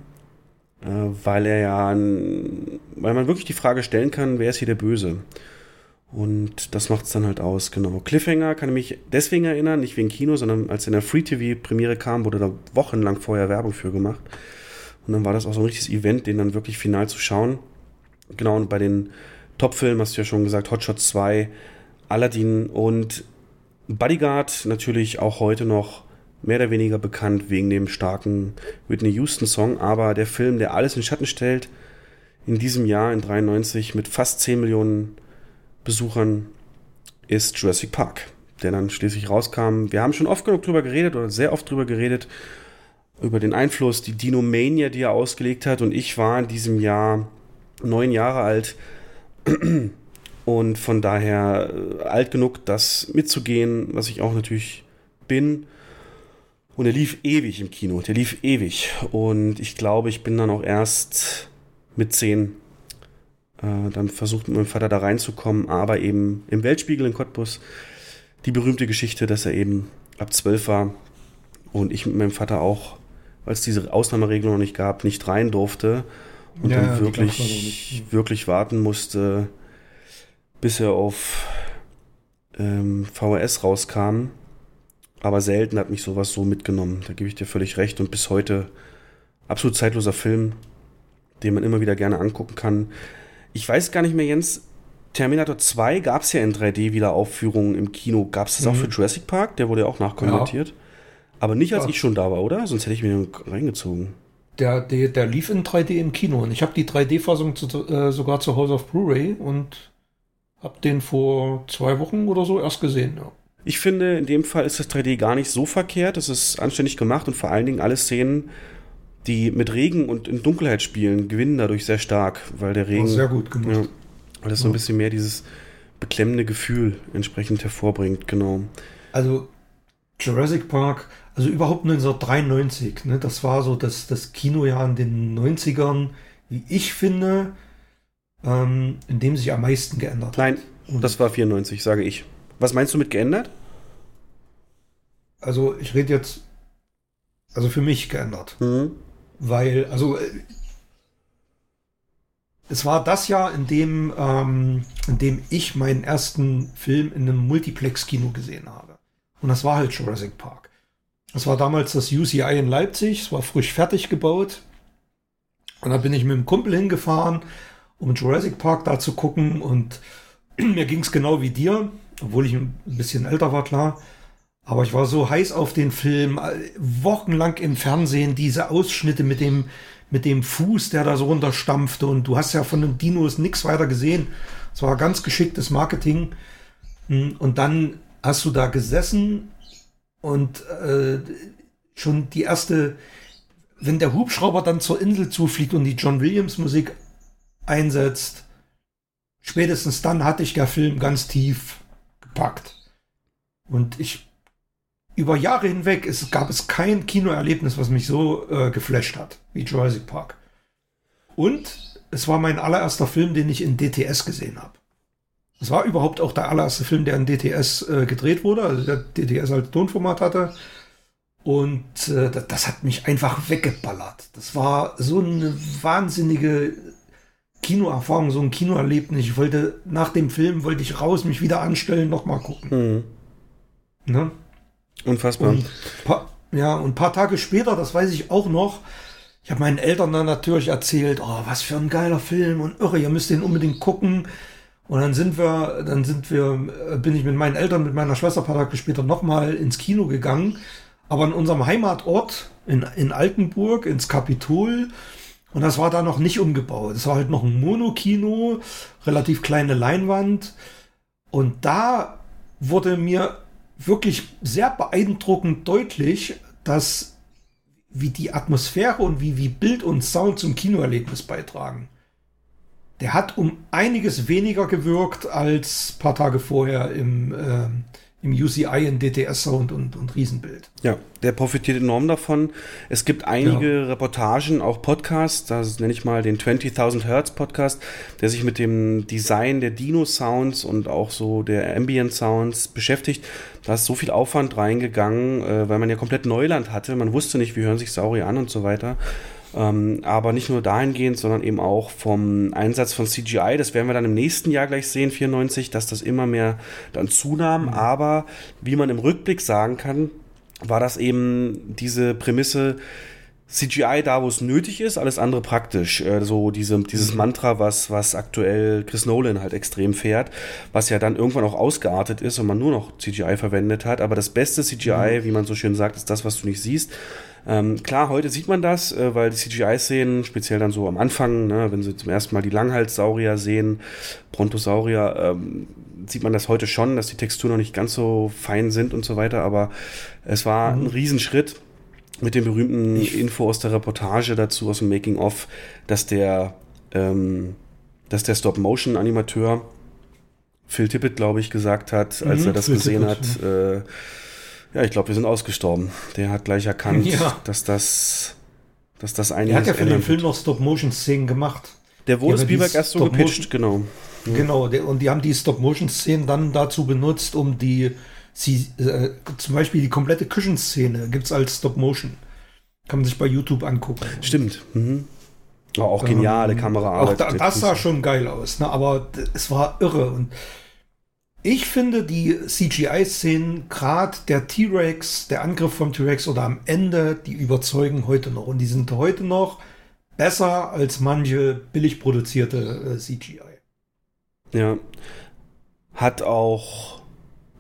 äh, weil er ja, ein, weil man wirklich die Frage stellen kann, wer ist hier der Böse? Und das macht es dann halt aus, genau. Cliffhanger kann ich mich deswegen erinnern, nicht wegen Kino, sondern als in der Free-TV-Premiere kam, wurde da wochenlang vorher Werbung für gemacht. Und dann war das auch so ein richtiges Event, den dann wirklich final zu schauen. Genau, und bei den Top-Filmen hast du ja schon gesagt, Hot Shots 2, Aladdin und Bodyguard natürlich auch heute noch mehr oder weniger bekannt wegen dem starken Whitney Houston Song, aber der Film, der alles in Schatten stellt, in diesem Jahr, in 93, mit fast 10 Millionen Besuchern, ist Jurassic Park, der dann schließlich rauskam. Wir haben schon oft genug drüber geredet oder sehr oft drüber geredet, über den Einfluss, die Dinomania, die er ausgelegt hat. Und ich war in diesem Jahr neun Jahre alt und von daher äh, alt genug, das mitzugehen, was ich auch natürlich bin. Und er lief ewig im Kino, der lief ewig. Und ich glaube, ich bin dann auch erst mit zehn äh, dann versucht mit meinem Vater da reinzukommen, aber eben im Weltspiegel in Cottbus die berühmte Geschichte, dass er eben ab zwölf war und ich mit meinem Vater auch, weil es diese Ausnahmeregelung noch nicht gab, nicht rein durfte und ja, dann wirklich, wirklich warten musste, bis er auf ähm, VHS rauskam aber selten hat mich sowas so mitgenommen. Da gebe ich dir völlig recht. Und bis heute absolut zeitloser Film, den man immer wieder gerne angucken kann. Ich weiß gar nicht mehr, Jens. Terminator 2 gab es ja in 3D wieder Aufführungen im Kino. Gab es das mhm. auch für Jurassic Park? Der wurde ja auch nachkonvertiert. Ja. Aber nicht, als ja. ich schon da war, oder? Sonst hätte ich mir reingezogen. Der, der, der lief in 3D im Kino und ich habe die 3D-Fassung äh, sogar zu Hause auf Blu-ray und habe den vor zwei Wochen oder so erst gesehen. Ja. Ich finde, in dem Fall ist das 3D gar nicht so verkehrt. Es ist anständig gemacht und vor allen Dingen alle Szenen, die mit Regen und in Dunkelheit spielen, gewinnen dadurch sehr stark, weil der Regen. sehr gut gemacht. Ja, weil das so ein bisschen mehr dieses beklemmende Gefühl entsprechend hervorbringt, genau. Also Jurassic Park, also überhaupt 1993, ne, das war so das, das Kinojahr in den 90ern, wie ich finde, ähm, in dem sich am meisten geändert Nein, hat. Nein, das war 94, sage ich. Was meinst du mit geändert? Also ich rede jetzt, also für mich geändert. Mhm. Weil, also äh, es war das Jahr, in dem, ähm, in dem ich meinen ersten Film in einem Multiplex-Kino gesehen habe. Und das war halt Jurassic Park. Das war damals das UCI in Leipzig, es war frisch fertig gebaut. Und da bin ich mit einem Kumpel hingefahren, um Jurassic Park da zu gucken. Und [CLEARS THROAT] mir ging es genau wie dir obwohl ich ein bisschen älter war, klar. Aber ich war so heiß auf den Film, äh, wochenlang im Fernsehen, diese Ausschnitte mit dem, mit dem Fuß, der da so runterstampfte. Und du hast ja von den Dinos nichts weiter gesehen. Es war ganz geschicktes Marketing. Hm, und dann hast du da gesessen und äh, schon die erste, wenn der Hubschrauber dann zur Insel zufliegt und die John Williams Musik einsetzt, spätestens dann hatte ich der Film ganz tief gepackt. Und ich über Jahre hinweg es gab es kein Kinoerlebnis, was mich so äh, geflasht hat wie Jurassic Park. Und es war mein allererster Film, den ich in DTS gesehen habe. Das war überhaupt auch der allererste Film, der in DTS äh, gedreht wurde, also der DTS als Tonformat hatte. Und äh, das, das, hat mich einfach weggeballert. Das war so eine wahnsinnige Kinoerfahrung, so ein Kinoerlebnis. Ich wollte nach dem Film wollte ich raus, mich wieder anstellen, nochmal gucken. Mhm. Ne? Unfassbar. Und paar, ja, und ein paar Tage später, das weiß ich auch noch, ich habe meinen Eltern dann natürlich erzählt, oh, was für ein geiler Film und irre, ihr müsst den unbedingt gucken. Und dann sind wir, dann sind wir, äh, bin ich mit meinen Eltern, mit meiner Schwester paar Tage später nochmal ins Kino gegangen aber in unserem Heimatort in, in Altenburg, ins Kapitol. Und das war da noch nicht umgebaut. Das war halt noch ein Monokino, relativ kleine Leinwand. Und da wurde mir wirklich sehr beeindruckend deutlich, dass wie die Atmosphäre und wie, wie Bild und Sound zum Kinoerlebnis beitragen. Der hat um einiges weniger gewirkt als paar Tage vorher im, äh, im UCI in DTS-Sound und, und Riesenbild. Ja, der profitiert enorm davon. Es gibt einige ja. Reportagen, auch Podcasts, das nenne ich mal den 20.000 Hertz Podcast, der sich mit dem Design der Dino-Sounds und auch so der Ambient-Sounds beschäftigt. Da ist so viel Aufwand reingegangen, äh, weil man ja komplett Neuland hatte. Man wusste nicht, wie hören sich Saurier an und so weiter. Ähm, aber nicht nur dahingehend, sondern eben auch vom Einsatz von CGI. Das werden wir dann im nächsten Jahr gleich sehen, 94, dass das immer mehr dann zunahm. Mhm. Aber wie man im Rückblick sagen kann, war das eben diese Prämisse, CGI da, wo es nötig ist, alles andere praktisch. Äh, so diese, dieses mhm. Mantra, was, was aktuell Chris Nolan halt extrem fährt, was ja dann irgendwann auch ausgeartet ist und man nur noch CGI verwendet hat. Aber das beste CGI, mhm. wie man so schön sagt, ist das, was du nicht siehst. Ähm, klar, heute sieht man das, äh, weil die CGI-Szenen, speziell dann so am Anfang, ne, wenn sie zum ersten Mal die Langhalssaurier sehen, Brontosaurier, ähm, sieht man das heute schon, dass die Texturen noch nicht ganz so fein sind und so weiter, aber es war mhm. ein Riesenschritt mit dem berühmten Info aus der Reportage dazu, aus dem Making-of, dass der, ähm, dass der Stop-Motion-Animateur Phil Tippett, glaube ich, gesagt hat, als mhm, er das Phil gesehen Tippett, hat, ja. äh, ja, ich glaube, wir sind ausgestorben. Der hat gleich erkannt, ja. dass das, dass das einiges Er hat ja für den Film noch Stop-Motion-Szenen gemacht. Der wurde Spielberg erst so gepitcht, genau. Ja. Genau, der, und die haben die Stop-Motion-Szenen dann dazu benutzt, um die, sie, äh, zum Beispiel die komplette Küchenszene gibt es als Stop-Motion. Kann man sich bei YouTube angucken. Stimmt. Mhm. Oh, auch geniale ähm, Kameraarbeit. Auch da, das sah schon geil aus, ne? aber es war irre. Und ich finde die CGI-Szenen, gerade der T-Rex, der Angriff vom T-Rex oder am Ende, die überzeugen heute noch. Und die sind heute noch besser als manche billig produzierte äh, CGI. Ja. Hat auch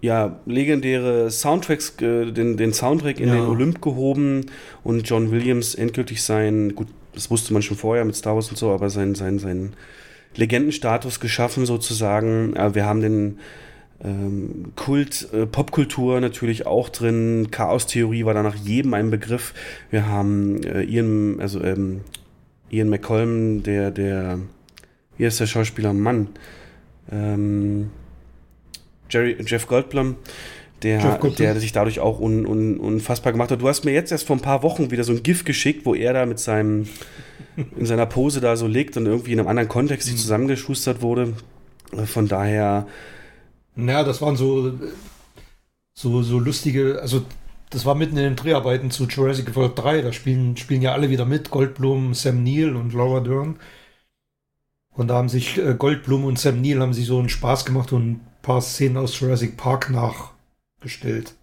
ja, legendäre Soundtracks, äh, den, den Soundtrack in ja. den Olymp gehoben und John Williams endgültig sein, gut, das wusste man schon vorher mit Star Wars und so, aber sein, sein, sein Legendenstatus geschaffen sozusagen. Äh, wir haben den ähm, Kult, äh, Popkultur natürlich auch drin. Chaos-Theorie war da nach jedem ein Begriff. Wir haben äh, Ian, also ähm, Ian McCollum, der, der, wie ist der Schauspieler? Mann. Ähm, Jerry, Jeff Goldblum, der, der sich dadurch auch un, un, unfassbar gemacht hat. Du hast mir jetzt erst vor ein paar Wochen wieder so ein GIF geschickt, wo er da mit seinem, in seiner Pose da so liegt und irgendwie in einem anderen Kontext sich mhm. zusammengeschustert wurde. Von daher naja, das waren so, so, so lustige, also das war mitten in den Dreharbeiten zu Jurassic World 3. Da spielen, spielen ja alle wieder mit. Goldblum, Sam Neill und Laura Dern. Und da haben sich äh, Goldblum und Sam Neill haben sich so einen Spaß gemacht und ein paar Szenen aus Jurassic Park nachgestellt.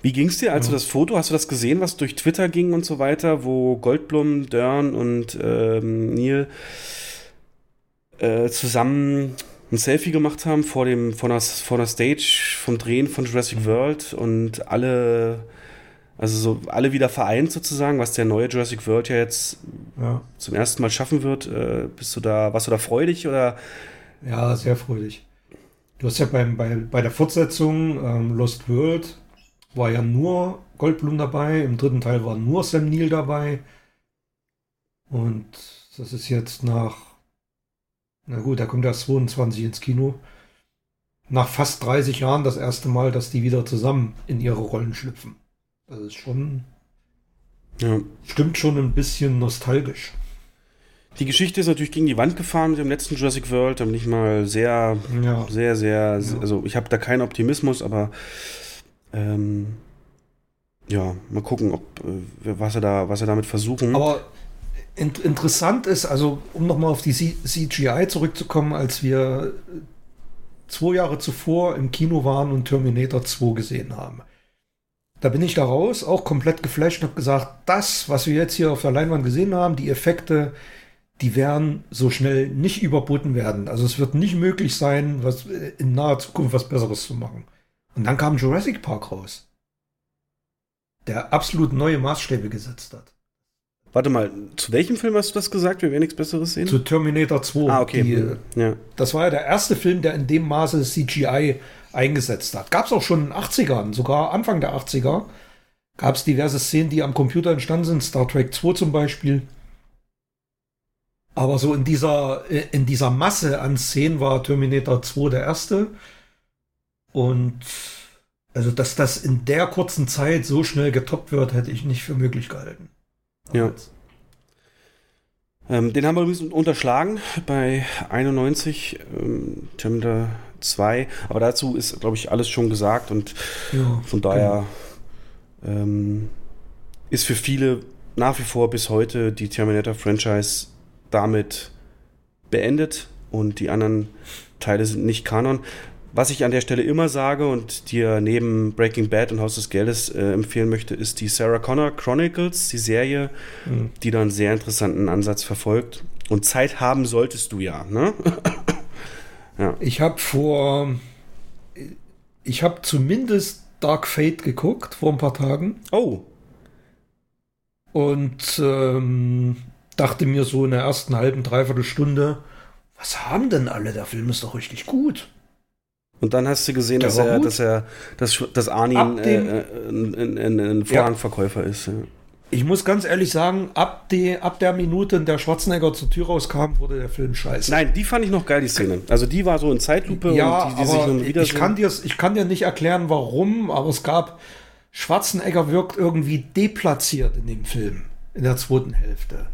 Wie ging es dir, als ja. du das Foto, hast du das gesehen, was durch Twitter ging und so weiter, wo Goldblum, Dern und ähm, Neil äh, zusammen ein Selfie gemacht haben vor dem vor der, vor der Stage vom Drehen von Jurassic World und alle also so alle wieder vereint sozusagen, was der neue Jurassic World ja jetzt ja. zum ersten Mal schaffen wird. Äh, bist du da, warst du da freudig oder? Ja, sehr freudig. Du hast ja beim, bei, bei der Fortsetzung ähm, Lost World war ja nur Goldblum dabei, im dritten Teil war nur Sam Neill dabei. Und das ist jetzt nach na gut, da kommt erst 22 ins Kino. Nach fast 30 Jahren das erste Mal, dass die wieder zusammen in ihre Rollen schlüpfen. Das ist schon. Ja. Stimmt schon ein bisschen nostalgisch. Die Geschichte ist natürlich gegen die Wand gefahren mit dem letzten Jurassic World. Da bin ich mal sehr, Ja. sehr, sehr, also ich habe da keinen Optimismus, aber ähm, ja, mal gucken, ob äh, was er da, was er damit versuchen. Aber interessant ist, also um nochmal auf die CGI zurückzukommen, als wir zwei Jahre zuvor im Kino waren und Terminator 2 gesehen haben. Da bin ich da raus, auch komplett geflasht und habe gesagt, das, was wir jetzt hier auf der Leinwand gesehen haben, die Effekte, die werden so schnell nicht überboten werden. Also es wird nicht möglich sein, was äh, in naher Zukunft was Besseres zu machen. Und dann kam Jurassic Park raus, der absolut neue Maßstäbe gesetzt hat. Warte mal, zu welchem Film hast du das gesagt? Wir werden nichts Besseres sehen? Zu Terminator 2. ah, okay. Die, hm, ja. das war ja der erste Film, der in dem Maße CGI eingesetzt hat. Gab es auch schon in den 80ern, sogar Anfang der 80er. Gab es diverse Szenen, die am Computer entstanden sind, Star Trek 2 zum Beispiel. Aber so in dieser, in dieser Masse an Szenen war Terminator 2 der erste. Und also, dass das in der kurzen Zeit so schnell getoppt wird, hätte ich nicht für möglich gehalten. Ja. Ähm, den haben wir übrigens unterschlagen bei 91, ähm, Terminator 2. Aber dazu ist, glaube ich, alles schon gesagt und Ja, von daher ähm, ist für viele nach wie vor bis heute die Terminator-Franchise damit beendet und die anderen Teile sind nicht Kanon. Was ich an der Stelle immer sage und dir neben Breaking Bad und Haus des Geldes äh, empfehlen möchte, ist die Sarah Connor Chronicles, die Serie, Mhm. die da einen sehr interessanten Ansatz verfolgt. Und Zeit haben solltest du ja, ne? [LAUGHS] Ich habe vor, ich habe zumindest Dark Fate geguckt vor ein paar Tagen Oh, und ähm, dachte mir so in der ersten halben, dreiviertel Stunde, was haben denn alle? Der Film ist doch richtig gut. Und dann hast du gesehen, dass er, dass er, dass, dass Arnie ein, dem- äh, ein, ein, ein, ein Vorhangverkäufer ist. Ja. Ich muss ganz ehrlich sagen, ab, die, ab der Minute, in der Schwarzenegger zur Tür rauskam, wurde der Film scheiße. Nein, die fand ich noch geil, die Szene. Also die war so in Zeitlupe ja, und die, die aber dann wieder ich, so. kann dir's, ich kann dir nicht erklären, warum, aber es gab, Schwarzenegger wirkt irgendwie deplatziert in dem Film, in der zweiten Hälfte.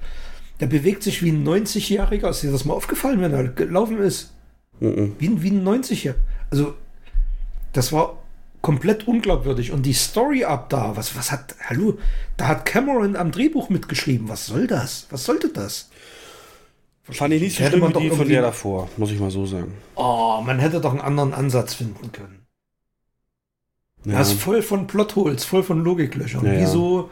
Der bewegt sich wie ein 90-Jähriger. Ist dir das mal aufgefallen, wenn er gelaufen ist? Mhm. Wie, ein- wie ein 90er. Also, das war komplett unglaubwürdig. Und die Story ab da, was, was hat, hallo, da hat Cameron am Drehbuch mitgeschrieben. Was soll das? Was sollte das? Fand ich nicht so Hätte schlimm man wie die von der davor, muss ich mal so sagen. Oh, man hätte doch einen anderen Ansatz finden können. Ja. Das ist voll von Plotholes, voll von Logiklöchern. Ja. Wieso?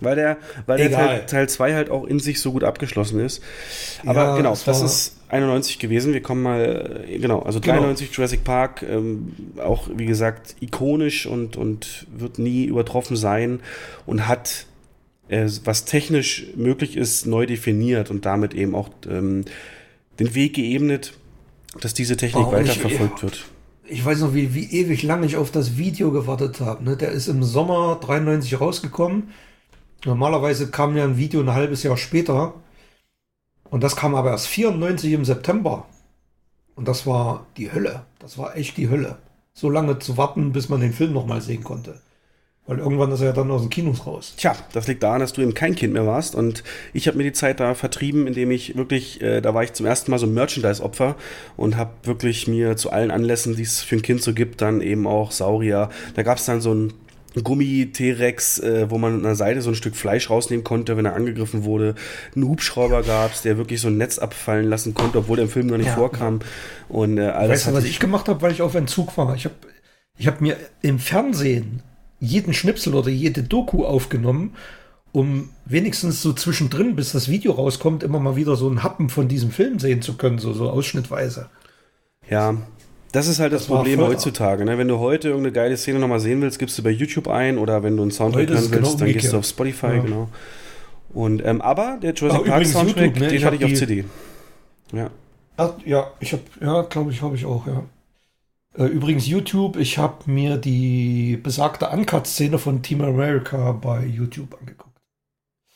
Weil der, weil der Egal. Teil, Teil 2 halt auch in sich so gut abgeschlossen ist. Aber Ja, genau, das ist 91 gewesen. Wir kommen mal, äh, genau, also Genau. 93 Jurassic Park, ähm, auch wie gesagt ikonisch und, und wird nie übertroffen sein und hat, äh, was technisch möglich ist, neu definiert und damit eben auch ähm, den Weg geebnet, dass diese Technik Oh, und ich- weiterverfolgt wird. Ich weiß noch, wie, wie ewig lang ich auf das Video gewartet habe. Ne? Der ist im Sommer 93 rausgekommen. Normalerweise kam ja ein Video ein halbes Jahr später. Und das kam aber erst 94 im September. Und das war die Hölle. Das war echt die Hölle. So lange zu warten, bis man den Film nochmal sehen konnte. Weil irgendwann ist er ja dann aus den Kinos raus. Tja, das liegt daran, dass du eben kein Kind mehr warst und ich habe mir die Zeit da vertrieben, indem ich wirklich, äh, da war ich zum ersten Mal so ein Merchandise-Opfer und habe wirklich mir zu allen Anlässen, die es für ein Kind so gibt, dann eben auch Saurier. Da gab es dann so ein Gummi-T-Rex, äh, wo man an der Seite so ein Stück Fleisch rausnehmen konnte, wenn er angegriffen wurde. Einen Hubschrauber gab's, der wirklich so ein Netz abfallen lassen konnte, obwohl der im Film noch nicht Ja. vorkam. Und äh, Weißt du, was ich gemacht habe, weil ich auf Entzug war? Ich habe ich hab mir im Fernsehen jeden Schnipsel oder jede Doku aufgenommen, um wenigstens so zwischendrin, bis das Video rauskommt, immer mal wieder so einen Happen von diesem Film sehen zu können, so, so ausschnittweise. Ja, das ist halt das, Das Problem heutzutage. Ne? Wenn du heute irgendeine geile Szene nochmal sehen willst, gibst du bei YouTube ein oder wenn du einen Soundtrack hören es willst, genau dann gehst du auf Spotify, Ja. genau. Und, ähm, aber der Jurassic Ah, Park Soundtrack, YouTube, ne? den Ich hatte ich auf CD. Ja. Ah, ja, ich habe, ja, glaube ich, habe ich auch, ja. Äh, Übrigens YouTube, ich habe mir die besagte Uncut-Szene von Team America bei YouTube angeguckt.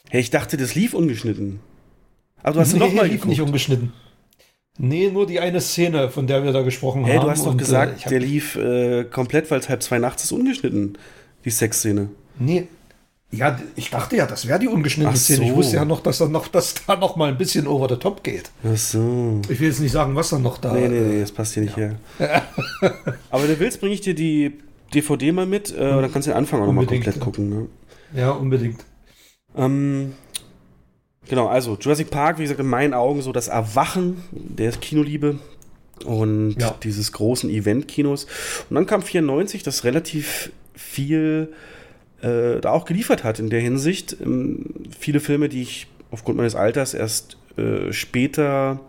Hey, ich dachte, das lief ungeschnitten. Aber du hast Nee, noch mal lief nicht ungeschnitten. Nee, nur die eine Szene, von der wir da gesprochen Hey, haben. du hast doch und, gesagt, äh, der lief äh, komplett, weil es halb zwei nachts ist, ungeschnitten. Die Sexszene. Nee, Ja, ich dachte ja, das wäre die ungeschnittene Ach Szene. Ich so. wusste ja noch, dass da noch, dass da noch mal ein bisschen over the top geht. Ach so. Ich will jetzt nicht sagen, was da noch da. Nee, nee, nee, das passt hier nicht her. Aber wenn du willst, bringe ich dir die DVD mal mit, äh, dann kannst du den Anfang auch nochmal Unbedingt, komplett ja. gucken. Ne? Ja, unbedingt. Ähm, genau, also Jurassic Park, wie gesagt, in meinen Augen so das Erwachen der Kinoliebe und Ja. dieses großen Event-Kinos. Und dann kam 94, das relativ viel äh, da auch geliefert hat in der Hinsicht. Ähm, viele Filme, die ich aufgrund meines Alters erst äh, später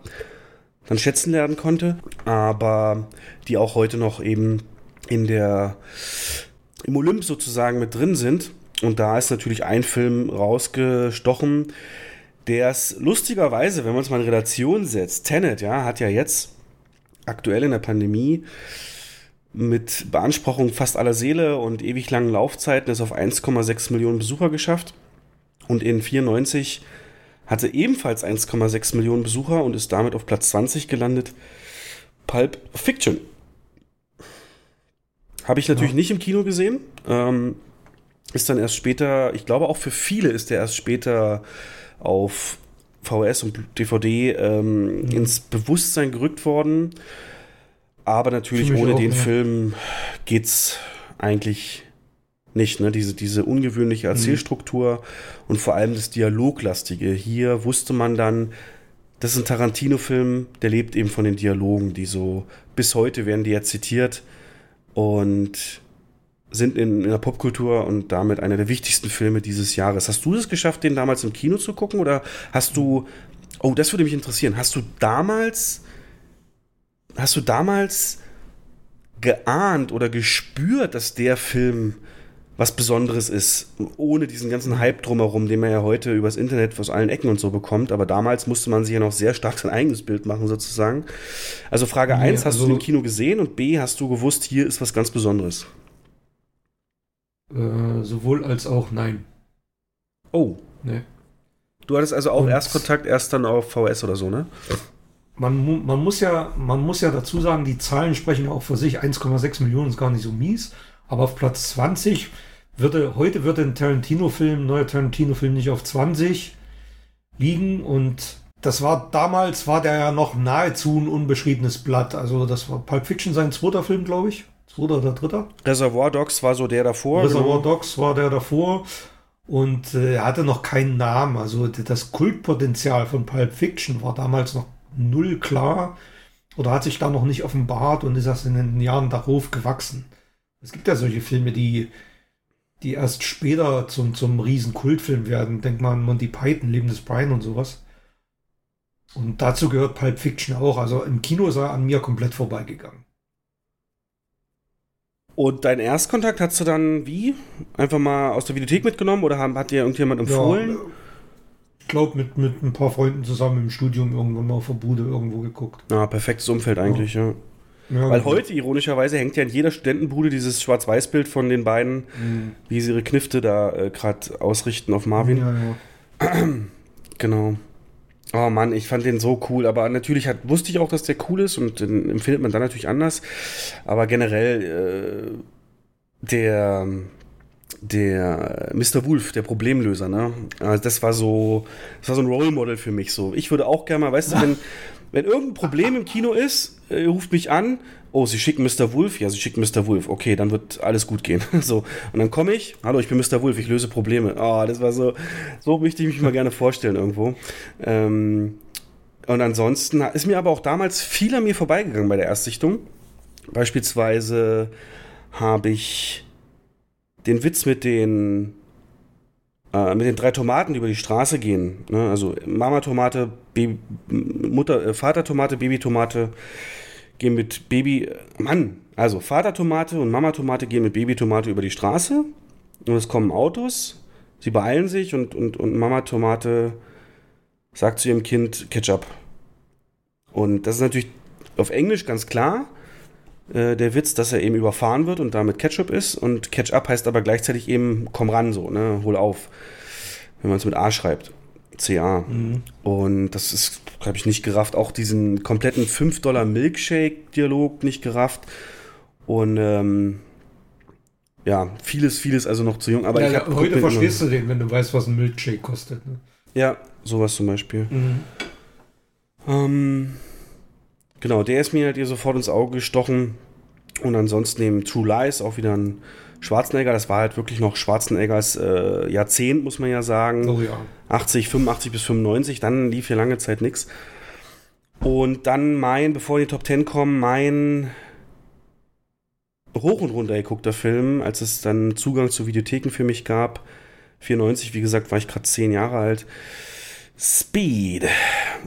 dann schätzen lernen konnte, aber die auch heute noch eben in der im Olymp sozusagen mit drin sind. Und da ist natürlich ein Film rausgestochen, der es lustigerweise, wenn man es mal in Relation setzt, Tenet, ja, hat ja jetzt aktuell in der Pandemie mit Beanspruchung fast aller Seele und ewig langen Laufzeiten es auf 1,6 Millionen Besucher geschafft. Und in 94 hatte ebenfalls 1,6 Millionen Besucher und ist damit auf Platz 20 gelandet. Pulp Fiction. Habe ich natürlich Ja. nicht im Kino gesehen. Ähm, ist dann erst später, ich glaube auch für viele ist der erst später auf VHS und DVD ähm, Mhm. ins Bewusstsein gerückt worden. Aber natürlich ohne auch, den ja. Film geht's eigentlich nicht. Ne? Diese, diese Mhm. ungewöhnliche Erzählstruktur und vor allem das Dialoglastige. Hier wusste man dann, das ist ein Tarantino-Film, der lebt eben von den Dialogen, die so bis heute werden die ja zitiert und sind in, in der Popkultur und damit einer der wichtigsten Filme dieses Jahres. Hast du es geschafft, den damals im Kino zu gucken oder hast du, oh, das würde mich interessieren, hast du damals, hast du damals geahnt oder gespürt, dass der Film was Besonderes ist, ohne diesen ganzen Hype drumherum, den man ja heute übers Internet aus allen Ecken und so bekommt. Aber damals musste man sich ja noch sehr stark sein eigenes Bild machen, sozusagen. Also Frage Nee, 1, hast also- du den im Kino gesehen und B, hast du gewusst, hier ist was ganz Besonderes? Äh, sowohl als auch nein. Oh, Nee. du hattest also auch Und- Erstkontakt erst dann auf VS oder so, ne? Man, man, muss ja, man muss ja dazu sagen, die Zahlen sprechen auch für sich. 1,6 Millionen ist gar nicht so mies. Aber auf Platz 20 würde, heute würde ein Tarantino-Film, neuer Tarantino-Film nicht auf 20 liegen. Und das war damals, war der ja noch nahezu ein unbeschriebenes Blatt. Also das war Pulp Fiction sein zweiter Film, glaube ich. Oder dritter. Reservoir Dogs war so der davor. Reservoir genau. Dogs war der davor. Und äh, er hatte noch keinen Namen. Also das Kultpotenzial von Pulp Fiction war damals noch null klar oder hat sich da noch nicht offenbart und ist erst in den Jahren darauf gewachsen. Es gibt ja solche Filme, die, die erst später zum, zum riesen Kultfilm werden. Denk mal an Monty Python, Leben des Brian und sowas. Und dazu gehört Pulp Fiction auch. Also im Kino ist er an mir komplett vorbeigegangen. Und dein Erstkontakt hast du dann wie? Einfach mal aus der Videothek mitgenommen oder haben, hat dir irgendjemand empfohlen? Ja, ich glaube, mit, mit ein paar Freunden zusammen im Studium irgendwann mal auf der Bude irgendwo geguckt. Ja, perfektes Umfeld eigentlich, ja. Ja, Weil heute, ironischerweise, hängt ja in jeder Studentenbude dieses Schwarz-Weiß-Bild von den beiden, Mhm. wie sie ihre Knifte da äh, gerade ausrichten auf Marvin. Ja, ja. Genau. Oh Mann, ich fand den so cool, aber natürlich hat, wusste ich auch, dass der cool ist und den empfindet man dann natürlich anders. Aber generell, äh, der, der Mr. Wolf, der Problemlöser, ne? Also das war so, das war so ein Role Model für mich so. Ich würde auch gerne mal, weißt du, wenn, [LAUGHS] wenn irgendein Problem im Kino ist, äh, ruft mich an, oh, sie schicken Mr. Wolf, ja, sie schicken Mr. Wolf, okay, dann wird alles gut gehen. [LAUGHS] so. Und dann komme ich, hallo, ich bin Mr. Wolf, ich löse Probleme. Oh, das war so, so möchte ich mich mal gerne vorstellen irgendwo. Ähm, und ansonsten ist mir aber auch damals viel an mir vorbeigegangen bei der Erstsichtung. Beispielsweise habe ich den Witz mit den äh, mit den drei Tomaten, die über die Straße gehen. Ne? Also Mama Tomate, Mutter, äh, Vater Tomate, Baby Tomate gehen mit Baby. Mann, also Vater Tomate und Mama Tomate gehen mit Baby Tomate über die Straße und es kommen Autos. Sie beeilen sich und, und, und Mama Tomate sagt zu ihrem Kind Ketchup. Und das ist natürlich auf Englisch ganz klar äh, der Witz, dass er eben überfahren wird und damit Ketchup ist. Und Ketchup heißt aber gleichzeitig eben komm ran so, ne, hol auf. Wenn man es mit A schreibt. CA. Und das ist, habe ich nicht gerafft. Auch diesen kompletten 5 Dollar Milkshake-Dialog nicht gerafft. Und ähm, ja, vieles, vieles also noch zu jung. Aber ja, ich hab, heute verstehst du den, wenn du weißt, was ein Milkshake kostet. Ne? Ja, sowas zum Beispiel. Mhm. Ähm, genau, der ist mir halt hier sofort ins Auge gestochen. Und ansonsten eben True Lies, auch wieder ein Schwarzenegger. Das war halt wirklich noch Schwarzeneggers äh, Jahrzehnt, muss man ja sagen. Oh ja. 80, 85 bis 95. Dann lief hier lange Zeit nichts. Und dann mein, bevor die Top 10 kommen, mein hoch und runter geguckter Film, als es dann Zugang zu Videotheken für mich gab. 94, wie gesagt, war ich gerade 10 Jahre alt. Speed.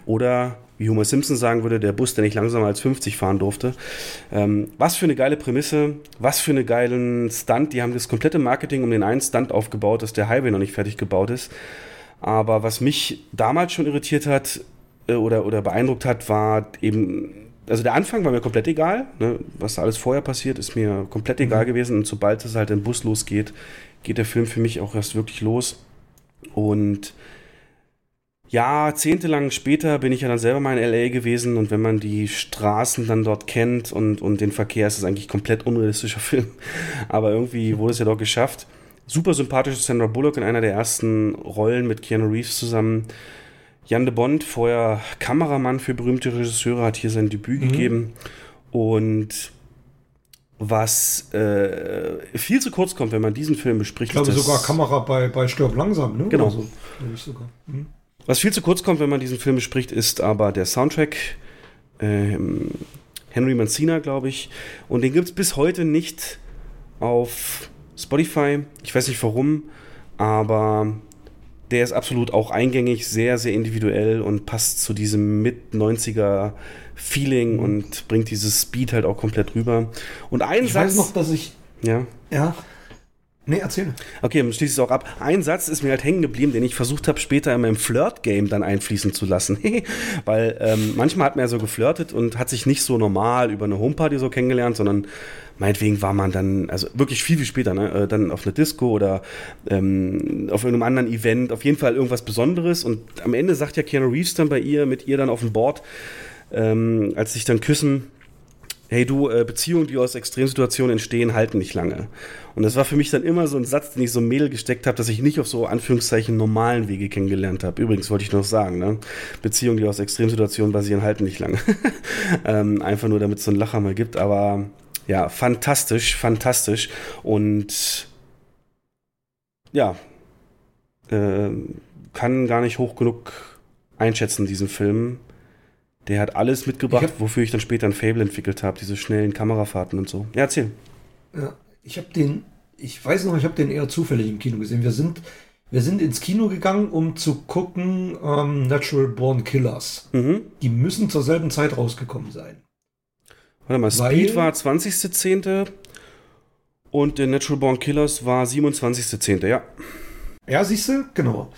Oder wie Homer Simpson sagen würde, der Bus, der nicht langsamer als 50 fahren durfte. Ähm, was für eine geile Prämisse, was für einen geilen Stunt. Die haben das komplette Marketing um den einen Stunt aufgebaut, dass der Highway noch nicht fertig gebaut ist. Aber was mich damals schon irritiert hat äh, oder, oder beeindruckt hat, war eben, also der Anfang war mir komplett egal. Ne? Was da alles vorher passiert, ist mir komplett egal gewesen. Und sobald es halt im Bus losgeht, geht der Film für mich auch erst wirklich los. Und jahrzehntelang später bin ich ja dann selber mal in LA gewesen und wenn man die Straßen dann dort kennt und, und den Verkehr, ist es eigentlich komplett unrealistischer [LAUGHS] Film. Aber irgendwie wurde es ja doch geschafft. Super sympathische Sandra Bullock in einer der ersten Rollen mit Keanu Reeves zusammen. Jan de Bond, vorher Kameramann für berühmte Regisseure, hat hier sein Debüt Mhm. gegeben. Und was äh, viel zu kurz kommt, wenn man diesen Film bespricht. Ich glaube sogar Kamera bei, bei Stirb langsam, ne? Genau. So. Sogar. Mhm. Was viel zu kurz kommt, wenn man diesen Film bespricht, ist aber der Soundtrack. Ähm, Henry Mancina, glaube ich. Und den gibt es bis heute nicht auf Spotify. Ich weiß nicht warum, aber der ist absolut auch eingängig, sehr, sehr individuell und passt zu diesem Mit-90er Feeling und bringt dieses Speed halt auch komplett rüber. Und ein Ich Satz. weiß noch, dass ich. ja. Ja. Nee, erzähl. Okay, dann schließe ich es auch ab. Ein Satz ist mir halt hängen geblieben, den ich versucht habe, später in meinem Flirt-Game dann einfließen zu lassen. [LAUGHS] Weil ähm, manchmal hat man ja so geflirtet und hat sich nicht so normal über eine Homeparty so kennengelernt, sondern meinetwegen war man dann, also wirklich viel, viel später, ne, äh, dann auf einer Disco oder ähm, auf irgendeinem anderen Event, auf jeden Fall irgendwas Besonderes. Und am Ende sagt ja Keanu Reeves dann bei ihr, mit ihr dann auf dem Board, ähm, als sich dann küssen, hey du, äh, Beziehungen, die aus Extremsituationen entstehen, halten nicht lange. Und das war für mich dann immer so ein Satz, den ich so im Mädel gesteckt habe, dass ich nicht auf so Anführungszeichen normalen Wege kennengelernt habe. Übrigens wollte ich noch sagen, ne? Beziehungen, die aus Extremsituationen basieren, halten nicht lange. [LAUGHS] ähm, einfach nur, damit es so einen Lacher mal gibt. Aber ja, fantastisch, fantastisch. Und ja, äh, kann gar nicht hoch genug einschätzen, diesen Film. Der hat alles mitgebracht, Ich hab- wofür ich dann später ein Fable entwickelt habe, diese schnellen Kamerafahrten und so. Ja, erzähl. Ja, ich habe den, ich weiß noch, ich habe den eher zufällig im Kino gesehen. Wir sind, wir sind ins Kino gegangen, um zu gucken ähm, Natural Born Killers. Mhm. Die müssen zur selben Zeit rausgekommen sein. Warte mal, Weil- Speed war 20.10. und der Natural Born Killers war 27.10. Ja. Ja, siehst du? Genau.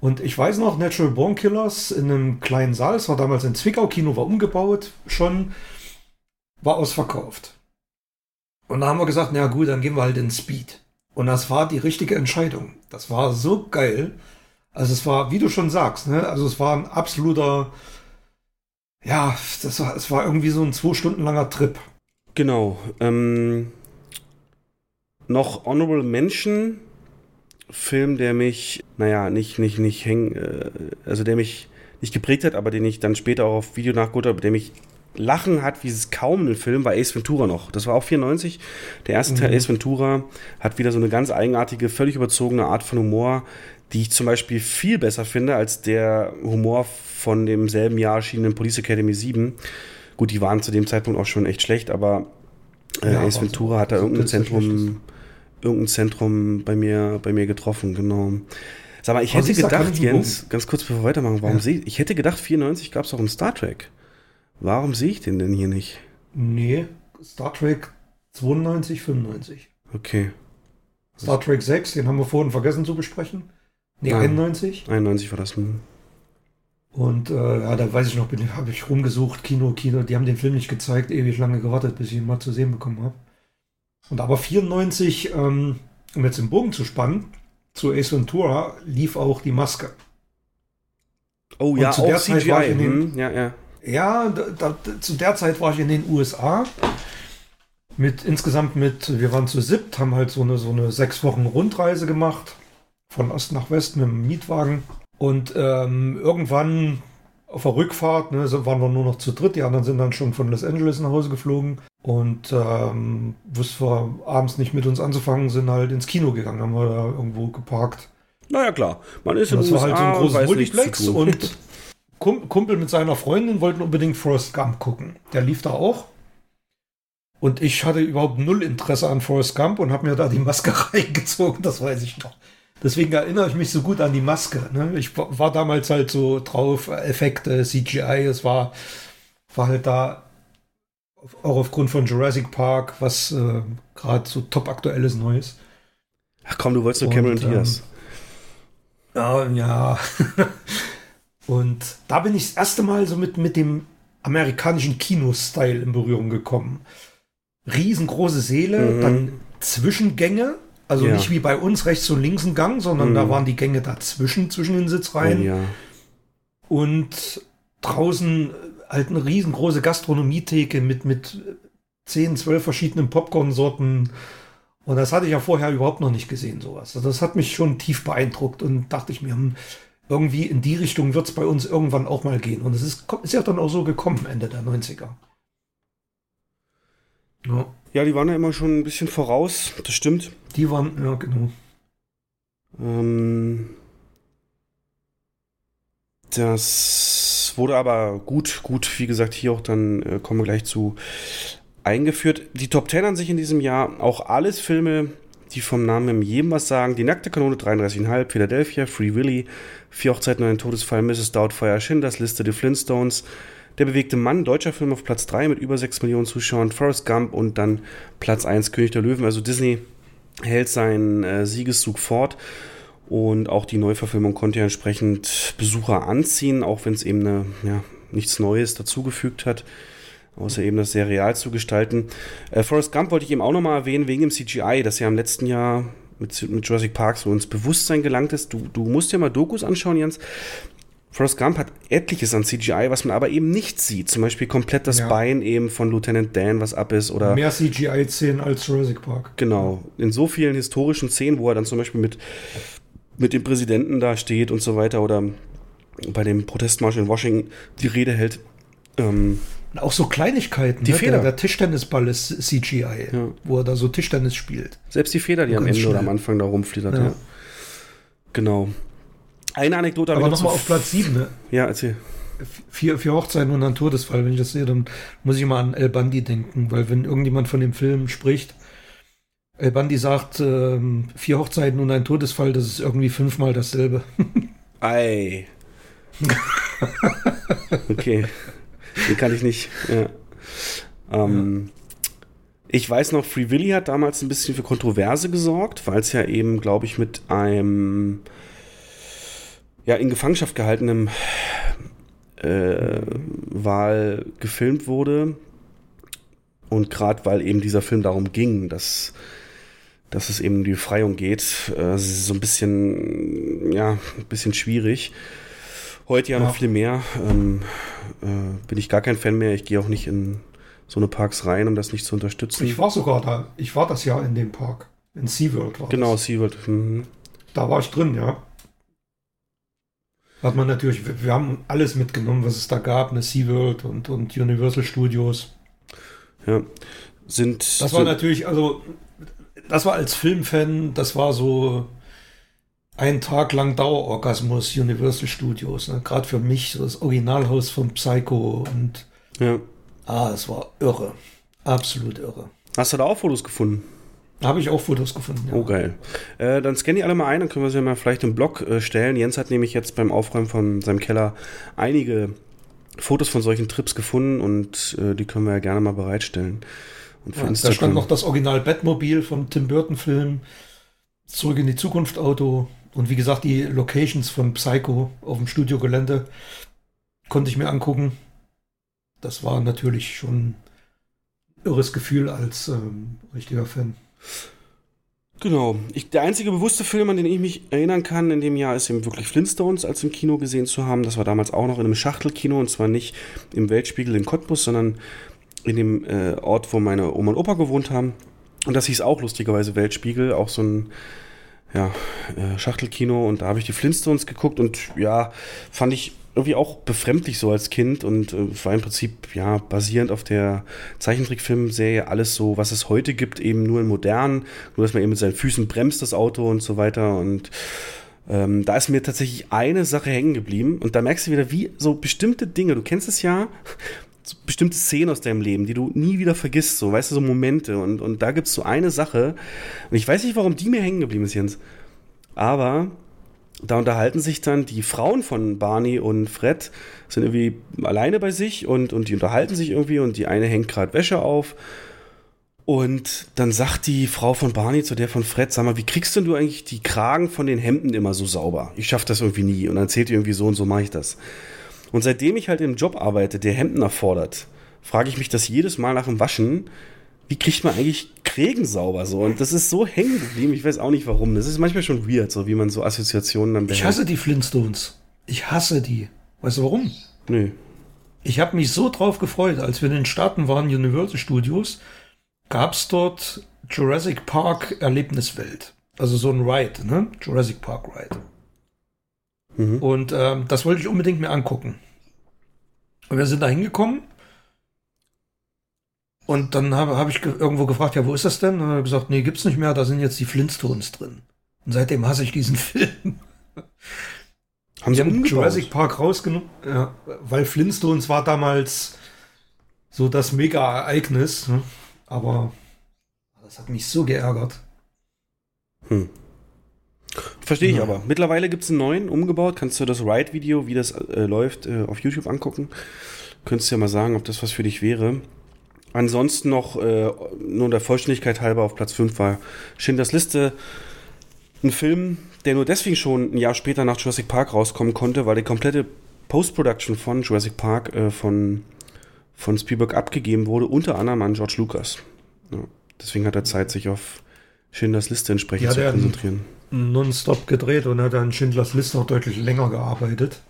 Und ich weiß noch, Natural Born Killers in einem kleinen Saal, es war damals ein Zwickau-Kino, war umgebaut schon, war ausverkauft. Und da haben wir gesagt, na gut, dann gehen wir halt in Speed. Und das war die richtige Entscheidung. Das war so geil. Also es war, wie du schon sagst, ne? Also es war ein absoluter, ja, das war, es war irgendwie so ein zwei Stunden langer Trip. Genau. Ähm, noch Honorable Mention. Film, der mich, naja, nicht, nicht, nicht hängen, äh, also der mich nicht geprägt hat, aber den ich dann später auch auf Video nachgeholt habe, der mich lachen hat, wie es kaum ein Film, war Ace Ventura noch. Das war auch 94. Der erste Teil Ace Ventura hat wieder so eine ganz eigenartige, völlig überzogene Art von Humor, die ich zum Beispiel viel besser finde als der Humor von dem selben Jahr erschienenen Police Academy 7. Gut, die waren zu dem Zeitpunkt auch schon echt schlecht, aber äh, Ja, Ace Ventura so- hat da irgendein Zentrum, irgendein Zentrum bei mir, bei mir getroffen, genau. Sag mal, ich hätte gedacht, Jens, ganz kurz bevor wir weitermachen, warum Ja. sehe ich, ich hätte gedacht, 94 gab es auch einen Star Trek. Warum sehe ich den denn hier nicht? Nee, Star Trek 92, 95. Okay, Star Trek 6, den haben wir vorhin vergessen zu besprechen. Nee, Ja. 91. 91 war das. Hm. Und äh, ja, da weiß ich noch, habe ich rumgesucht, Kino, Kino. Die haben den Film nicht gezeigt, ewig lange gewartet, bis ich ihn mal zu sehen bekommen habe. Und aber 94, ähm, um jetzt den Bogen zu spannen, zu Ace Ventura lief auch die Maske. Oh Und ja, zu der Zeit war ich CGI. in den- Hm, ja, ja. Ja, da, da, zu der Zeit war ich in den USA mit insgesamt mit, wir waren zu siebt, haben halt so eine, so eine sechs Wochen Rundreise gemacht. Von Ost nach West mit dem Mietwagen. Und ähm, irgendwann auf der Rückfahrt ne, waren wir nur noch zu dritt. Die anderen sind dann schon von Los Angeles nach Hause geflogen. Und ähm, wussten wir abends nicht mit uns anzufangen, sind halt ins Kino gegangen, haben wir da irgendwo geparkt. Naja, klar. Man ist in Das den war halt so ein USA, großes Multiplex und [LAUGHS] Kum- Kumpel mit seiner Freundin wollten unbedingt Forrest Gump gucken. Der lief da auch. Und ich hatte überhaupt null Interesse an Forrest Gump und habe mir da die Maske [LAUGHS] reingezogen, das weiß ich noch. Deswegen erinnere ich mich so gut an die Maske. Ne? Ich wa- war damals halt so drauf, Effekte, CGI, es war, war halt da auch aufgrund von Jurassic Park, was äh, gerade so top aktuelles Neues. Ach komm, du wolltest nur Cameron ähm, Diaz. Ja, ja. [LAUGHS] Und da bin ich das erste Mal so mit, mit dem amerikanischen Kino-Style in Berührung gekommen. Riesengroße Säle, Mhm. dann Zwischengänge, also Ja. nicht wie bei uns rechts und links ein Gang, sondern Mhm. da waren die Gänge dazwischen, zwischen den Oh, Sitzreihen. ja. Und draußen halt eine riesengroße Gastronomietheke mit, mit 10, 12 verschiedenen Popcorn-Sorten. Und das hatte ich ja vorher überhaupt noch nicht gesehen, sowas. Also das hat mich schon tief beeindruckt und dachte ich mir, hm, irgendwie in die Richtung wird es bei uns irgendwann auch mal gehen. Und es ist, ist ja dann auch so gekommen, Ende der 90er. Ja, ja, die waren ja immer schon ein bisschen voraus, das stimmt. die waren, ja, genau. Ähm, das wurde aber gut, gut, wie gesagt, hier auch dann äh, kommen wir gleich zu eingeführt. Die Top 10 an sich in diesem Jahr, auch alles Filme, die vom Namen jedem was sagen. Die nackte Kanone 33,5, Philadelphia, Free Willy, Vier Hochzeiten und ein Todesfall, Mrs. Doubtfire, Schindlers Liste, The Flintstones, Der bewegte Mann, deutscher Film auf Platz 3 mit über 6 Millionen Zuschauern, Forrest Gump und dann Platz 1 König der Löwen. Also Disney hält seinen äh, Siegeszug fort. Und auch die Neuverfilmung konnte ja entsprechend Besucher anziehen, auch wenn es eben eine, ja, nichts Neues dazugefügt hat, außer eben das sehr real zu gestalten. Äh, Forrest Gump wollte ich eben auch nochmal erwähnen, wegen dem CGI, das ja im letzten Jahr mit, mit Jurassic Park so ins Bewusstsein gelangt ist. Du, du musst dir mal Dokus anschauen, Jens. Forrest Gump hat etliches an CGI, was man aber eben nicht sieht. Zum Beispiel komplett das Ja. Bein eben von Lieutenant Dan, was ab ist, oder Mehr CGI-Szenen als Jurassic Park. Genau. In so vielen historischen Szenen, wo er dann zum Beispiel mit, mit dem Präsidenten da steht und so weiter oder bei dem Protestmarsch in Washington die Rede hält. Ähm, auch so Kleinigkeiten. Die ne? Feder. Der, der Tischtennisball ist CGI, Ja. wo er da so Tischtennis spielt. selbst die Feder, die am Ganz Ende oder am schnell. Anfang da rumflittert. Ja. Ja. Genau. Eine Anekdote habe Aber noch nochmal zu- auf Platz 7, ne? Ja, erzähl. Vier, vier Hochzeiten und ein Todesfall. Wenn ich das sehe, dann muss ich immer an El Bandi denken, weil wenn irgendjemand von dem Film spricht, El Bandi sagt, ähm, vier Hochzeiten und ein Todesfall, das ist irgendwie fünfmal dasselbe. [LAUGHS] Ei. okay. Den kann ich nicht. Ja. Ähm, Ich weiß noch, Free Willy hat damals ein bisschen für Kontroverse gesorgt, weil es ja eben, glaube ich, mit einem ja, in Gefangenschaft gehaltenen äh, Wahl gefilmt wurde. Und gerade weil eben dieser Film darum ging, dass, dass es eben um die Befreiung geht, äh, so ein bisschen, ja, ein bisschen schwierig. Heute ja, Ja. noch viel mehr. Ähm, äh, bin ich gar kein Fan mehr. Ich gehe auch nicht in so eine Parks rein, um das nicht zu unterstützen. Ich war sogar da. Ich war das Jahr in dem Park. In SeaWorld war genau, das. SeaWorld. Mhm. Da war ich drin, ja. Hat man natürlich, wir, wir haben alles mitgenommen, was es da gab, eine SeaWorld und, und Universal Studios. Ja. Sind, Das war natürlich, also, das war als Filmfan, das war so ein Tag lang Dauerorgasmus Universal Studios. Ne? Gerade für mich, so das Originalhaus von Psycho und ja. ah, es war irre. Absolut irre. Hast du da auch Fotos gefunden? Da habe ich auch Fotos gefunden. Ja. Oh, geil. Äh, dann scannen die alle mal ein, dann können wir sie mal vielleicht im Blog äh, stellen. Jens hat nämlich jetzt beim Aufräumen von seinem Keller einige Fotos von solchen Trips gefunden und äh, die können wir ja gerne mal bereitstellen. Und für Ja, da stand noch das Original Batmobil vom Tim Burton Film, Zurück in die Zukunft Auto und wie gesagt die Locations von Psycho auf dem Studiogelände konnte ich mir angucken. Das war natürlich schon ein irres Gefühl als ähm, richtiger Fan. Genau. Ich, der einzige bewusste Film, an den ich mich erinnern kann in dem Jahr, ist eben wirklich Flintstones als im Kino gesehen zu haben. Das war damals auch noch in einem Schachtelkino und zwar nicht im Weltspiegel in Cottbus, sondern in dem äh, Ort, wo meine Oma und Opa gewohnt haben. Und das hieß auch lustigerweise Weltspiegel, auch so ein ja, äh, Schachtelkino. Und da habe ich die Flintstones geguckt und ja, fand ich irgendwie auch befremdlich so als Kind und äh, war im Prinzip ja basierend auf der Zeichentrickfilmserie alles so, was es heute gibt, eben nur in modern, nur dass man eben mit seinen Füßen bremst das Auto und so weiter und ähm, da ist mir tatsächlich eine Sache hängen geblieben und da merkst du wieder, wie so bestimmte Dinge, du kennst es ja, so bestimmte Szenen aus deinem Leben, die du nie wieder vergisst, so, weißt du, so Momente und, und da gibt es so eine Sache und ich weiß nicht, warum die mir hängen geblieben ist, Jens, aber da unterhalten sich dann die Frauen von Barney und Fred, sind irgendwie alleine bei sich und, und die unterhalten sich irgendwie und die eine hängt gerade Wäsche auf. Und dann sagt die Frau von Barney zu der von Fred, sag mal, wie kriegst denn du eigentlich die Kragen von den Hemden immer so sauber? Ich schaff das irgendwie nie. Und dann erzählt die irgendwie so und so mache ich das. Und seitdem ich halt im Job arbeite, der Hemden erfordert, frage ich mich das jedes Mal nach dem Waschen, wie kriegt man eigentlich Krägen sauber so? Und das ist so hängen geblieben, ich weiß auch nicht warum. Das ist manchmal schon weird, so wie man so Assoziationen dann behält. Ich hasse die Flintstones. Ich hasse die. Weißt du warum? Nö. Ich habe mich so drauf gefreut, als wir in den Staaten waren, Universal Studios, gab es dort Jurassic Park Erlebniswelt. Also so ein Ride, ne? Jurassic Park Ride. Mhm. Und ähm, das wollte ich unbedingt mir angucken. Und wir sind da hingekommen und dann habe hab ich ge irgendwo gefragt, ja, wo ist das denn? Und dann hat er gesagt, nee, gibt's nicht mehr, da sind jetzt die Flintstones drin. Und seitdem hasse ich diesen [LAUGHS] Film. Haben sie haben Jurassic Park rausgenommen, ja, weil Flintstones war damals so das Mega-Ereignis. Ne? Aber das hat mich so geärgert. Hm. Verstehe ich ja. aber. Mittlerweile gibt es einen neuen, umgebaut. Kannst du das Ride-Video, wie das äh, läuft, äh, auf YouTube angucken. Könntest du ja mal sagen, ob das was für dich wäre. Ansonsten noch, äh, nur der Vollständigkeit halber, auf Platz 5 war Schindlers Liste. Ein Film, der nur deswegen schon ein Jahr später nach Jurassic Park rauskommen konnte, weil die komplette Post-Production von Jurassic Park äh, von, von Spielberg abgegeben wurde, unter anderem an George Lucas. Ja, deswegen hat er Zeit, sich auf Schindlers Liste entsprechend ja, zu konzentrieren. Nonstop gedreht und hat an Schindlers Liste noch deutlich länger gearbeitet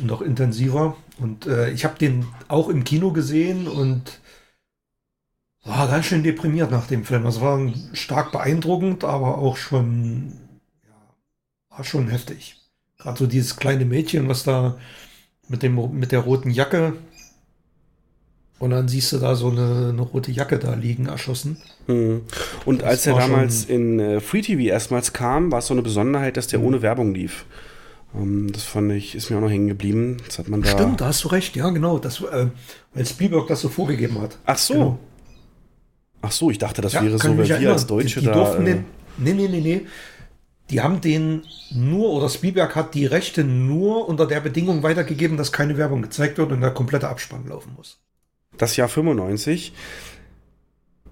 und auch intensiver. Und äh, ich habe den auch im Kino gesehen und war ganz schön deprimiert nach dem Film. Es war stark beeindruckend, aber auch schon, ja, war schon heftig. Gerade so dieses kleine Mädchen, was da mit, dem, mit der roten Jacke und dann siehst du da so eine, eine rote Jacke da liegen, erschossen. Hm. Und das als er damals in äh, Free TV erstmals kam, war es so eine Besonderheit, dass der mhm. ohne Werbung lief. Ähm, das fand ich, ist mir auch noch hängen geblieben. Das hat man da Stimmt, da hast du recht, ja, genau. Das, äh, weil Spielberg das so vorgegeben hat. Ach so. Genau. Ach so, ich dachte, das ja, wäre so, weil wir als Deutsche die, die da. Äh, den, nee, nee, nee, nee. Die haben den nur, oder Spielberg hat die Rechte nur unter der Bedingung weitergegeben, dass keine Werbung gezeigt wird und der komplette Abspann laufen muss. Das Jahr 95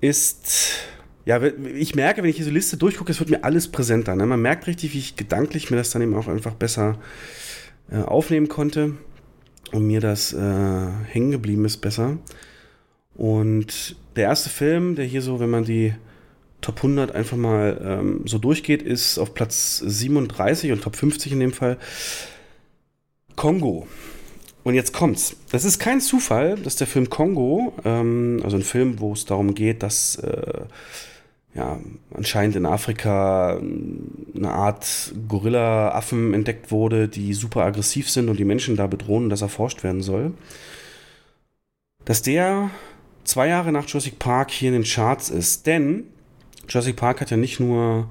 ist. Ja, ich merke, wenn ich diese Liste durchgucke, es wird mir alles präsenter. Ne? Man merkt richtig, wie ich gedanklich mir das dann eben auch einfach besser äh, aufnehmen konnte und mir das äh, hängen geblieben ist besser. Und der erste Film, der hier so, wenn man die Top 100 einfach mal ähm, so durchgeht, ist auf Platz 37 und Top 50 in dem Fall Kongo. Und jetzt kommt's. Das ist kein Zufall, dass der Film Kongo, ähm, also ein Film, wo es darum geht, dass äh, ja, anscheinend in Afrika eine Art Gorilla-Affen entdeckt wurde, die super aggressiv sind und die Menschen da bedrohen und das erforscht werden soll. Dass der zwei Jahre nach Jurassic Park hier in den Charts ist. Denn Jurassic Park hat ja nicht nur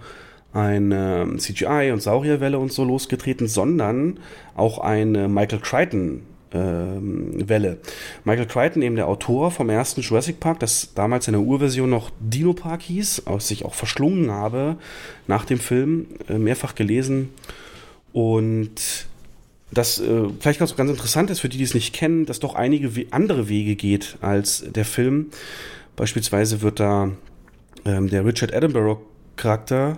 eine CGI und Saurierwelle und so losgetreten, sondern auch eine Michael Crichton ähm, Welle. Michael Crichton, eben der Autor vom ersten Jurassic Park, das damals in der Urversion noch Dino Park hieß, aus sich auch verschlungen habe nach dem Film, äh, mehrfach gelesen. Und das äh, vielleicht ganz, ganz interessant ist für die, die es nicht kennen, dass doch einige we andere Wege geht als der Film. Beispielsweise wird da ähm, der Richard Attenborough Charakter,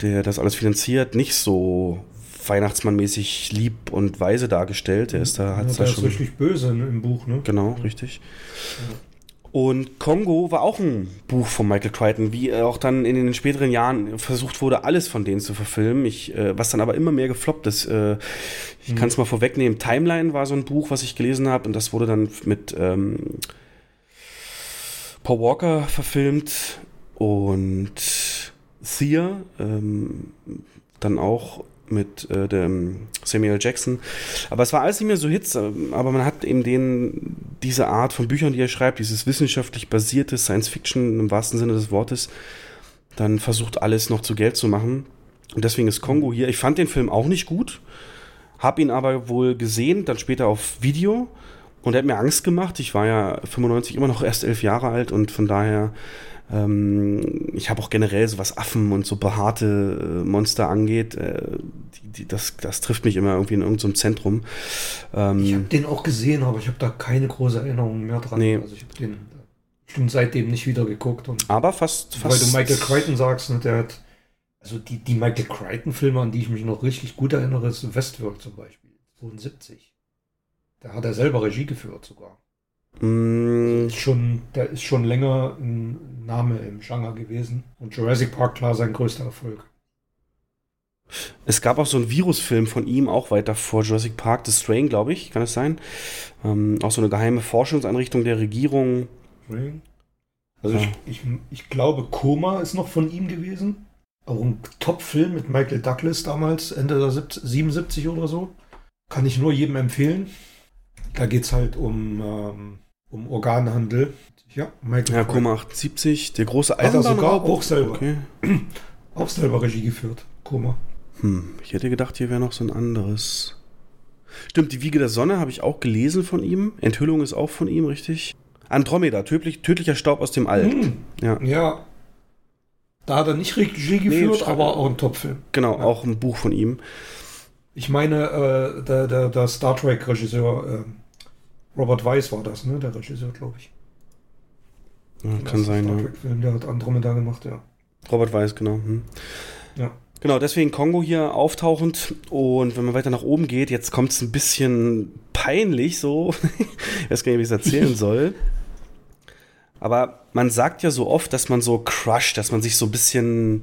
der das alles finanziert, nicht so Weihnachtsmannmäßig lieb und weise dargestellt. Der ist da, hat ja, da schon. richtig böse ne, im Buch, ne? Genau, richtig. Ja. Und Kongo war auch ein Buch von Michael Crichton, wie auch dann in den späteren Jahren versucht wurde, alles von denen zu verfilmen. Ich, äh, was dann aber immer mehr gefloppt ist. Äh, ich mhm. kann es mal vorwegnehmen. Timeline war so ein Buch, was ich gelesen habe, und das wurde dann mit ähm, Paul Walker verfilmt und Thea, ähm, dann auch mit äh, dem Samuel Jackson. Aber es war alles nicht mehr so Hits, ähm, aber man hat eben den, diese Art von Büchern, die er schreibt, dieses wissenschaftlich basierte Science Fiction im wahrsten Sinne des Wortes, dann versucht alles noch zu Geld zu machen. Und deswegen ist Kongo hier. Ich fand den Film auch nicht gut, hab ihn aber wohl gesehen, dann später auf Video und er hat mir Angst gemacht. Ich war ja 95 immer noch erst elf Jahre alt und von daher ähm, ich habe auch generell so was Affen und so behaarte äh, Monster angeht, äh, die, die, das, das trifft mich immer irgendwie in irgendeinem Zentrum. Ähm, ich habe den auch gesehen, aber ich habe da keine große Erinnerung mehr dran. Nee. Also ich habe den bestimmt seitdem nicht wieder geguckt. Und aber fast, fast. Weil du Michael Crichton sagst, ne, der hat, also die, die Michael Crichton-Filme, an die ich mich noch richtig gut erinnere, ist Westworld zum Beispiel, 72. Da hat er selber Regie geführt sogar. Mm. Schon, der ist schon länger ein Name im Genre gewesen. Und Jurassic Park, klar, sein größter Erfolg. Es gab auch so einen Virusfilm von ihm, auch weiter vor Jurassic Park, The Strain, glaube ich, kann es sein. Ähm, auch so eine geheime Forschungseinrichtung der Regierung. Also ja. ich, ich, ich glaube, Koma ist noch von ihm gewesen. Auch ein Top-Film mit Michael Douglas damals, Ende der 70, 77 oder so. Kann ich nur jedem empfehlen. Da geht es halt um, ähm, um Organhandel. Ja, Michael ja, Koma 78, der große Eisenbahn. Hat er sogar auch selber. Okay. auch selber Regie geführt, Koma. Hm, ich hätte gedacht, hier wäre noch so ein anderes. Stimmt, die Wiege der Sonne habe ich auch gelesen von ihm. Enthüllung ist auch von ihm, richtig? Andromeda, tödlich, tödlicher Staub aus dem All. Hm. Ja. ja. Da hat er nicht Regie geführt, nee, aber auch ein Topfilm. Genau, ja. auch ein Buch von ihm. Ich meine, äh, der, der, der Star Trek-Regisseur, äh, Robert Weiss war das, ne? Der Regisseur, glaube ich. Ja, kann sein, ja. Film, der hat Andromeda gemacht, ja. Robert Weiss, genau. Hm. Ja. Genau, deswegen Kongo hier auftauchend. Und wenn man weiter nach oben geht, jetzt kommt es ein bisschen peinlich so. [LAUGHS] ich weiß gar nicht, wie ich es erzählen [LAUGHS] soll. Aber man sagt ja so oft, dass man so crusht, dass man sich so ein bisschen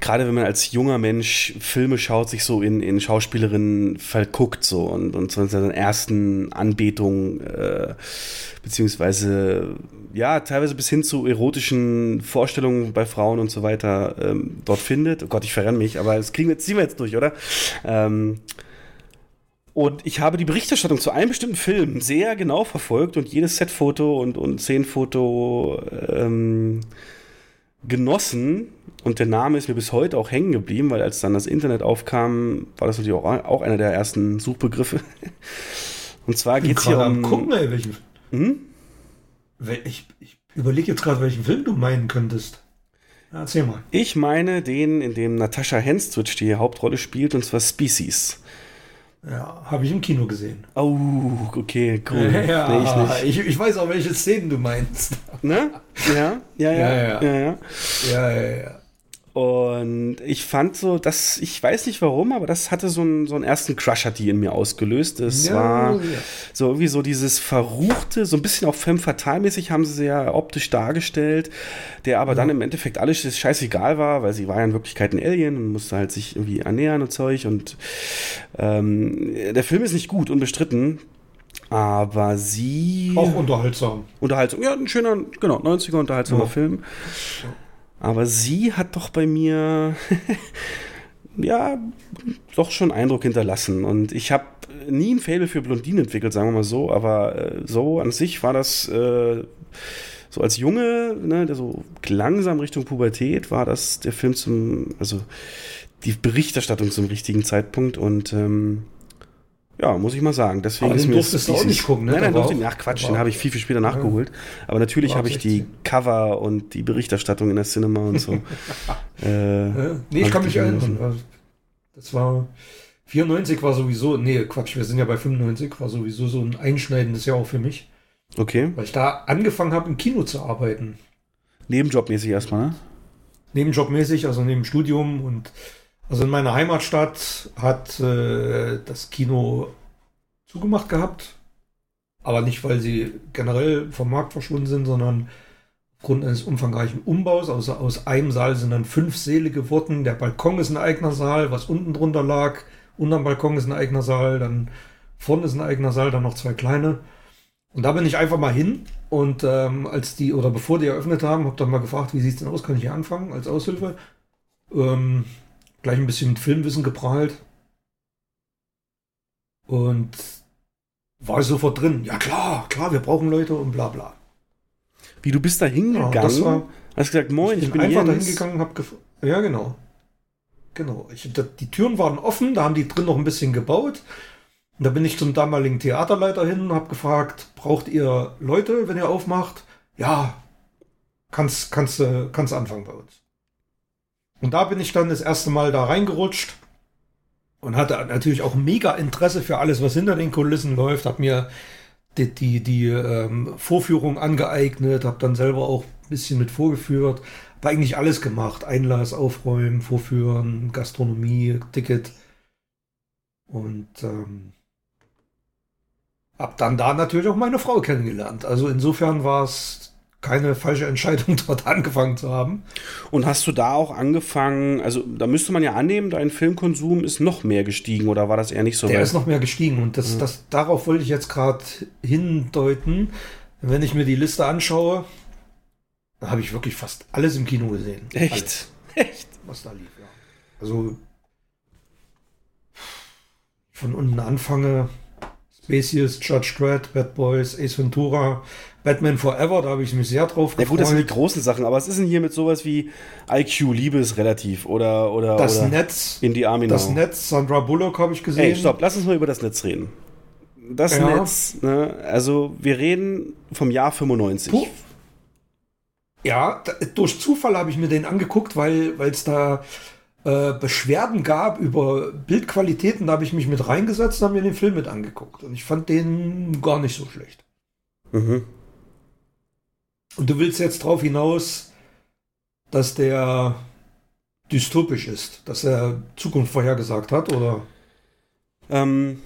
gerade wenn man als junger Mensch Filme schaut, sich so in, in Schauspielerinnen verguckt so und, und zu seiner ersten Anbetung äh, beziehungsweise ja, teilweise bis hin zu erotischen Vorstellungen bei Frauen und so weiter ähm, dort findet. Oh Gott, ich verrenne mich, aber das kriegen wir, ziehen wir jetzt durch, oder? Ähm, und ich habe die Berichterstattung zu einem bestimmten Film sehr genau verfolgt und jedes Setfoto und, und Szenenfoto ähm, genossen und der Name ist mir bis heute auch hängen geblieben, weil als dann das Internet aufkam, war das natürlich auch, auch einer der ersten Suchbegriffe. [LAUGHS] Und zwar geht es hier um... Gucken, ey, welchen... Hm? Ich, ich überlege jetzt gerade, welchen Film du meinen könntest. Erzähl mal. Ich meine den, in dem Natascha Henstridge die Hauptrolle spielt, und zwar Species. Ja, habe ich im Kino gesehen. Oh, okay, cool. Ja, nee, ich, nicht. Ich, ich, weiß auch, welche Szenen du meinst. Ne? Ja, ja. Ja, ja. ja, ja. ja, ja, ja. Und ich fand so, dass, ich weiß nicht warum, aber das hatte so einen, so einen ersten Crush hat die in mir ausgelöst. Es ja, war ja. so irgendwie so dieses Verruchte, so ein bisschen auch femme fatale mäßig haben sie ja optisch dargestellt, der aber ja. dann im Endeffekt alles scheißegal war, weil sie war ja in Wirklichkeit ein Alien und musste halt sich irgendwie ernähren und Zeug und ähm, der Film ist nicht gut, unbestritten. Aber sie. Auch unterhaltsam. Unterhaltsam. Ja, ein schöner, genau, 90er unterhaltsamer Film. Aber sie hat doch bei mir, [LAUGHS] ja, doch schon Eindruck hinterlassen. Und ich habe nie ein Faible für Blondinen entwickelt, sagen wir mal so. Aber äh, so an sich war das äh, so als Junge, ne, der so langsam Richtung Pubertät, war das der Film zum, also die Berichterstattung zum richtigen Zeitpunkt. Und ähm, ja, muss ich mal sagen. Deswegen aber ist den mir durftest du auch nicht gucken, ne? Nein, nein, durfte ich, ach Quatsch, den habe ich viel, viel später nachgeholt. Aber natürlich habe ich die Cover und die Berichterstattung in der Cinema und so. [LAUGHS] äh, nee, ich kann mich erinnern. Das war 94 war sowieso, nee, Quatsch, wir sind ja bei 95, war sowieso so ein einschneidendes Jahr auch für mich. Okay. Weil ich da angefangen habe, im Kino zu arbeiten. Nebenjobmäßig erstmal, ne? Nebenjobmäßig, also neben Studium und also in meiner Heimatstadt hat äh, das Kino zugemacht gehabt. Aber nicht, weil sie generell vom Markt verschwunden sind, sondern aufgrund eines umfangreichen Umbaus. Also aus einem Saal sind dann fünf Säle geworden. Der Balkon ist ein eigener Saal, was unten drunter lag. Unterm Balkon ist ein eigener Saal, dann vorne ist ein eigener Saal, dann noch zwei kleine. Und da bin ich einfach mal hin und ähm, als die, oder bevor die eröffnet haben, habe dann mal gefragt, wie sieht es denn aus, kann ich hier anfangen als Aushilfe? Ähm, gleich ein bisschen mit Filmwissen geprahlt. Und war ich sofort drin. Ja klar, klar, wir brauchen Leute und bla bla. Wie du bist da hingegangen? Ja, das war, hast gesagt, moin, ich, ich bin einfach da hingegangen, hab Ja, genau. Genau. Ich, die Türen waren offen, da haben die drin noch ein bisschen gebaut. Und da bin ich zum damaligen Theaterleiter hin und habe gefragt, braucht ihr Leute, wenn ihr aufmacht? Ja, kannst, kannst, kannst anfangen bei uns. Und da bin ich dann das erste Mal da reingerutscht und hatte natürlich auch mega Interesse für alles, was hinter den Kulissen läuft. Hab mir die, die, die ähm, Vorführung angeeignet, habe dann selber auch ein bisschen mit vorgeführt. Habe eigentlich alles gemacht. Einlass, Aufräumen, Vorführen, Gastronomie, Ticket. Und ähm, habe dann da natürlich auch meine Frau kennengelernt. Also insofern war es keine falsche Entscheidung, [LAUGHS] dort angefangen zu haben. Und hast du da auch angefangen, also da müsste man ja annehmen, dein Filmkonsum ist noch mehr gestiegen oder war das eher nicht so? Der weit? ist noch mehr gestiegen und das, ja. das, darauf wollte ich jetzt gerade hindeuten. Wenn ich mir die Liste anschaue, da habe ich wirklich fast alles im Kino gesehen. Echt? Alles. [LAUGHS] Echt? Was da lief, ja. Also von unten anfange, Species, Judge Dredd, Bad Boys, Ace Ventura, Batman Forever, da habe ich mich sehr drauf gefreut. Ja gut, das sind die großen Sachen, aber was ist denn hier mit sowas wie IQ, Liebe ist relativ oder oder Das oder Netz. In die Army Das Netz, Sandra Bullock habe ich gesehen. Ey, stopp, lass uns mal über das Netz reden. Das ja. Netz, ne, also wir reden vom Jahr 95. Puh. Ja, durch Zufall habe ich mir den angeguckt, weil es da äh, Beschwerden gab über Bildqualitäten, da habe ich mich mit reingesetzt und habe mir den Film mit angeguckt. Und ich fand den gar nicht so schlecht. Mhm. Und du willst jetzt darauf hinaus, dass der dystopisch ist, dass er Zukunft vorhergesagt hat, oder? Ähm,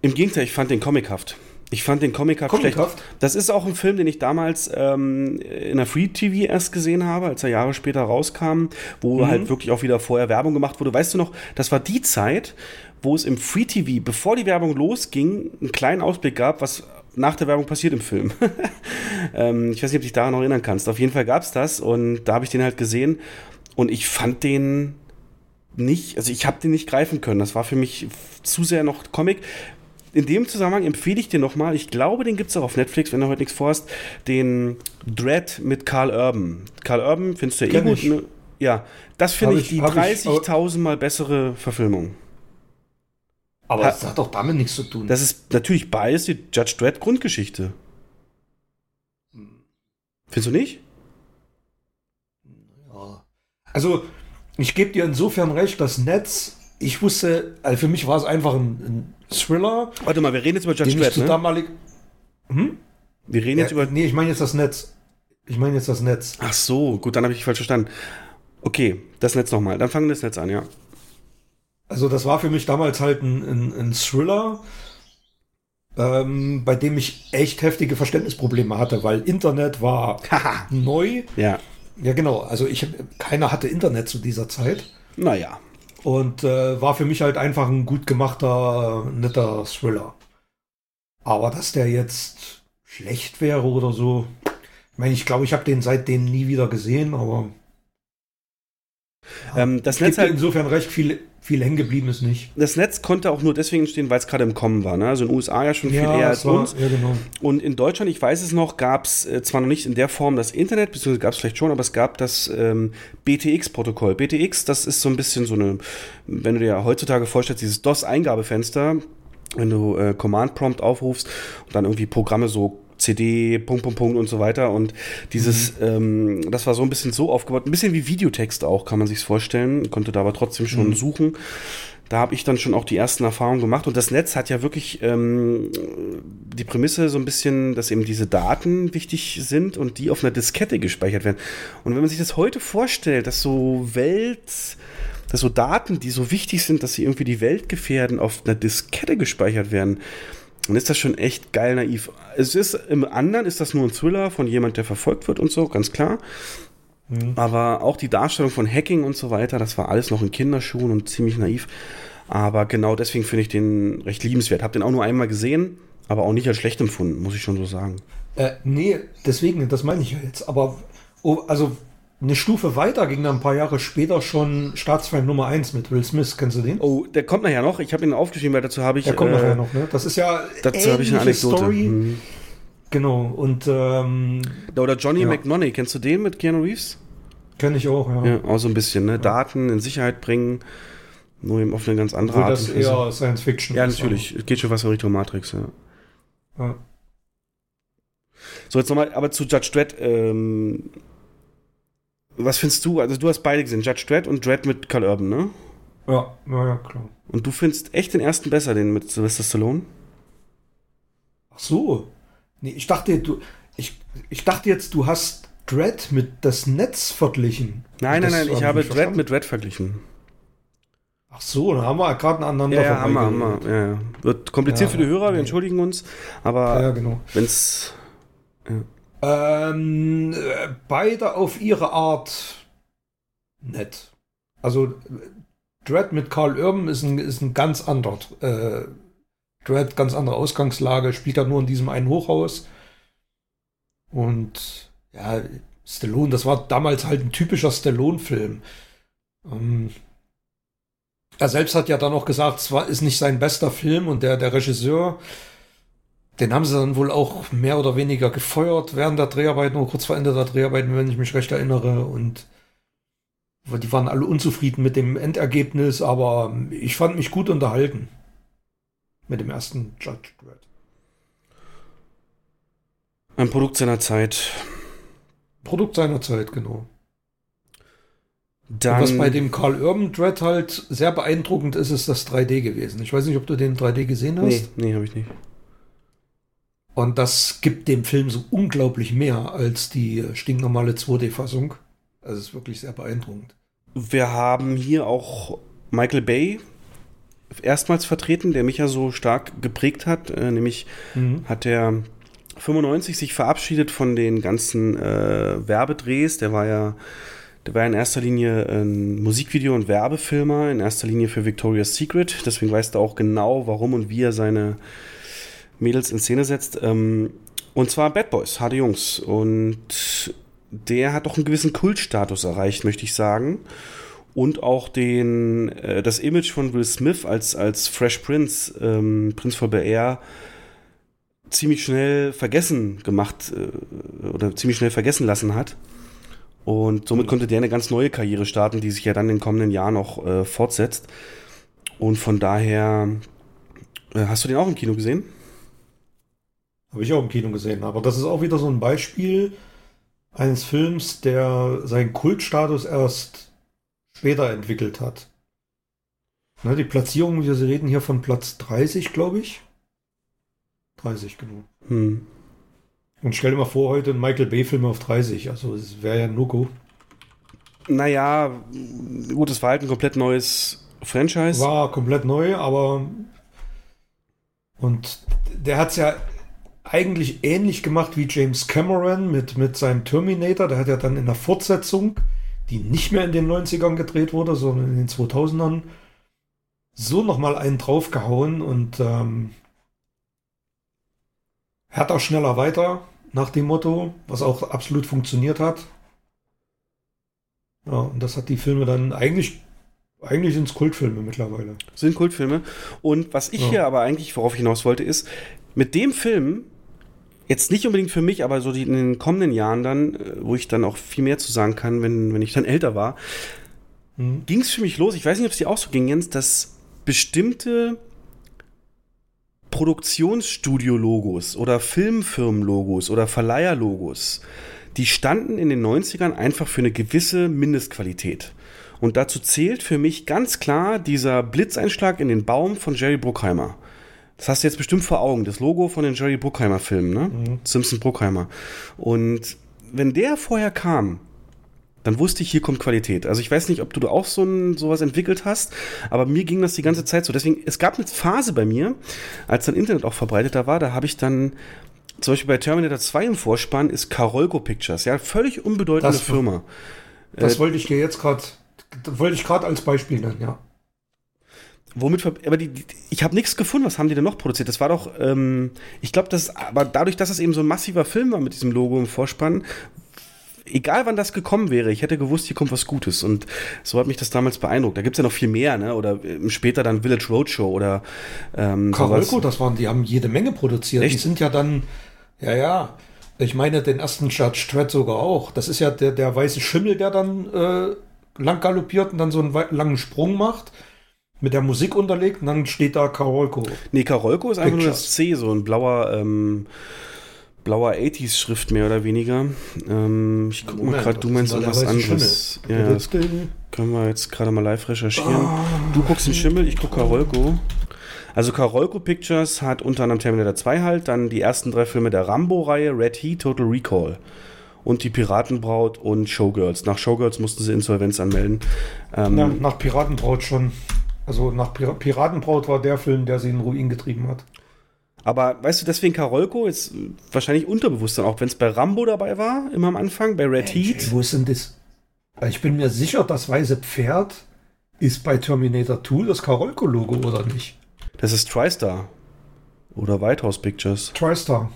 Im Gegenteil, ich fand den comichaft. Ich fand den Comichaft, comichaft? schlecht. Das ist auch ein Film, den ich damals ähm, in der Free TV erst gesehen habe, als er Jahre später rauskam, wo mhm. halt wirklich auch wieder vorher Werbung gemacht wurde. Weißt du noch, das war die Zeit, wo es im Free TV, bevor die Werbung losging, einen kleinen Ausblick gab, was nach der Werbung passiert im Film. [LAUGHS] ähm, ich weiß nicht, ob du dich daran noch erinnern kannst. Auf jeden Fall gab es das und da habe ich den halt gesehen und ich fand den nicht, also ich habe den nicht greifen können. Das war für mich zu sehr noch Comic. In dem Zusammenhang empfehle ich dir nochmal, ich glaube, den gibt es auch auf Netflix, wenn du heute nichts vorhast, den Dread mit Carl Urban. Carl Urban findest du ja eh gut. Ne? Ja, das finde ich, ich die 30.000 Mal bessere Verfilmung. Aber das hat doch damit nichts zu tun. Das ist natürlich Bias, die Judge Dredd Grundgeschichte. Findest du nicht? Ja. Also, ich gebe dir insofern recht, das Netz, ich wusste, also für mich war es einfach ein, ein Thriller. Warte mal, wir reden jetzt über Judge Dredd, ne? Damalig, hm? Wir reden ja, jetzt über. Nee, ich meine jetzt das Netz. Ich meine jetzt das Netz. Ach so, gut, dann habe ich falsch verstanden. Okay, das Netz nochmal. Dann fangen wir das Netz an, ja. Also das war für mich damals halt ein, ein, ein Thriller, ähm, bei dem ich echt heftige Verständnisprobleme hatte, weil Internet war [LAUGHS] neu. Ja. Ja, genau. Also ich keiner hatte Internet zu dieser Zeit. Naja. Und äh, war für mich halt einfach ein gut gemachter, netter Thriller. Aber dass der jetzt schlecht wäre oder so, ich meine, ich glaube, ich habe den seitdem nie wieder gesehen, aber ja, ähm, das Netz halt insofern recht viel viel hängen geblieben ist nicht. Das Netz konnte auch nur deswegen entstehen, weil es gerade im Kommen war. Ne? Also in den USA ja schon viel ja, eher als war, uns. Ja, genau. Und in Deutschland, ich weiß es noch, gab es äh, zwar noch nicht in der Form das Internet, beziehungsweise gab es vielleicht schon, aber es gab das ähm, BTX-Protokoll. BTX, das ist so ein bisschen so eine, wenn du dir heutzutage vorstellst, dieses DOS-Eingabefenster, wenn du äh, Command Prompt aufrufst und dann irgendwie Programme so CD, Punkt, Punkt, Punkt und so weiter. Und dieses, mhm. ähm, das war so ein bisschen so aufgebaut, ein bisschen wie Videotext auch, kann man sich vorstellen. Konnte da aber trotzdem schon mhm. suchen. Da habe ich dann schon auch die ersten Erfahrungen gemacht. Und das Netz hat ja wirklich ähm, die Prämisse so ein bisschen, dass eben diese Daten wichtig sind und die auf einer Diskette gespeichert werden. Und wenn man sich das heute vorstellt, dass so Welt, dass so Daten, die so wichtig sind, dass sie irgendwie die Welt gefährden, auf einer Diskette gespeichert werden, dann ist das schon echt geil naiv. Es ist im anderen ist das nur ein Thriller von jemand, der verfolgt wird und so, ganz klar. Mhm. Aber auch die Darstellung von Hacking und so weiter, das war alles noch in Kinderschuhen und ziemlich naiv. Aber genau deswegen finde ich den recht liebenswert. Hab den auch nur einmal gesehen. Aber auch nicht als schlecht empfunden, muss ich schon so sagen. Äh, nee, deswegen, das meine ich ja jetzt. Aber, oh, also eine Stufe weiter ging dann ein paar Jahre später schon Staatsfeind Nummer 1 mit Will Smith. Kennst du den? Oh, der kommt nachher noch. Ich habe ihn aufgeschrieben, weil dazu habe ich. Der kommt äh, nachher noch, ne? Das ist ja Dazu habe ich eine Anekdote. Story. Mhm. Genau, und ähm, Oder Johnny Ja. McNoney, kennst du den mit Keanu Reeves? kenne ich auch, ja. Ja, auch so ein bisschen, ne? Daten in Sicherheit bringen, nur eben auf eine ganz andere Obwohl Art das Weise. eher Science Fiction Ja, ist, natürlich. Es geht schon was in Richtung Matrix, ja. Ja. So, jetzt nochmal, aber zu Judge Dredd, ähm, was findest du? Also du hast beide gesehen, Judge Dredd und Dredd mit Carl Urban, ne? Ja, ja, ja, klar. Und du findest echt den ersten besser, den mit Sylvester Stallone? Ach so. Nee, ich dachte, du, ich, ich dachte jetzt, du hast Dread mit das Netz verglichen. Nein, nein, nein, ich hab habe Dredd verstanden. mit Dredd verglichen. Ach so, da haben wir gerade aneinander Ja, ja, haben wir, haben wir. Ja, ja. Wird kompliziert Ja, für die Hörer, wir nee. entschuldigen uns, Ja, aber ja, genau. wenn's. Ähm, äh, beide auf ihre Art nett. Also Dread mit Carl Urban ist ein, ist ein ganz anderer. Äh, Dread, ganz andere Ausgangslage, spielt er nur in diesem einen Hochhaus. Und ja, Stallone, das war damals halt ein typischer Stallone-Film. Ähm, er selbst hat ja dann auch gesagt, es ist nicht sein bester Film und der, der Regisseur, den haben sie dann wohl auch mehr oder weniger gefeuert während der Dreharbeiten oder kurz vor Ende der Dreharbeiten, wenn ich mich recht erinnere. Und die waren alle unzufrieden mit dem Endergebnis, aber ich fand mich gut unterhalten. Mit dem ersten Judge Dredd. Ein Produkt seiner Zeit. Produkt seiner Zeit, genau. Dann. was bei dem Carl Urban Dread halt sehr beeindruckend ist, ist das 3D gewesen. Ich weiß nicht, ob du den 3D gesehen hast. Nee, nee, habe ich nicht. Und das gibt dem Film so unglaublich mehr als die stinknormale 2D-Fassung. Also es ist wirklich sehr beeindruckend. Wir haben hier auch Michael Bay erstmals vertreten, der mich ja so stark geprägt hat. Äh, nämlich Mhm. hat er 95 sich verabschiedet von den ganzen äh, Werbedrehs. Der war ja, der war in erster Linie ein Musikvideo- und Werbefilmer, in erster Linie für Victoria's Secret. Deswegen weißt du auch genau, warum und wie er seine Mädels in Szene setzt. Ähm, und zwar Bad Boys, harte Jungs. Und der hat doch einen gewissen Kultstatus erreicht, möchte ich sagen. Und auch den, äh, das Image von Will Smith als, als Fresh Prince, ähm, Prinz von Air, ziemlich schnell vergessen gemacht äh, oder ziemlich schnell vergessen lassen hat. Und somit konnte der eine ganz neue Karriere starten, die sich ja dann in den kommenden Jahren noch äh, fortsetzt. Und von daher, äh, hast du den auch im Kino gesehen? Habe ich auch im Kino gesehen. Aber das ist auch wieder so ein Beispiel eines Films, der seinen Kultstatus erst später entwickelt hat. Ne, die Platzierung, wir reden hier von Platz 30, glaube ich. 30, genau. Hm. Und stell dir mal vor, heute ein Michael Bay-Film auf 30. Also es wäre ja ein No-Go. Naja, gut, es war halt ein komplett neues Franchise. War komplett neu, aber und der hat es ja eigentlich ähnlich gemacht wie James Cameron mit, mit seinem Terminator. Der hat ja dann in der Fortsetzung, die nicht mehr in den 90ern gedreht wurde, sondern in den 2000ern, so nochmal einen draufgehauen und ähm, härter, schneller, weiter nach dem Motto, was auch absolut funktioniert hat. Ja, und das hat die Filme dann eigentlich, eigentlich ins Kultfilme mittlerweile. sind Kultfilme. Und was ich Ja. hier aber eigentlich, worauf ich hinaus wollte, ist, mit dem Film, jetzt nicht unbedingt für mich, aber so die, in den kommenden Jahren dann, äh, wo ich dann auch viel mehr zu sagen kann, wenn, wenn ich dann älter war, Mhm. ging es für mich los, ich weiß nicht, ob es dir auch so ging, Jens, dass bestimmte Produktionsstudio-Logos oder Filmfirmen-Logos oder Verleiher-Logos, die standen in den 90ern einfach für eine gewisse Mindestqualität. Und dazu zählt für mich ganz klar dieser Blitzeinschlag in den Baum von Jerry Bruckheimer. Das hast du jetzt bestimmt vor Augen, das Logo von den Jerry Bruckheimer Filmen, ne? Simpson Bruckheimer. Und wenn der vorher kam, dann wusste ich, hier kommt Qualität. Also ich weiß nicht, ob du auch so ein, sowas entwickelt hast, aber mir ging das die ganze Zeit so. Deswegen, es gab eine Phase bei mir, als dann Internet auch verbreiteter war, da habe ich dann, zum Beispiel bei Terminator 2 im Vorspann ist Carolco Pictures, ja, völlig unbedeutende Das- Firma. Das Äh, wollte ich dir jetzt gerade, wollte ich gerade als Beispiel nennen, ja. Womit, aber die, die ich habe nichts gefunden. Was haben die denn noch produziert? Das war doch, ähm, ich glaube, das, aber dadurch, dass es eben so ein massiver Film war mit diesem Logo im Vorspann, egal wann das gekommen wäre, ich hätte gewusst, hier kommt was Gutes. Und so hat mich das damals beeindruckt. Da gibt's ja noch viel mehr, ne? Oder ähm, später dann Village Roadshow oder ähm, Karolko, das waren, die haben jede Menge produziert. Echt? Die sind ja dann, ja, ja. Ich meine, den ersten Judge Dredd sogar auch. Das ist ja der, der weiße Schimmel, der dann äh, lang galoppiert und dann so einen langen Sprung macht mit der Musik unterlegt und dann steht da Karolko. Nee, Karolko ist einfach nur das C, so ein blauer, ähm, blauer 80s-Schrift mehr oder weniger. Ähm, ich guck mal gerade, du meinst irgendwas anderes. Ja, das können wir jetzt gerade mal live recherchieren. Oh, du guckst den Schimmel, ich guck Karolko. Also Karolko Pictures hat unter anderem Terminator 2 halt, dann die ersten drei Filme der Rambo-Reihe, Red Heat, Total Recall und die Piratenbraut und Showgirls. Nach Showgirls mussten sie Insolvenz anmelden. Ähm, Na, nach Piratenbraut schon. Also nach Pir Piratenbraut war der Film, der sie in Ruin getrieben hat. Aber weißt du, deswegen Karolko ist wahrscheinlich unterbewusst dann auch, wenn es bei Rambo dabei war, immer am Anfang, bei Red hey, Heat. Wo ist denn das? Ich bin mir sicher, das weiße Pferd ist bei Terminator 2 das Karolko-Logo, oder nicht? Das ist TriStar. Oder White House Pictures. TriStar.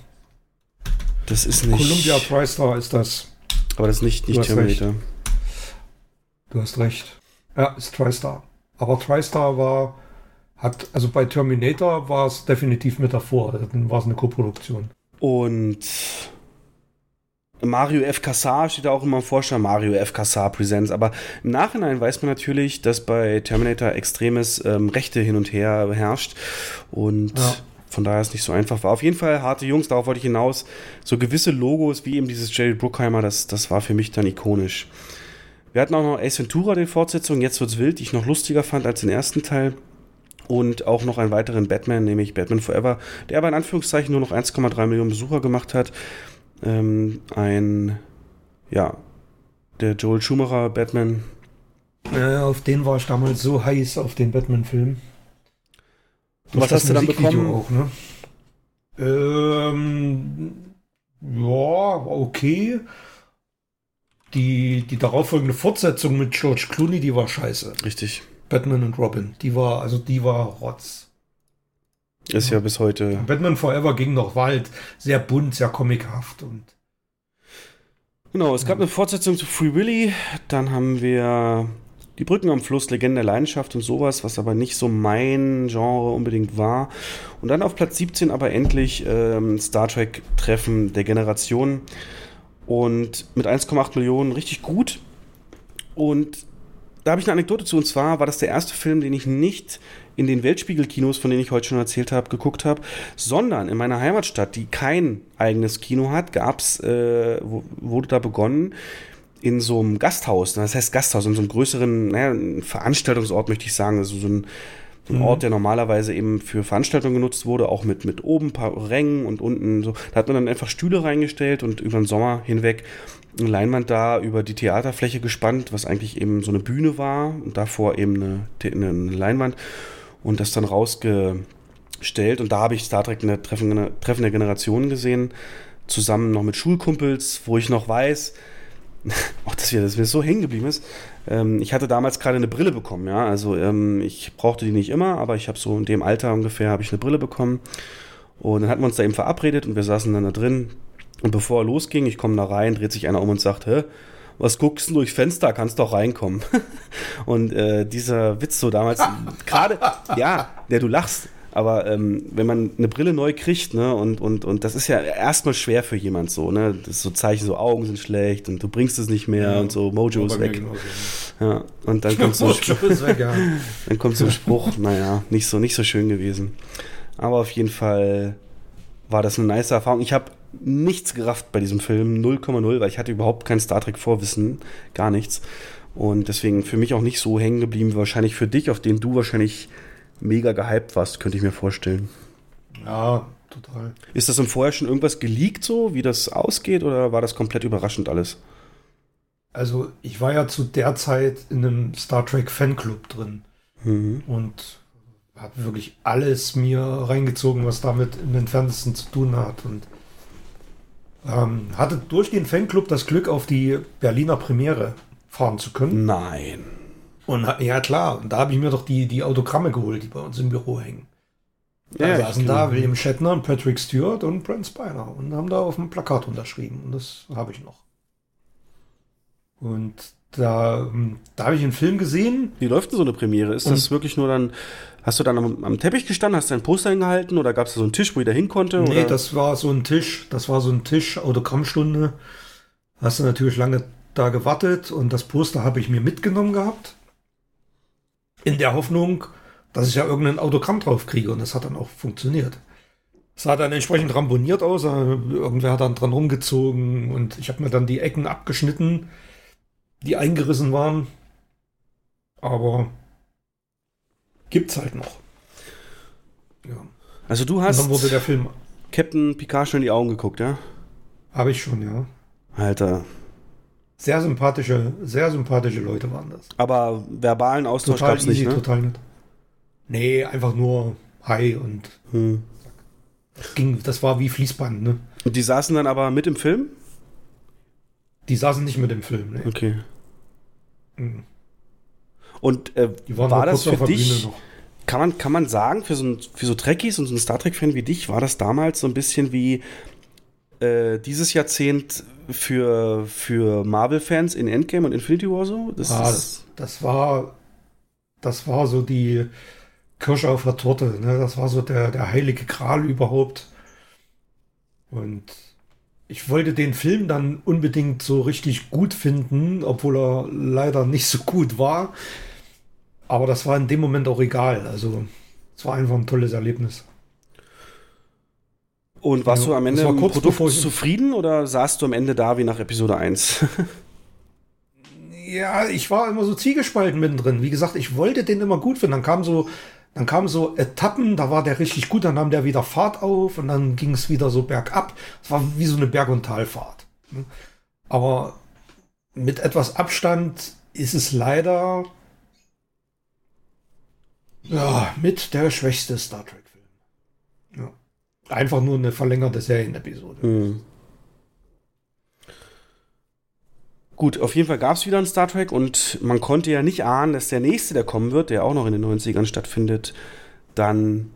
Das ist nicht. Columbia TriStar ist das. Aber das ist nicht, nicht du Terminator. Recht. Du hast recht. Ja, ist TriStar. Aber TriStar war, hat, also bei Terminator war es definitiv mit davor. Dann war es eine Koproduktion. Und Mario F. Cassar steht da auch immer im Vorstand, Mario F. Cassar Presents. Aber im Nachhinein weiß man natürlich, dass bei Terminator extremes ähm, Rechte hin und her herrscht. Und ja. von daher ist es nicht so einfach war. Auf jeden Fall harte Jungs, darauf wollte ich hinaus. So gewisse Logos wie eben dieses Jerry Bruckheimer, das, das war für mich dann ikonisch. Wir hatten auch noch Ace Ventura, die Fortsetzung, jetzt wird's wild, die ich noch lustiger fand als den ersten Teil. Und auch noch einen weiteren Batman, nämlich Batman Forever, der aber in Anführungszeichen nur noch 1,3 Millionen Besucher gemacht hat. Ähm, ein, ja, der Joel Schumacher Batman. Äh, auf den war ich damals so heiß, auf den Batman-Film. Was hast du dann bekommen? Auch, ne? ähm, ja, okay. Die, die darauffolgende Fortsetzung mit George Clooney, die war scheiße. Richtig. Batman und Robin. Die war, also die war Rotz. Ist ja, ja bis heute. Batman Forever ging noch, war halt sehr bunt, sehr comichaft und. Genau, es gab eine Fortsetzung zu Free Willy. Dann haben wir die Brücken am Fluss, Legende der Leidenschaft und sowas, was aber nicht so mein Genre unbedingt war. Und dann auf Platz 17 aber endlich ähm, Star Trek Treffen der Generation. Und mit 1,8 Millionen richtig gut. Und da habe ich eine Anekdote zu. Und zwar war das der erste Film, den ich nicht in den Weltspiegelkinos, von denen ich heute schon erzählt habe, geguckt habe, sondern in meiner Heimatstadt, die kein eigenes Kino hat, gab's, äh, wurde da begonnen, in so einem Gasthaus, das heißt Gasthaus, in so einem größeren, naja, Veranstaltungsort möchte ich sagen, also so ein ein mhm. Ort, der normalerweise eben für Veranstaltungen genutzt wurde, auch mit, mit oben ein paar Rängen und unten so. Da hat man dann einfach Stühle reingestellt und über den Sommer hinweg eine Leinwand da über die Theaterfläche gespannt, was eigentlich eben so eine Bühne war und davor eben eine, eine Leinwand und das dann rausgestellt. Und da habe ich Star Trek eine Treffen, Treffen der Generationen gesehen, zusammen noch mit Schulkumpels, wo ich noch weiß, [LAUGHS] auch dass mir das mir so hängen geblieben ist. Ähm, ich hatte damals gerade eine Brille bekommen, ja. Also ähm, ich brauchte die nicht immer, aber ich habe so in dem Alter ungefähr habe ich eine Brille bekommen. Und dann hatten wir uns da eben verabredet und wir saßen dann da drin. Und bevor er losging, ich komme da rein, dreht sich einer um und sagt, hä? Was guckst du durch Fenster? Kannst doch reinkommen. [LAUGHS] und äh, dieser Witz so damals, [LAUGHS] gerade, ja, der du lachst, aber ähm, wenn man eine Brille neu kriegt, ne, und, und, und das ist ja erstmal schwer für jemand so, ne? Das ist so Zeichen, so Augen sind schlecht und du bringst es nicht mehr ja, und so, Mojo ist weg. Ja, und dann kommt so, [LAUGHS] weg, ja. [LAUGHS] dann kommt so ein Spruch, naja, nicht so, nicht so schön gewesen. Aber auf jeden Fall war das eine nice Erfahrung. Ich habe nichts gerafft bei diesem Film, 0,0, weil ich hatte überhaupt kein Star Trek Vorwissen, gar nichts. Und deswegen für mich auch nicht so hängen geblieben, wahrscheinlich für dich, auf den du wahrscheinlich mega gehypt warst, könnte ich mir vorstellen. Ja, total. Ist das im Vorher schon irgendwas geleakt so, wie das ausgeht, oder war das komplett überraschend alles? Also, ich war ja zu der Zeit in einem Star Trek Fanclub drin mhm. und habe wirklich alles mir reingezogen, was damit im entferntesten zu tun hat. Und ähm, hatte durch den Fanclub das Glück, auf die Berliner Premiere fahren zu können. Nein. Und ja, klar, und da habe ich mir doch die, die Autogramme geholt, die bei uns im Büro hängen. Da Ja, saßen ich da William Shatner und Patrick Stewart und Brent Spiner und haben da auf dem Plakat unterschrieben. Und das habe ich noch. Und da, ähm, da habe ich einen Film gesehen. Wie läuft denn so eine Premiere? Ist das wirklich nur dann, hast du dann am, am Teppich gestanden, hast dein Poster hingehalten oder gab es da so einen Tisch, wo jeder hin konnte? Nee, oder? das war so ein Tisch, das war so ein Tisch, Autogrammstunde. Hast du natürlich lange da gewartet und das Poster habe ich mir mitgenommen gehabt. In der Hoffnung, dass ich ja irgendein Autogramm drauf kriege und das hat dann auch funktioniert. Es sah dann entsprechend ramponiert aus, äh, irgendwer hat dann dran rumgezogen und ich habe mir dann die Ecken abgeschnitten, die eingerissen waren. Aber gibt's halt noch. Ja. Also du Und hast dann wurde der Film, Captain Picard schon in die Augen geguckt, ja? habe ich schon, ja. Alter. Sehr sympathische, sehr sympathische Leute waren das. Aber verbalen Austausch Total gab's nicht, ne? total nett. Nee, einfach nur Hi und Hm. das ging, das war wie Fließband, ne? Und die saßen dann aber mit im Film? Die saßen nicht mit dem Film, ne? Okay. Mhm. Und äh, war das für dich, kann man, kann man sagen, für so, ein, für so Trekkies und so einen Star Trek-Fan wie dich, war das damals so ein bisschen wie äh, dieses Jahrzehnt für, für Marvel-Fans in Endgame und Infinity War so? Das Ah, ist, das, das war, das war so die Kirsche auf der Torte, ne? Das war so der, der heilige Gral überhaupt. Und ich wollte den Film dann unbedingt so richtig gut finden, obwohl er leider nicht so gut war. Aber das war in dem Moment auch egal. Also, es war einfach ein tolles Erlebnis. Und warst Ja, du am Ende mit dem kurz Produkt zufrieden oder saßt du am Ende da wie nach Episode 1? [LAUGHS] Ja, ich war immer so ziegespalten mittendrin. Wie gesagt, ich wollte den immer gut finden. Dann kam so, dann kamen so Etappen, da war der richtig gut, dann nahm der wieder Fahrt auf und dann ging es wieder so bergab. Es war wie so eine Berg- und Talfahrt. ne? Aber mit etwas Abstand ist es leider ja, mit der schwächste Star Trek-Film. Ja. Einfach nur eine verlängerte Serienepisode. Hm. Gut, auf jeden Fall gab es wieder einen Star Trek und man konnte ja nicht ahnen, dass der nächste, der kommen wird, der auch noch in den 90ern stattfindet, dann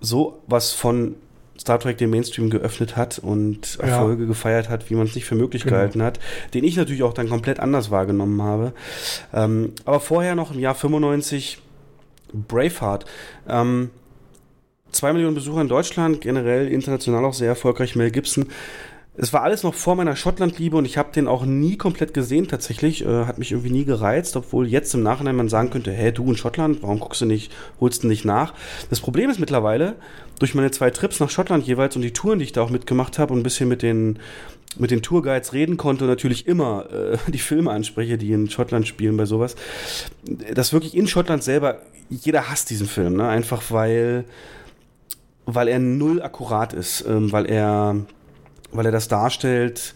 so was von Star Trek den Mainstream geöffnet hat und Ja. Erfolge gefeiert hat, wie man es nicht für möglich Genau. gehalten hat, den ich natürlich auch dann komplett anders wahrgenommen habe. Ähm, aber vorher noch im Jahr 95 Braveheart. Ähm, zwei Millionen Besucher in Deutschland, generell international auch sehr erfolgreich. Mel Gibson. Es war alles noch vor meiner Schottland-Liebe und ich habe den auch nie komplett gesehen tatsächlich. Äh, hat mich irgendwie nie gereizt, obwohl jetzt im Nachhinein man sagen könnte, hä, du in Schottland, warum guckst du nicht, holst du nicht nach? Das Problem ist mittlerweile, durch meine zwei Trips nach Schottland jeweils und die Touren, die ich da auch mitgemacht habe und ein bisschen mit den mit den Tourguides reden konnte und natürlich immer äh, [LAUGHS] die Filme anspreche, die in Schottland spielen bei sowas, dass wirklich in Schottland selber, jeder hasst diesen Film, ne? einfach weil, weil er null akkurat ist, ähm, weil er, weil er das darstellt,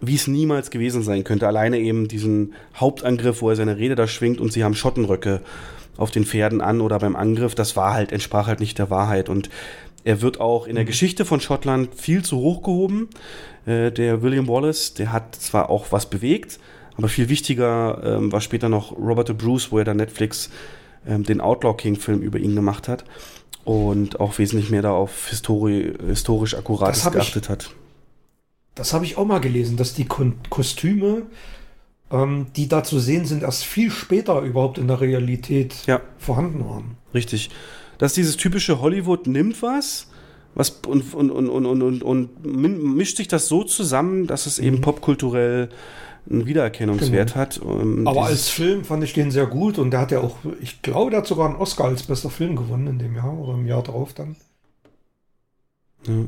wie es niemals gewesen sein könnte. Alleine eben diesen Hauptangriff, wo er seine Rede da schwingt und sie haben Schottenröcke auf den Pferden an oder beim Angriff, das war halt, entsprach halt nicht der Wahrheit. Und er wird auch in der Geschichte von Schottland viel zu hoch gehoben. Äh, der William Wallace, der hat zwar auch was bewegt, aber viel wichtiger ähm, war später noch Robert de Bruce, wo er dann Netflix ähm, den Outlaw King Film über ihn gemacht hat und auch wesentlich mehr da auf Histori historisch Akkurates hab ich- geachtet hat. Das habe ich auch mal gelesen, dass die Kon Kostüme, ähm, die da zu sehen sind, erst viel später überhaupt in der Realität Ja. vorhanden waren. Richtig. Dass dieses typische Hollywood nimmt was, was und, und, und, und, und, und, mischt sich das so zusammen, dass es Mhm. eben popkulturell einen Wiedererkennungswert hat. Ähm, Aber als Film fand ich den sehr gut und der hat ja auch, ich glaube, der hat sogar einen Oscar als bester Film gewonnen in dem Jahr oder im Jahr drauf dann. Ja.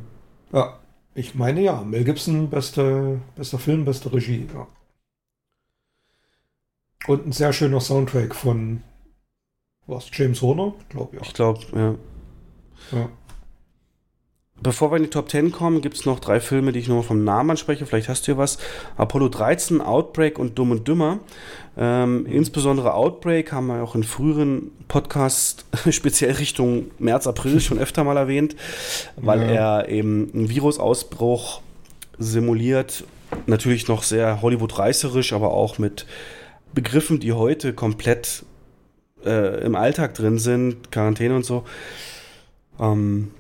Ja, ich meine ja, Mel Gibson, beste, bester Film, beste Regie, ja. Und ein sehr schöner Soundtrack von was, James Horner, glaube ich. Ich glaube, ja. Ja. Bevor wir in die Top 10 kommen, gibt es noch drei Filme, die ich nur vom Namen anspreche. Vielleicht hast du hier was. Apollo 13, Outbreak und Dumm und Dümmer. Ähm, Insbesondere Outbreak haben wir auch in früheren Podcasts [LAUGHS] speziell Richtung März, April schon öfter mal erwähnt, weil Ja. er eben einen Virusausbruch simuliert. Natürlich noch sehr Hollywood-reißerisch, aber auch mit Begriffen, die heute komplett äh, im Alltag drin sind, Quarantäne und so, ähm,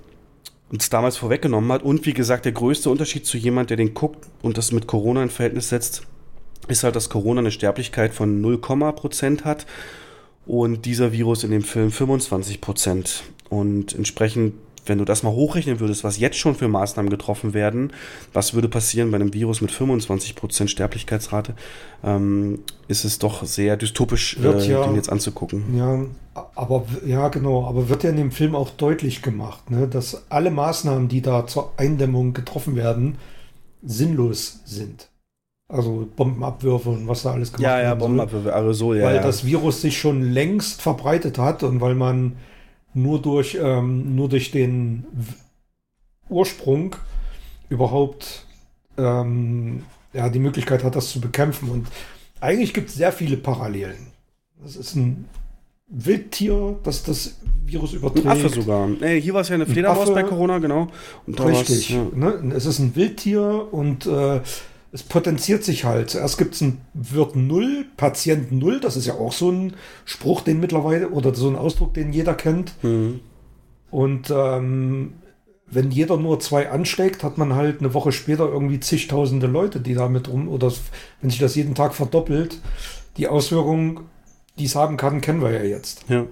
uns damals vorweggenommen hat. Und wie gesagt, der größte Unterschied zu jemand, der den guckt und das mit Corona in Verhältnis setzt, ist halt, dass Corona eine Sterblichkeit von 0, Prozent hat und dieser Virus in dem Film 25 Prozent. Und entsprechend wenn du das mal hochrechnen würdest, was jetzt schon für Maßnahmen getroffen werden, was würde passieren bei einem Virus mit 25% Sterblichkeitsrate, ähm, ist es doch sehr dystopisch, Wird äh, ja- den jetzt anzugucken. Ja, aber ja, genau, aber wird ja in dem Film auch deutlich gemacht, ne, dass alle Maßnahmen, die da zur Eindämmung getroffen werden, sinnlos sind. Also Bombenabwürfe und was da alles gemacht Ja, ja, soll. Bombenabwürfe, Aerosol, ja. weil ja. das Virus sich schon längst verbreitet hat und weil man nur durch, ähm, nur durch den Ursprung überhaupt ähm, ja, die Möglichkeit hat, das zu bekämpfen. Und eigentlich gibt es sehr viele Parallelen. Das ist ein Wildtier, das das Virus überträgt. Ein Affe sogar. Nee, hier war es ja eine Fledermaus bei Corona, genau. Und Richtig. ja. Ne? Es ist ein Wildtier und äh, es potenziert sich halt. Zuerst gibt es ein Wirt Null, Patient Null. Das ist ja auch so ein Spruch, den mittlerweile, oder so ein Ausdruck, den jeder kennt. Mhm. Und ähm, wenn jeder nur zwei ansteckt, hat man halt eine Woche später irgendwie zigtausende Leute, die damit rum, oder wenn sich das jeden Tag verdoppelt, die Auswirkungen, die es haben kann, kennen wir ja jetzt. Ja.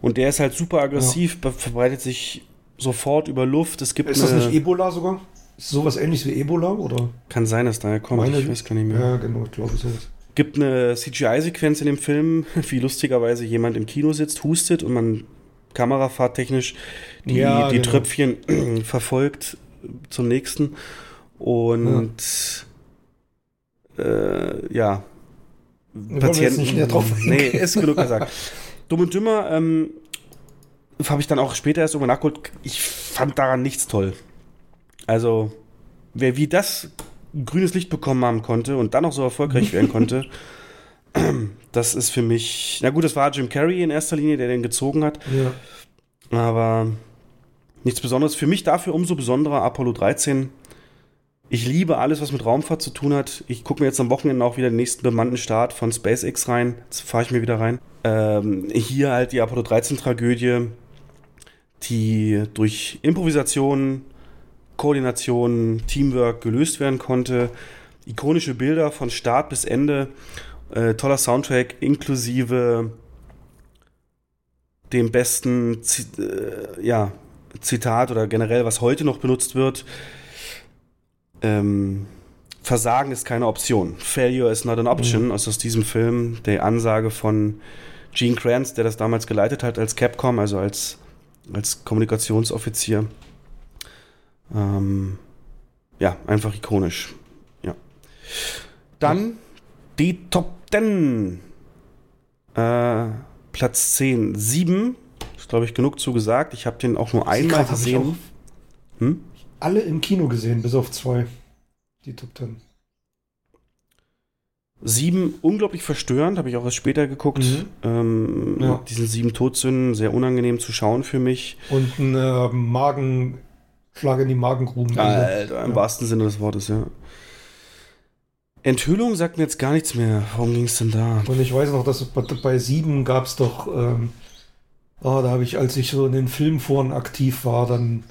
Und der ist halt super aggressiv, be- verbreitet sich sofort über Luft. Es gibt Ist das nicht Ebola sogar? Ist sowas ähnliches wie Ebola, oder? kann sein, dass daher kommt, Meine- ich weiß gar nicht mehr. Ja, genau, ich glaube sowas. gibt eine CGI-Sequenz in dem Film, [LAUGHS] wie lustigerweise jemand im Kino sitzt, hustet und man kamerafahrttechnisch die, Ja, die genau. Tröpfchen [CLEARS THROAT] verfolgt zum nächsten. Und äh, ja. wollen wir jetzt nicht näher drauf. Nee, ist genug gesagt. [LAUGHS] Dumm und Dümmer ähm, habe ich dann auch später erst irgendwann nachgeholt. Ich fand daran nichts toll. Also, wer wie das grünes Licht bekommen haben konnte und dann noch so erfolgreich werden konnte, [LAUGHS] das ist für mich. Na gut, das war Jim Carrey in erster Linie, der den gezogen hat. Ja. Aber nichts Besonderes. Für mich dafür umso besonderer Apollo 13. Ich liebe alles, was mit Raumfahrt zu tun hat. Ich gucke mir jetzt am Wochenende auch wieder den nächsten bemannten Start von SpaceX rein. Jetzt fahre ich mir wieder rein. Ähm, hier halt die Apollo 13 Tragödie, die durch Improvisation, Koordination, Teamwork gelöst werden konnte. Ikonische Bilder von Start bis Ende. Äh, toller Soundtrack inklusive dem besten Zi- äh, ja, Zitat oder generell, was heute noch benutzt wird. Ähm, Versagen ist keine Option. Failure is not an option. Also aus diesem Film, der Ansage von Gene Kranz, der das damals geleitet hat als Capcom, also als, als Kommunikationsoffizier. Ähm, ja, einfach ikonisch. Ja. Dann die Top 10. Äh, Platz 10, 7. Ist, glaube ich, genug zugesagt. Ich habe den auch nur einmal ich gesehen. auch Hm? alle im Kino gesehen, bis auf zwei. Die Top Ten. 7, unglaublich verstörend, habe ich auch erst später geguckt. Mhm. Ähm, Ja. diesen sieben Todsünden, sehr unangenehm zu schauen für mich. Und ein äh, Magen, Schlag in die Magengruben. Alter, im Ja. wahrsten Sinne des Wortes, ja. Enthüllung sagt mir jetzt gar nichts mehr. Warum ging es denn da? Und ich weiß noch, dass bei, sieben gab es doch, ähm, ah, da habe ich, als ich so in den Filmforen aktiv war, dann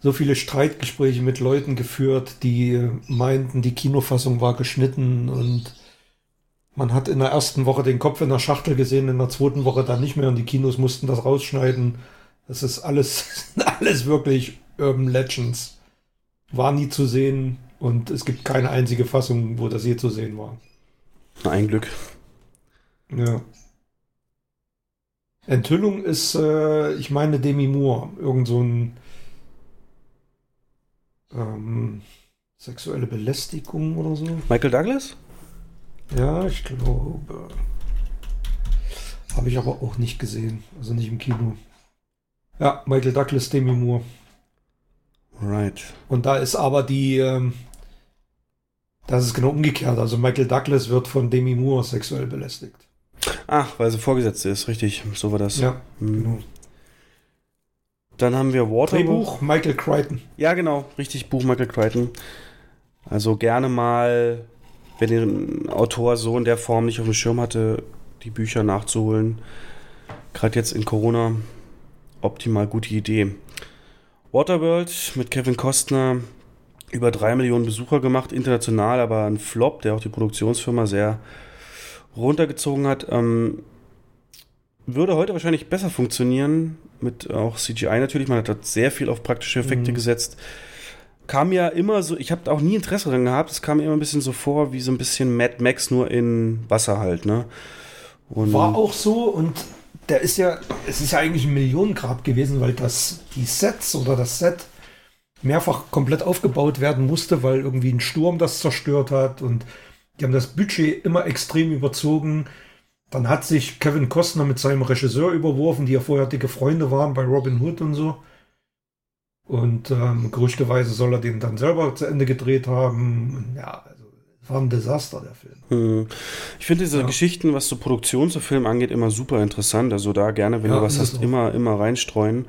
so viele Streitgespräche mit Leuten geführt, die meinten, die Kinofassung war geschnitten und man hat in der ersten Woche den Kopf in der Schachtel gesehen, in der zweiten Woche dann nicht mehr und die Kinos mussten das rausschneiden. Das ist alles, [LAUGHS] alles wirklich Urban Legends. War nie zu sehen und es gibt keine einzige Fassung, wo das je zu sehen war. Na, ein Glück. Ja. Enthüllung ist, äh, ich meine, Demi Moore. Irgend so ein ähm, sexuelle Belästigung oder so. Michael Douglas? Ja, ich glaube. Habe ich aber auch nicht gesehen. Also nicht im Kino. Ja, Michael Douglas, Demi Moore. Right. Und da ist aber die, ähm, das ist genau umgekehrt. Also Michael Douglas wird von Demi Moore sexuell belästigt. Ach, weil sie Vorgesetzte ist, richtig. So war das. Ja, Hm. genau. Dann haben wir Waterworld. Drehbuch Michael Crichton. Ja, genau, richtig, Buch Michael Crichton. Also gerne mal wer den Autor so in der Form nicht auf dem Schirm hatte, die Bücher nachzuholen, gerade jetzt in Corona, optimal gute Idee. Waterworld mit Kevin Costner über drei Millionen Besucher gemacht, international, aber ein Flop, der auch die Produktionsfirma sehr runtergezogen hat. Ähm, würde heute wahrscheinlich besser funktionieren, mit auch CGI natürlich. Man hat dort sehr viel auf praktische Effekte mhm. gesetzt. Kam ja immer so, ich habe auch nie Interesse daran gehabt, es kam mir immer ein bisschen so vor, wie so ein bisschen Mad Max nur in Wasser halt, ne? Und War auch so und der ist ja, es ist ja eigentlich ein Millionengrab gewesen, weil das, die Sets oder das Set mehrfach komplett aufgebaut werden musste, weil irgendwie ein Sturm das zerstört hat und die haben das Budget immer extrem überzogen. Dann hat sich Kevin Costner mit seinem Regisseur überworfen, die ja vorher dicke Freunde waren bei Robin Hood und so. Und ähm, gerüchteweise soll er den dann selber zu Ende gedreht haben. Ja, war ein Desaster, der Film. Hm. Ich finde diese ja. Geschichten, was so Produktion zu Film angeht, immer super interessant. Also da gerne, wenn ja, du was hast, immer, immer reinstreuen.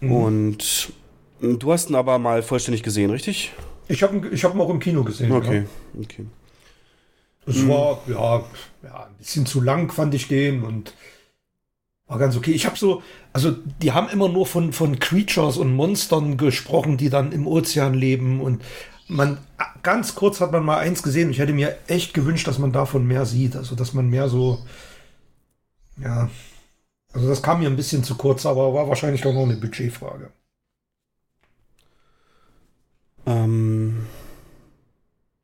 Mhm. Und du hast ihn aber mal vollständig gesehen, richtig? Ich habe ihn, ich hab ihn auch im Kino gesehen. Okay, ja. okay. Es mhm. war ja, ja ein bisschen zu lang, fand ich den und war ganz okay. Ich habe so, also die haben immer nur von, von Creatures und Monstern gesprochen, die dann im Ozean leben und man, ganz kurz hat man mal eins gesehen. Ich hätte mir echt gewünscht, dass man davon mehr sieht. Also, dass man mehr so, ja, also das kam mir ein bisschen zu kurz, aber war wahrscheinlich auch noch eine Budgetfrage. Ähm,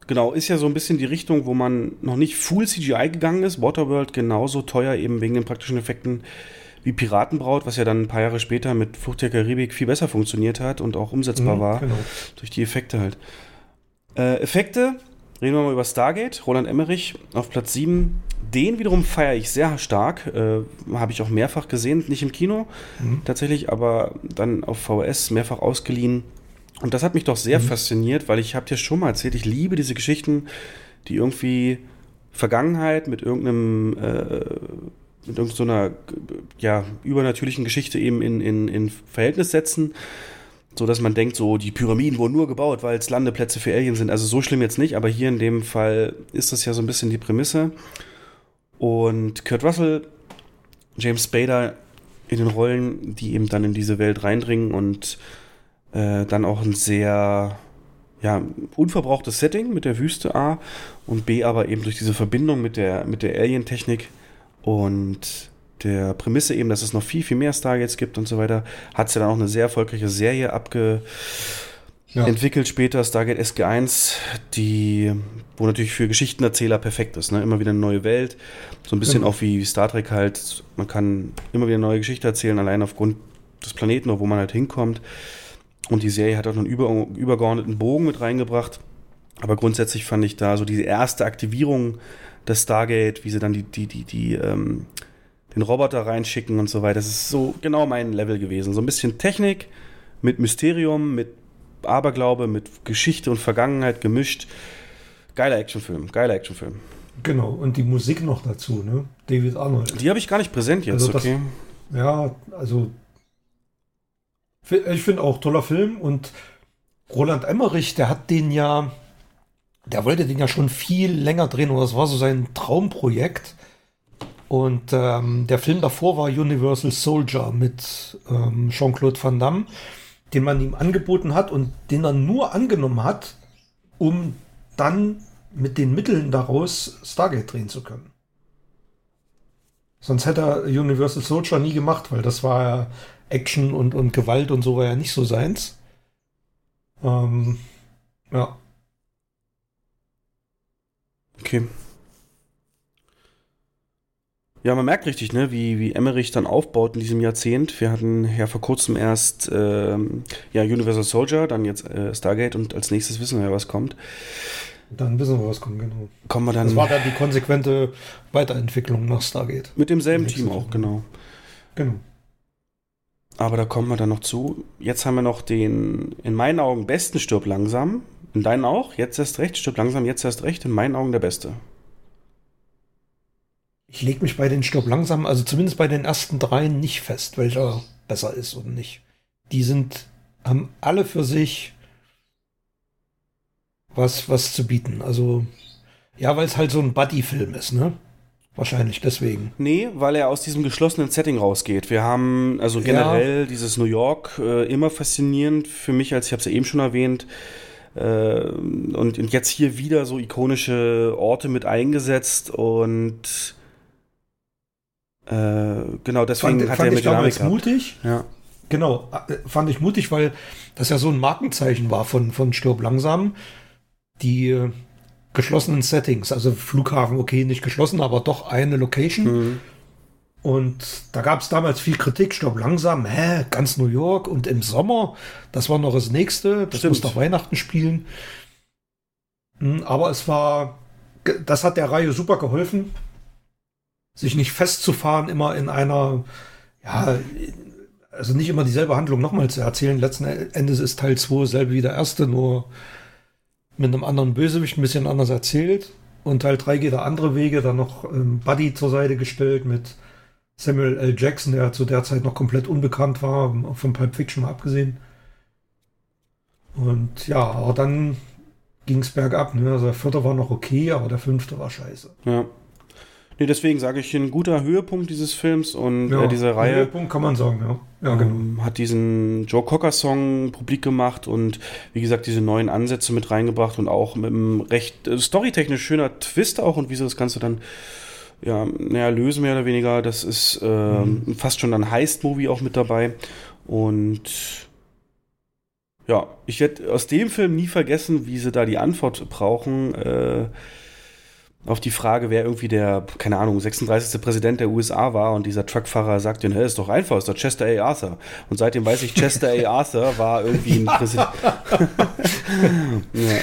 Genau, ist ja so ein bisschen die Richtung, wo man noch nicht full CGI gegangen ist. Waterworld genauso teuer eben wegen den praktischen Effekten wie Piratenbraut, was ja dann ein paar Jahre später mit Flucht der Karibik viel besser funktioniert hat und auch umsetzbar mhm, war. Genau. Durch die Effekte halt. Äh, Effekte, reden wir mal über Stargate, Roland Emmerich auf Platz 7. Den wiederum feiere ich sehr stark. Äh, Habe ich auch mehrfach gesehen, nicht im Kino mhm. tatsächlich, aber dann auf VS mehrfach ausgeliehen und das hat mich doch sehr mhm. fasziniert, weil ich habe dir schon mal erzählt, ich liebe diese Geschichten, die irgendwie Vergangenheit mit irgendeinem äh, mit irgendeiner ja, übernatürlichen Geschichte eben in, in, in Verhältnis setzen, so dass man denkt, so die Pyramiden wurden nur gebaut, weil es Landeplätze für Aliens sind. Also so schlimm jetzt nicht, aber hier in dem Fall ist das ja so ein bisschen die Prämisse. Und Kurt Russell, James Spader in den Rollen, die eben dann in diese Welt reindringen und äh, dann auch ein sehr ja, unverbrauchtes Setting mit der Wüste A und B aber eben durch diese Verbindung mit der, mit der Alien-Technik und der Prämisse eben, dass es noch viel, viel mehr Stargates gibt und so weiter, hat es ja dann auch eine sehr erfolgreiche Serie abge ja. entwickelt später, Stargate SG1, die, wo natürlich für Geschichtenerzähler perfekt ist, ne? Immer wieder eine neue Welt, so ein bisschen ja. auch wie Star Trek halt, man kann immer wieder eine neue Geschichte erzählen, allein aufgrund des Planeten, wo man halt hinkommt. Und die Serie hat auch einen über, übergeordneten Bogen mit reingebracht. Aber grundsätzlich fand ich da so diese erste Aktivierung des Stargate, wie sie dann die, die, die, die, ähm, den Roboter reinschicken und so weiter. Das ist so genau mein Level gewesen. So ein bisschen Technik mit Mysterium, mit Aberglaube, mit Geschichte und Vergangenheit gemischt. Geiler Actionfilm, geiler Actionfilm. Genau, und die Musik noch dazu, ne? David Arnold. Die habe ich gar nicht präsent jetzt, also okay. ja, also ich finde auch toller Film und Roland Emmerich, der hat den ja, der wollte den ja schon viel länger drehen und das war so sein Traumprojekt. Und ähm, der Film davor war Universal Soldier mit ähm, Jean-Claude Van Damme, den man ihm angeboten hat und den er nur angenommen hat, um dann mit den Mitteln daraus Stargate drehen zu können. Sonst hätte er Universal Soldier nie gemacht, weil das war ja Action und, und Gewalt und so war ja nicht so seins. Ähm, ja. Okay. Ja, man merkt richtig, ne, wie, wie Emmerich dann aufbaut in diesem Jahrzehnt. Wir hatten ja vor kurzem erst ähm, ja, Universal Soldier, dann jetzt äh, Stargate und als nächstes wissen wir ja, was kommt. Dann wissen wir, was kommt, genau. Kommen wir dann. Das war dann die konsequente Weiterentwicklung nach Stargate. Mit demselben Team auch, genau. Genau. Aber da kommen wir dann noch zu. Jetzt haben wir noch den, in meinen Augen, besten Stirb langsam. In deinen auch? Jetzt erst recht. Stirb langsam, jetzt erst recht. In meinen Augen der beste. Ich lege mich bei den Stirb langsam, also zumindest bei den ersten dreien nicht fest, welcher besser ist oder nicht. Die sind, haben alle für sich was, was zu bieten. Also Ja, weil es halt so ein Buddy-Film ist, ne? Wahrscheinlich deswegen. Nee, weil er aus diesem geschlossenen Setting rausgeht. Wir haben also generell ja. dieses New York äh, immer faszinierend für mich, als ich habe es ja eben schon erwähnt. Äh, und, und, jetzt hier wieder so ikonische Orte mit eingesetzt und äh, genau deswegen fand, hat fand er mit damals gehabt. mutig. Ja. Genau, äh, fand ich mutig, weil das ja so ein Markenzeichen war von, von Stirb langsam. Die äh, geschlossenen Settings, also Flughafen, okay, nicht geschlossen, aber doch eine Location. Mhm. Und da gab es damals viel Kritik, stopp langsam, hä, ganz New York und im Sommer, das war noch das nächste, das Stimmt. muss doch Weihnachten spielen. Hm, aber es war, das hat der Reihe super geholfen, sich nicht festzufahren, immer in einer, ja, also nicht immer dieselbe Handlung nochmal zu erzählen. Letzten Endes ist Teil 2 selbe wie der erste, nur mit einem anderen Bösewicht ein bisschen anders erzählt. Und Teil 3 geht da andere Wege, dann noch ähm, Buddy zur Seite gestellt mit Samuel L. Jackson, der zu der Zeit noch komplett unbekannt war, von Pulp Fiction mal abgesehen. Und ja, aber dann ging es bergab. Ne? Also der vierte war noch okay, aber der fünfte war scheiße. Ja. Nee, deswegen sage ich, ein guter Höhepunkt dieses Films und ja, äh, diese Reihe. Höhepunkt kann man sagen, ja. ja genau. ähm, hat diesen Joe Cocker-Song publik gemacht und wie gesagt, diese neuen Ansätze mit reingebracht und auch mit einem recht äh, storytechnisch schöner Twist auch und wie sie das Ganze dann ja, naja, lösen mehr oder weniger. Das ist äh, mhm. fast schon ein Heist-Movie auch mit dabei. Und ja, ich werde aus dem Film nie vergessen, wie sie da die Antwort brauchen. Äh, auf die Frage, wer irgendwie der, keine Ahnung, 36. Präsident der USA war und dieser Truckfahrer sagt denen, hey, ist doch einfach, ist doch Chester A. Arthur. Und seitdem weiß ich, Chester A. Arthur war irgendwie ein [LAUGHS] Präsident. [LAUGHS] ja.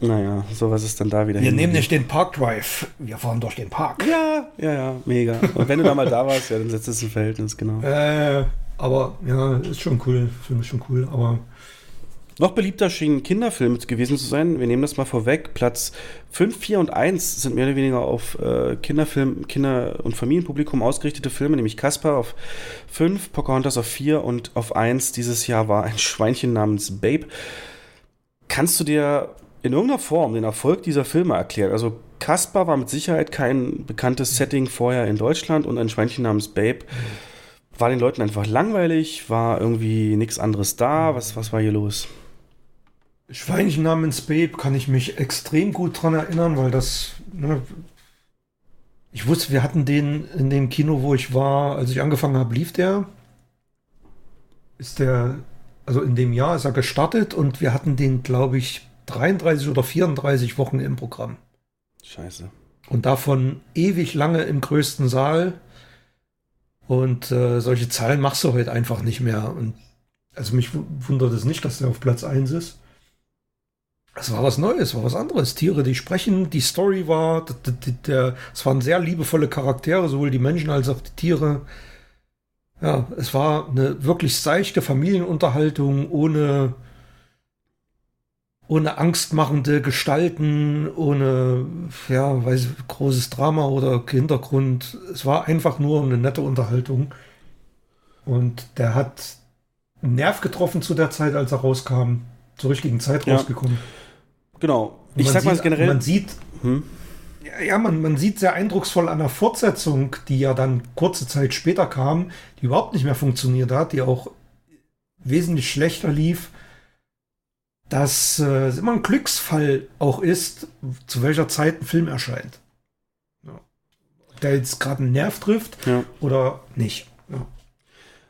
Naja, sowas ist dann da wieder. Wir nehmen nicht den Park Drive, wir fahren durch den Park. Ja, ja, ja, mega. Und wenn du da mal da warst, ja, dann setzt es ein Verhältnis, genau. Äh, aber ja, ist schon cool, Film ist schon cool, aber noch beliebter schien Kinderfilm gewesen zu sein. Wir nehmen das mal vorweg. Platz 5, 4 und 1 sind mehr oder weniger auf äh, Kinderfilm, Kinder- und Familienpublikum ausgerichtete Filme, nämlich Caspar auf 5, Pocahontas auf 4 und auf 1 dieses Jahr war ein Schweinchen namens Babe. Kannst du dir in irgendeiner Form den Erfolg dieser Filme erklären? Also Caspar war mit Sicherheit kein bekanntes Setting vorher in Deutschland und ein Schweinchen namens Babe. War den Leuten einfach langweilig? War irgendwie nichts anderes da? Was, was war hier los? Schweinchen namens Babe kann ich mich extrem gut dran erinnern, weil das, ne, ich wusste, wir hatten den in dem Kino, wo ich war, als ich angefangen habe, lief der. Ist der, also in dem Jahr ist er gestartet und wir hatten den, glaube ich, 33 oder 34 Wochen im Programm. Scheiße. Und davon ewig lange im größten Saal. Und äh, solche Zahlen machst du heute einfach nicht mehr. Und also mich wundert es nicht, dass der auf Platz 1 ist. Es war was Neues, war was anderes. Tiere, die sprechen, die Story war, es waren sehr liebevolle Charaktere, sowohl die Menschen als auch die Tiere. Ja, es war eine wirklich seichte Familienunterhaltung ohne, ohne angstmachende Gestalten, ohne, ja, weiß, großes Drama oder Hintergrund. Es war einfach nur eine nette Unterhaltung. Und der hat einen Nerv getroffen zu der Zeit, als er rauskam. Zur richtigen Zeit ja. rausgekommen. Genau. Ich sag mal generell. Man sieht, hm? ja, man, man sieht sehr eindrucksvoll an der Fortsetzung, die ja dann kurze Zeit später kam, die überhaupt nicht mehr funktioniert hat, die auch wesentlich schlechter lief, dass äh, es immer ein Glücksfall auch ist, zu welcher Zeit ein Film erscheint. Ja. Der jetzt gerade einen Nerv trifft ja. oder nicht.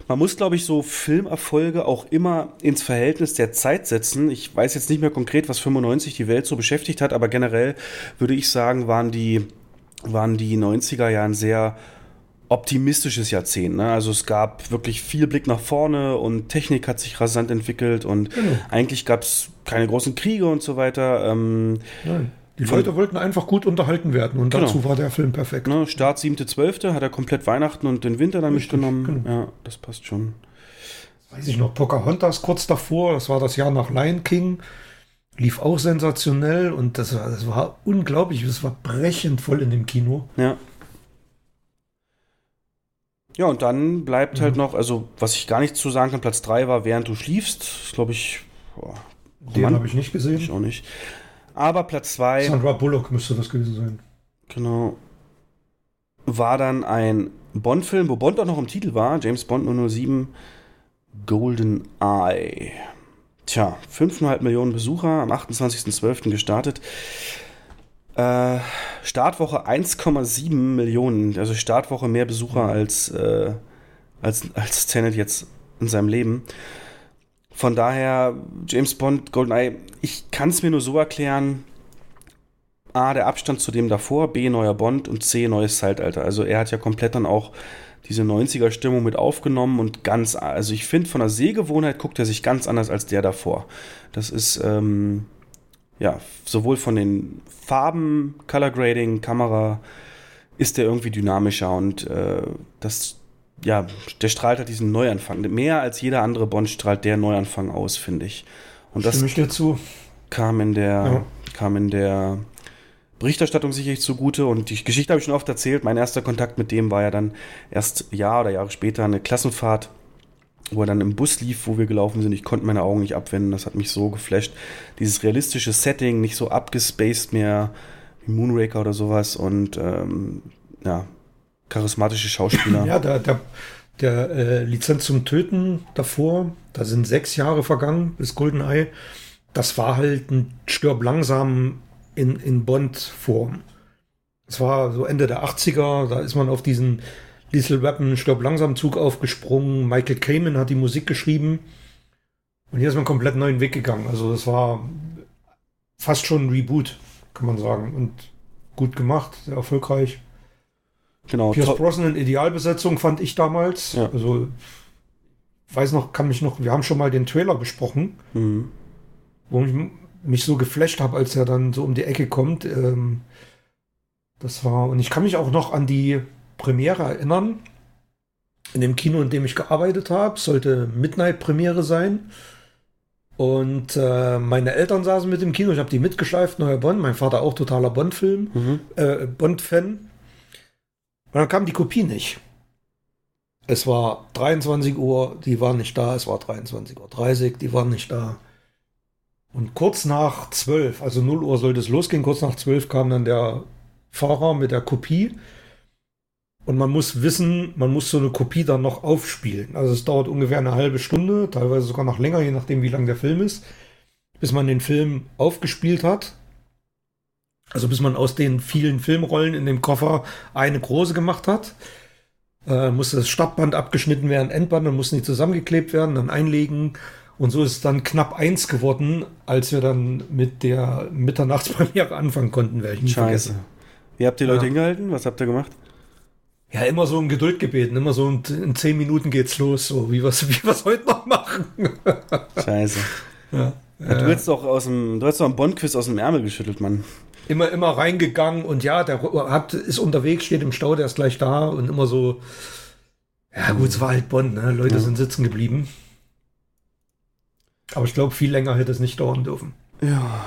Man muss, glaube ich, so Filmerfolge auch immer ins Verhältnis der Zeit setzen. Ich weiß jetzt nicht mehr konkret, was 95 die Welt so beschäftigt hat, aber generell würde ich sagen, waren die, waren die 90er Jahre ein sehr optimistisches Jahrzehnt. Ne? Also es gab wirklich viel Blick nach vorne und Technik hat sich rasant entwickelt und genau. eigentlich gab es keine großen Kriege und so weiter. Ähm, Nein. Die Leute wollten einfach gut unterhalten werden und dazu genau. war der Film perfekt. Ne, Start 7.12. hat er komplett Weihnachten und den Winter dann Richtig, mitgenommen. Genau. Ja, das passt schon. weiß ich noch, Pocahontas kurz davor, das war das Jahr nach Lion King, lief auch sensationell und das war, das war unglaublich, es war brechend voll in dem Kino. Ja. Ja, und dann bleibt halt mhm. halt noch, also was ich gar nicht zu sagen kann, Platz 3 war Während du schliefst, glaube ich, boah, den habe ich nicht gesehen. Ich auch nicht. Aber Platz 2. Sandra Bullock müsste das gewesen sein. Genau. War dann ein Bond-Film, wo Bond auch noch im Titel war. James Bond 007 Golden Eye. Tja, 5,5 Millionen Besucher, am 28.12. gestartet. Äh, Startwoche 1,7 Millionen, also Startwoche mehr Besucher als, äh, als, als Tenet jetzt in seinem Leben. Von daher, James Bond, GoldenEye, ich kann es mir nur so erklären, A, der Abstand zu dem davor, B, neuer Bond und C, neues Zeitalter. Also er hat ja komplett dann auch diese 90er-Stimmung mit aufgenommen und ganz, also ich finde, von der Sehgewohnheit guckt er sich ganz anders als der davor. Das ist, ähm, ja, sowohl von den Farben, Color Grading, Kamera, ist der irgendwie dynamischer und äh, das, ja, der strahlt halt diesen Neuanfang. Mehr als jeder andere Bond strahlt der Neuanfang aus, finde ich. Und das Stimme ich dir zu. kam in der, Ja. kam in der Berichterstattung sicherlich zugute und die Geschichte habe ich schon oft erzählt. Mein erster Kontakt mit dem war ja dann erst Jahr oder Jahre später eine Klassenfahrt, wo er dann im Bus lief, wo wir gelaufen sind. Ich konnte meine Augen nicht abwenden. Das hat mich so geflasht. Dieses realistische Setting, nicht so abgespaced mehr wie Moonraker oder sowas und ähm, ja, charismatische Schauspieler. Ja, der, der, der äh, Lizenz zum Töten davor, da sind sechs Jahre vergangen bis GoldenEye. Das war halt ein Stirb langsam in, in Bond-Form. Es war so Ende der 80er, da ist man auf diesen Lethal Weapon Stirb langsam Zug aufgesprungen. Michael Kamen hat die Musik geschrieben. Und hier ist man komplett neuen Weg gegangen. Also das war fast schon ein Reboot, kann man sagen. Und gut gemacht, sehr erfolgreich. Genau. Pierce Brosnan Idealbesetzung fand ich damals. Ja. Also weiß noch, kann mich noch, wir haben schon mal den Trailer besprochen, Mhm. wo ich mich so geflasht habe, als er dann so um die Ecke kommt. Ähm, das war, und ich kann mich auch noch an die Premiere erinnern. In dem Kino, in dem ich gearbeitet habe, sollte Midnight-Premiere sein. Und äh, meine Eltern saßen mit im Kino, ich habe die mitgeschleift, neuer Bond, mein Vater auch totaler Bond-Film, Mhm. äh, Bond-Fan. Und dann kam die Kopie nicht. Es war 23 Uhr, die waren nicht da, es war 23.30 Uhr, die waren nicht da. Und kurz nach 12, also 0 Uhr sollte es losgehen, kurz nach 12 kam dann der Fahrer mit der Kopie. Und man muss wissen, man muss so eine Kopie dann noch aufspielen. Also es dauert ungefähr eine halbe Stunde, teilweise sogar noch länger, je nachdem wie lang der Film ist, bis man den Film aufgespielt hat. Also bis man aus den vielen Filmrollen in dem Koffer eine große gemacht hat. Äh, musste das Startband abgeschnitten werden, Endband, dann mussten die zusammengeklebt werden, dann einlegen. Und so ist es dann knapp eins geworden, als wir dann mit der Mitternachtspremiere anfangen konnten, werde ich nie Scheiße. vergessen. Wie habt ihr Leute Ja. hingehalten? Was habt ihr gemacht? Ja, immer so um Geduld gebeten, immer so in, in zehn Minuten geht's los, so wie wir es wie wir's heute noch machen. Scheiße. ja. Ja, du hättest doch aus dem, du hättest doch einen Bond-Quiz aus dem Ärmel geschüttelt, Mann. Immer, immer reingegangen und ja, der hat, ist unterwegs, steht im Stau, der ist gleich da und immer so. Ja, gut, es war halt Bonn, ne? Leute Ja. sind sitzen geblieben. Aber ich glaube, viel länger hätte es nicht dauern dürfen. Ja.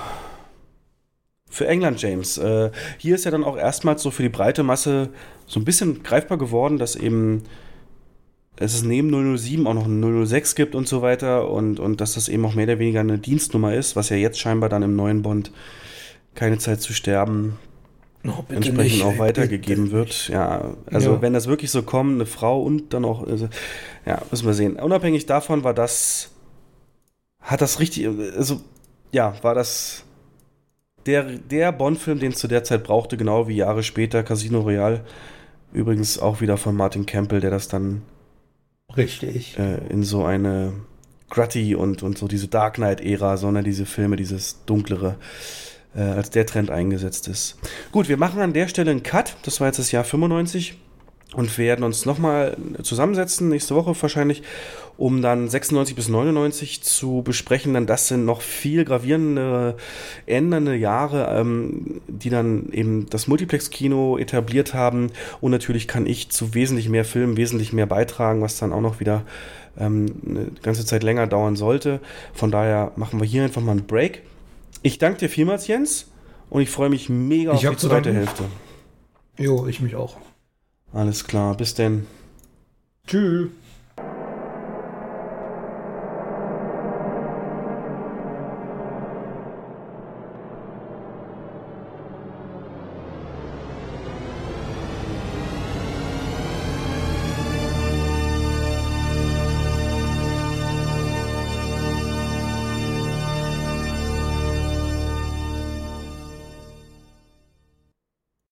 Für England, James. Äh, hier ist ja dann auch erstmals so für die breite Masse so ein bisschen greifbar geworden, dass eben es ist neben 007 auch noch ein 006 gibt und so weiter und, und dass das eben auch mehr oder weniger eine Dienstnummer ist, was ja jetzt scheinbar dann im neuen Bond keine Zeit zu sterben Oh, bitte entsprechend nicht, auch ey, weitergegeben bitte. wird. Ja, also Ja. wenn das wirklich so kommt, eine Frau und dann auch, also, ja, müssen wir sehen. Unabhängig davon war das, hat das richtig, also ja, war das der, der Bond-Film, den es zu der Zeit brauchte, genau wie Jahre später Casino Royale. Übrigens auch wieder von Martin Campbell, der das dann Richtig. äh, in so eine Grutty und, und so diese Dark Knight-Ära, sondern diese Filme, dieses dunklere, äh, als der Trend eingesetzt ist. Gut, wir machen an der Stelle einen Cut. Das war jetzt das Jahr 95 und werden uns nochmal zusammensetzen, nächste Woche wahrscheinlich, um dann 96 bis 99 zu besprechen. Denn das sind noch viel gravierende, ändernde Jahre, ähm, die dann eben das Multiplex-Kino etabliert haben. Und natürlich kann ich zu wesentlich mehr Filmen wesentlich mehr beitragen, was dann auch noch wieder ähm, eine ganze Zeit länger dauern sollte. Von daher machen wir hier einfach mal einen Break. Ich danke dir vielmals, Jens. Und ich freue mich mega Ich auf die zweite. Hälfte. Jo, ich mich auch. Alles klar, bis denn. Tschüss.